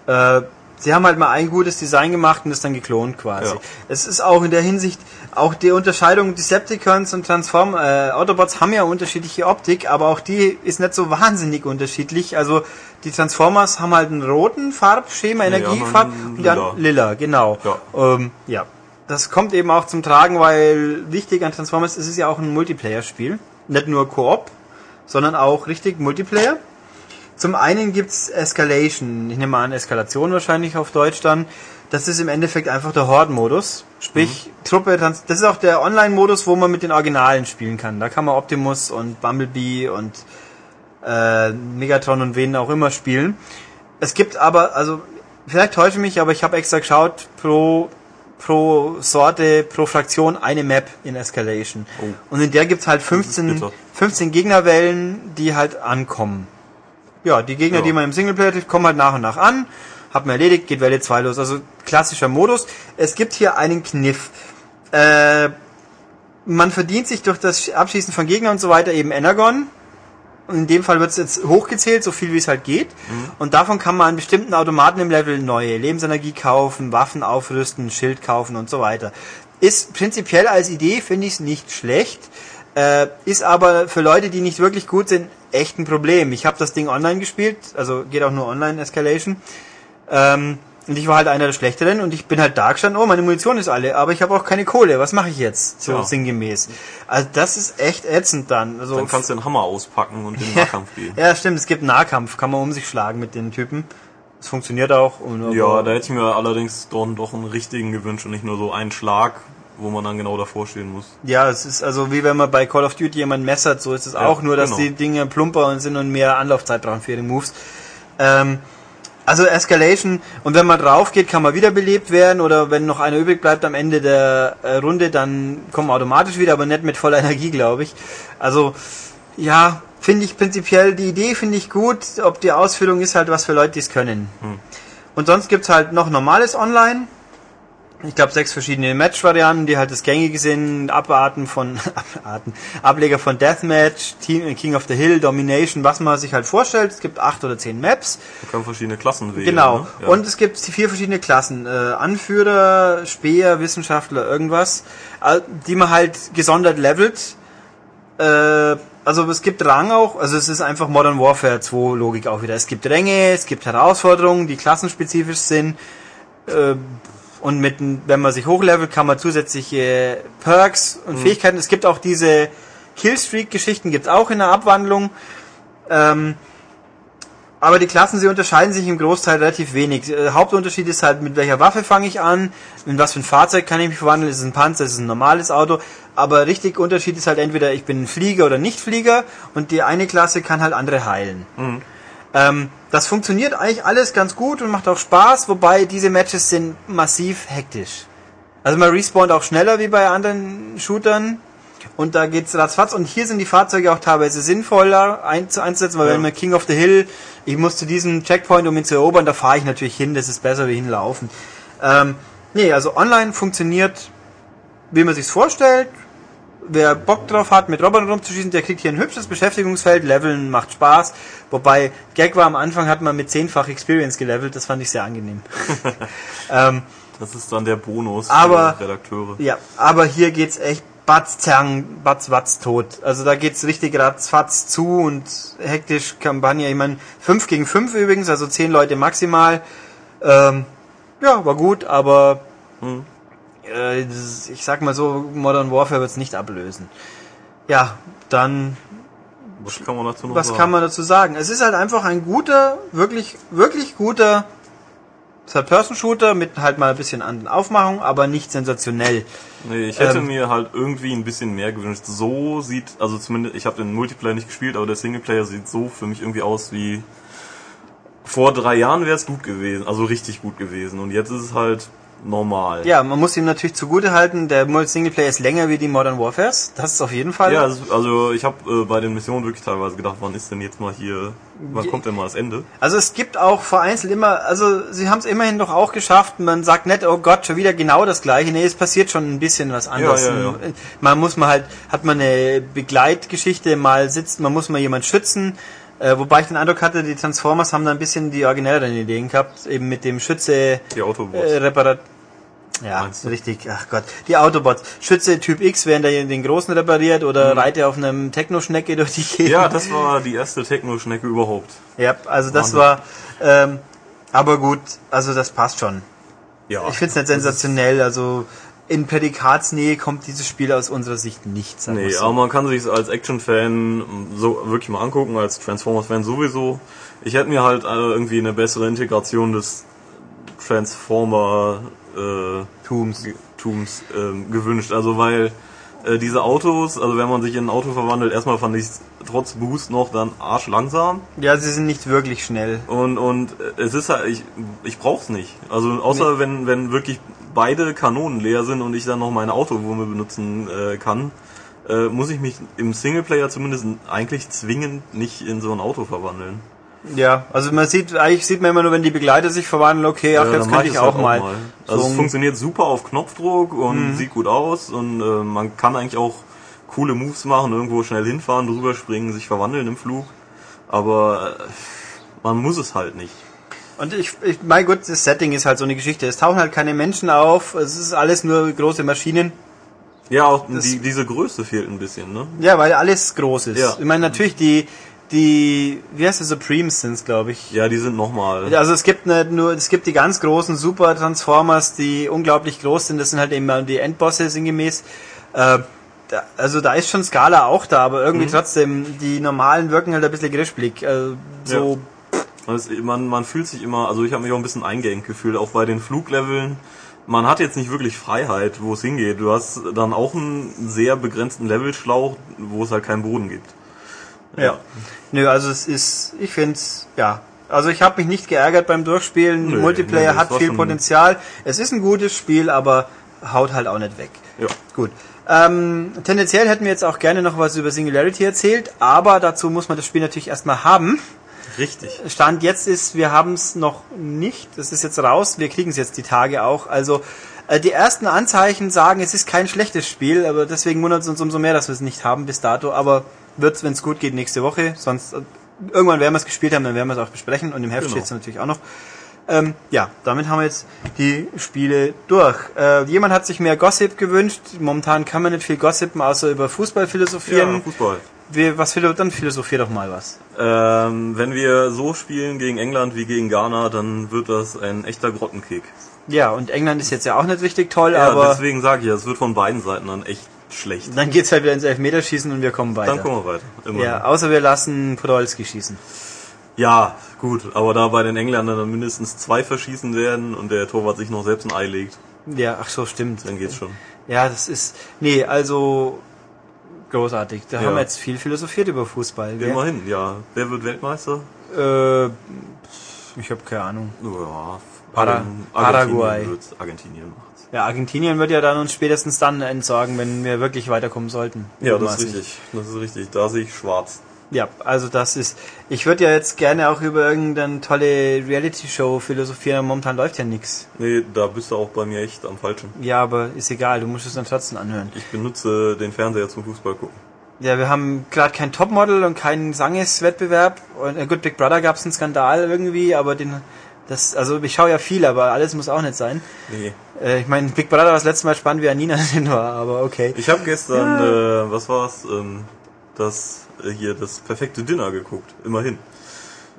äh, sie haben halt mal ein gutes Design gemacht und das dann geklont quasi. Ja. Es ist auch in der Hinsicht, auch die Unterscheidung Decepticons und Transform, äh, Autobots haben ja unterschiedliche Optik, aber auch die ist nicht so wahnsinnig unterschiedlich. Also die Transformers haben halt einen roten Farbschema, Nee, Energiefarb und dann lila. lila, genau. Ja. Ähm, ja. Das kommt eben auch zum Tragen, weil wichtig an Transformers ist es ja auch ein Multiplayer-Spiel. Nicht nur Koop, sondern auch richtig Multiplayer. Zum einen gibt's Escalation, ich nehme an Eskalation wahrscheinlich auf Deutsch dann. Das ist im Endeffekt einfach der Horde-Modus. Sprich, Truppe, trans das ist auch der Online-Modus, wo man mit den Originalen spielen kann. Da kann man Optimus und Bumblebee und äh, Megatron und wen auch immer spielen. Es gibt aber, also vielleicht täusche ich mich, aber ich habe extra geschaut, pro, pro Sorte, pro Fraktion eine Map in Escalation. Oh. Und in der gibt's halt ist 15, bitter. 15 Gegnerwellen, die halt ankommen. Ja, die Gegner, Ja. die man im Singleplayer trifft, kommen halt nach und nach an. Hat man erledigt, geht Welle 2 los. Also klassischer Modus. Es gibt hier einen Kniff. Äh, man verdient sich durch das Abschießen von Gegnern und so weiter eben Energon. Und in dem Fall wird es jetzt hochgezählt, so viel wie es halt geht. Und davon kann man an bestimmten Automaten im Level neue Lebensenergie kaufen, Waffen aufrüsten, Schild kaufen und so weiter. Ist prinzipiell als Idee, finde ich es nicht schlecht. Äh, ist aber für Leute, die nicht wirklich gut sind, echt ein Problem. Ich habe das Ding online gespielt, also geht auch nur online Escalation. Ähm, und ich war halt einer der Schlechteren und ich bin halt da gestanden, oh, meine Munition ist alle, aber ich habe auch keine Kohle. Was mache ich jetzt? So Ja. sinngemäß. Also das ist echt ätzend dann. Also Dann kannst du den Hammer auspacken und in den Nahkampf gehen. ja, stimmt, es gibt Nahkampf, kann man um sich schlagen mit den Typen. Es funktioniert auch. Und Ja, da hätte ich mir allerdings doch, doch einen richtigen gewünscht und nicht nur so einen Schlag, wo man dann genau davor stehen muss. ja, es ist also wie wenn man bei Call of Duty jemanden messert, so ist es auch, nur dass genau. die Dinge plumper sind und mehr Anlaufzeit brauchen für ihre Moves. Ähm, also Escalation und wenn man drauf geht, kann man wiederbelebt werden oder wenn noch einer übrig bleibt am Ende der äh, Runde, dann kommen automatisch wieder, aber nicht mit voller Energie, glaube ich. Also ja, finde ich prinzipiell die Idee finde ich gut, ob die Ausführung ist halt was für Leute, die es können. Und sonst gibt's halt noch normales Online. Ich glaube sechs verschiedene Match-Varianten, die halt das gängige sind, Abarten von Abarten, Ableger von Deathmatch, Team, King of the Hill, Domination, was man sich halt vorstellt. Es gibt acht oder zehn Maps. Man kann verschiedene Klassen wählen. Genau. Ne? Ja. Und es gibt vier verschiedene Klassen. Äh, Anführer, Speer, Wissenschaftler, irgendwas, äh, die man halt gesondert levelt. Äh, also es gibt Rang auch, also es ist einfach Modern Warfare 2 Logik auch wieder. Es gibt Ränge, es gibt Herausforderungen, die klassenspezifisch sind. Äh, und mit, wenn man sich hochlevelt, kann man zusätzliche Perks und Fähigkeiten. Es gibt auch diese Killstreak-Geschichten, gibt es auch in der Abwandlung. Ähm, aber die Klassen, sie unterscheiden sich im Großteil relativ wenig. Äh, Hauptunterschied ist halt, mit welcher Waffe fange ich an, in was für ein Fahrzeug kann ich mich verwandeln, ist es ein Panzer, ist es ein normales Auto. Aber richtig Unterschied ist halt entweder, ich bin ein Flieger oder Nicht-Flieger und die eine Klasse kann halt andere heilen. Ähm, das funktioniert eigentlich alles ganz gut und macht auch Spaß, wobei diese Matches sind massiv hektisch. Also man respawnt auch schneller wie bei anderen Shootern. Und da geht's ratzfatz. Und hier sind die Fahrzeuge auch teilweise sinnvoller einzu- einzusetzen, weil Ja. wenn man King of the Hill, ich muss zu diesem Checkpoint, um ihn zu erobern, da fahre ich natürlich hin, das ist besser wie hinlaufen. Ähm, nee, also online funktioniert, wie man sich's vorstellt. Wer Bock drauf hat, mit Robotern rumzuschießen, der kriegt hier ein hübsches Beschäftigungsfeld, Leveln macht Spaß. Wobei, Gag war am Anfang, hat man mit zehnfach Experience gelevelt, das fand ich sehr angenehm. ähm, Das ist dann der Bonus Aber- für Redakteure. ja, aber hier geht's echt batz, zang, batz, watz tot. Also da geht's richtig ratzfatz zu und hektisch Kampagne. Ich meine, 5 gegen 5 übrigens, also 10 Leute maximal. Ähm, ja, war gut, aber Hm. Äh, ich sag mal so, Modern Warfare wird's nicht ablösen. Ja, dann Was kann man dazu noch was sagen? kann man dazu sagen? Es ist halt einfach ein guter, wirklich, wirklich guter Third-Person-Shooter mit halt mal ein bisschen anderen Aufmachung, aber nicht sensationell. Nee, ich hätte Ähm, mir halt irgendwie ein bisschen mehr gewünscht. So sieht, also zumindest, ich habe den Multiplayer nicht gespielt, aber der Singleplayer sieht so für mich irgendwie aus wie vor drei Jahren wäre es gut gewesen, also richtig gut gewesen. Und jetzt ist es halt normal. Ja, man muss ihm natürlich zugute halten, der Singleplayer ist länger wie die Modern Warfares. Das ist auf jeden Fall. Ja, also ich habe äh, bei den Missionen wirklich teilweise gedacht, wann ist denn jetzt mal hier, wann kommt denn mal das Ende? Also es gibt auch vereinzelt immer, also sie haben es immerhin doch auch geschafft. Man sagt nicht, oh Gott, schon wieder genau das gleiche. Nee, es passiert schon ein bisschen was anderes. Ja, ja, ja. Man muss mal halt, hat man eine Begleitgeschichte, mal sitzt, man muss mal jemand schützen. Äh, wobei ich den Eindruck hatte, die Transformers haben da ein bisschen die originelleren Ideen gehabt, eben mit dem Schütze Die Autobots. äh, Reparat ja, richtig. Ach Gott. Die Autobots. Schütze Typ X, während er den Großen repariert oder reite auf einem Techno-Schnecke durch die Gegend. Mhm. ja, das war die erste Techno-Schnecke überhaupt. Ja, also das war, ähm, aber gut, also das passt schon. Ja. Ich finde es nicht sensationell, also in Prädikatsnähe kommt dieses Spiel aus unserer Sicht nicht. sagen Nee, so. aber man kann sich als Action-Fan so wirklich mal angucken, als Transformers-Fan sowieso. Ich hätte mir halt äh, irgendwie eine bessere Integration des Transformer äh, Tums. Tums ähm, gewünscht. Also weil äh, diese Autos, also wenn man sich in ein Auto verwandelt, erstmal fand ich trotz Boost noch dann arsch langsam Ja, sie sind nicht wirklich schnell. und und äh, es ist halt ich ich brauch's nicht. Also außer wenn wenn wirklich beide Kanonen leer sind und ich dann noch meine Autowurme benutzen äh, kann, äh, muss ich mich im Singleplayer zumindest eigentlich zwingend nicht in so ein Auto verwandeln. Ja, also man sieht, eigentlich sieht man immer nur, wenn die Begleiter sich verwandeln, okay, ach, Ja, jetzt könnte ich es auch halt mal. Also so es funktioniert super auf Knopfdruck und sieht gut aus und äh, man kann eigentlich auch coole Moves machen, irgendwo schnell hinfahren, drüber springen, sich verwandeln im Flug. Aber äh, man muss es halt nicht. Und ich, ich, mein Gott, das Setting ist halt so eine Geschichte. Es tauchen halt keine Menschen auf, es ist alles nur große Maschinen. Ja, auch Das- die, diese Größe fehlt ein bisschen, ne? Ja, weil alles groß ist. Ja. Ich meine, natürlich die, die, wie heißt das, Supremes sind's, glaube ich. Ja, die sind nochmal. Also es gibt nicht nur, es gibt die ganz großen Super Transformers, die unglaublich groß sind. Das sind halt eben die Endbosse sinngemäß. Äh, da, also da ist schon Skala auch da, aber Mhm. irgendwie trotzdem die normalen wirken halt ein bisschen grischblig. Äh, so Man, ist, man, man fühlt sich immer, also ich habe mich auch ein bisschen eingeengt gefühlt, auch bei den Flugleveln. Man hat jetzt nicht wirklich Freiheit, wo es hingeht. Du hast dann auch einen sehr begrenzten Levelschlauch, wo es halt keinen Boden gibt. Ja. Nö, also es ist, ich find's, ja. Also ich habe mich nicht geärgert beim Durchspielen. Nö, Multiplayer nö, hat viel Potenzial. Es ist ein gutes Spiel, aber haut halt auch nicht weg. Ja. Gut. Ähm, tendenziell hätten wir jetzt auch gerne noch was über Singularity erzählt, aber dazu muss man das Spiel natürlich erstmal haben. Richtig. Stand jetzt ist, wir haben es noch nicht. Das ist jetzt raus. Wir kriegen es jetzt die Tage auch. Also äh, die ersten Anzeichen sagen, es ist kein schlechtes Spiel, aber deswegen wundert es uns umso mehr, dass wir es nicht haben bis dato. Aber wird's, wenn es gut geht, nächste Woche. Sonst äh, irgendwann werden wir es gespielt haben, dann werden wir es auch besprechen. Und im Heft Genau. steht es natürlich auch noch. Ähm, ja, damit haben wir jetzt die Spiele durch. Äh, jemand hat sich mehr Gossip gewünscht. Momentan kann man nicht viel gossipen, außer über Fußball philosophieren. Ja, Fußball. Wir, was philo dann philosophier doch mal was. Ähm, wenn wir so spielen gegen England wie gegen Ghana, dann wird das ein echter Grottenkick. Ja, und England ist jetzt ja auch nicht richtig toll, Ja, aber deswegen sage ich ja, es wird von beiden Seiten dann echt schlecht. dann geht's halt wieder ins Elfmeterschießen und wir kommen weiter. Dann kommen wir weiter. Immer. ja, außer wir lassen Podolski schießen. ja, gut, aber da bei den Engländern dann mindestens zwei verschießen werden und der Torwart sich noch selbst ein Ei legt, Ja, ach so, stimmt. dann geht's schon. Ja, das ist, nee, also großartig. Da Ja. haben wir jetzt viel philosophiert über Fußball. Gell? Immerhin, ja. Wer wird Weltmeister? Äh, ich habe keine Ahnung. Ja, Para- Argen- Paraguay. Argentinien wird's. Ja, Argentinien wird ja dann uns spätestens dann entsorgen, wenn wir wirklich weiterkommen sollten. Ja, das ist richtig. Das ist richtig. Da sehe ich schwarz. Ja, also das ist. Ich würde ja jetzt gerne auch über irgendeine tolle Reality-Show philosophieren, momentan läuft ja nichts. Nee, da bist du auch bei mir echt am falschen. Ja, aber ist egal, du musst es dann trotzdem anhören. Ich benutze den Fernseher zum Fußball gucken. Ja, wir haben gerade kein Topmodel und keinen Sangeswettbewerb. Und äh, gut, Big Brother gab es einen Skandal irgendwie, aber den das, also ich schaue ja viel, aber alles muss auch nicht sein. Nee. Äh, ich meine, Big Brother war das letzte Mal spannend, wie Anina drin war, aber okay. Ich habe gestern, äh, was war's, ähm, das äh, hier das perfekte Dinner geguckt, immerhin.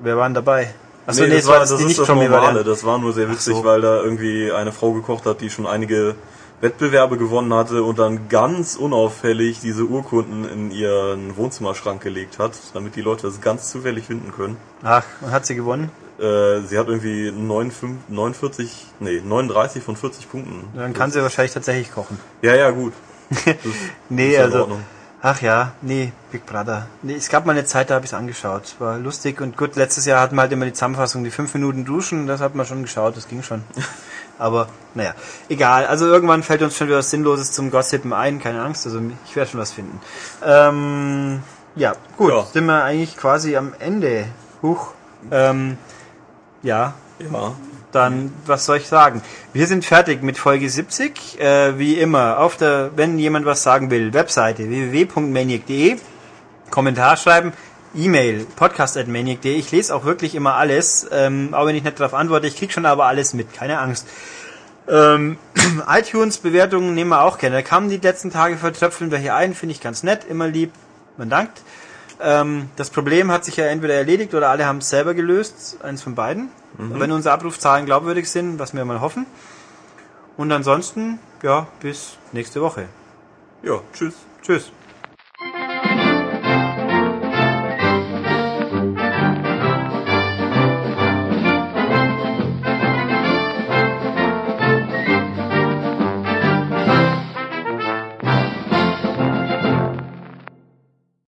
Wer waren dabei? Achso, nee, das, war, das, ist das normale, das war nur sehr witzig, so. weil da irgendwie eine Frau gekocht hat, die schon einige Wettbewerbe gewonnen hatte und dann ganz unauffällig diese Urkunden in ihren Wohnzimmerschrank gelegt hat, damit die Leute das ganz zufällig finden können. Ach, und hat sie gewonnen? Äh, sie hat irgendwie 49, 49, nee, 39 von 40 Punkten. Dann kann sie wahrscheinlich tatsächlich kochen. Ja, ja, gut. nee, also. Ach ja, nee, Big Brother. Nee, es gab mal eine Zeit, da habe ich es angeschaut. War lustig und gut, letztes Jahr hatten wir halt immer die Zusammenfassung, die fünf Minuten duschen, das hat man schon geschaut, das ging schon. Aber naja, egal. Also irgendwann fällt uns schon wieder was Sinnloses zum Gossipen ein, keine Angst, also ich werde schon was finden. Ähm, ja, gut, ja. sind wir eigentlich quasi am Ende. Huch. Ähm, ja. Ja. Dann, was soll ich sagen? Wir sind fertig mit Folge 70. Äh, wie immer, auf der, wenn jemand was sagen will, Webseite www.maniac.de, Kommentar schreiben, E-Mail, podcast.maniac.de. Ich lese auch wirklich immer alles, ähm, auch wenn ich nicht darauf antworte. Ich krieg schon aber alles mit, keine Angst. Ähm, iTunes-Bewertungen nehmen wir auch gerne. Da kamen die letzten Tage vertröpfeln welche ein, finde ich ganz nett, immer lieb. Man dankt. Ähm, das Problem hat sich ja entweder erledigt oder alle haben es selber gelöst, eins von beiden. Mhm. Wenn unsere Abrufzahlen glaubwürdig sind, was wir mal hoffen. Und ansonsten, ja, bis nächste Woche. Ja, tschüss. Tschüss.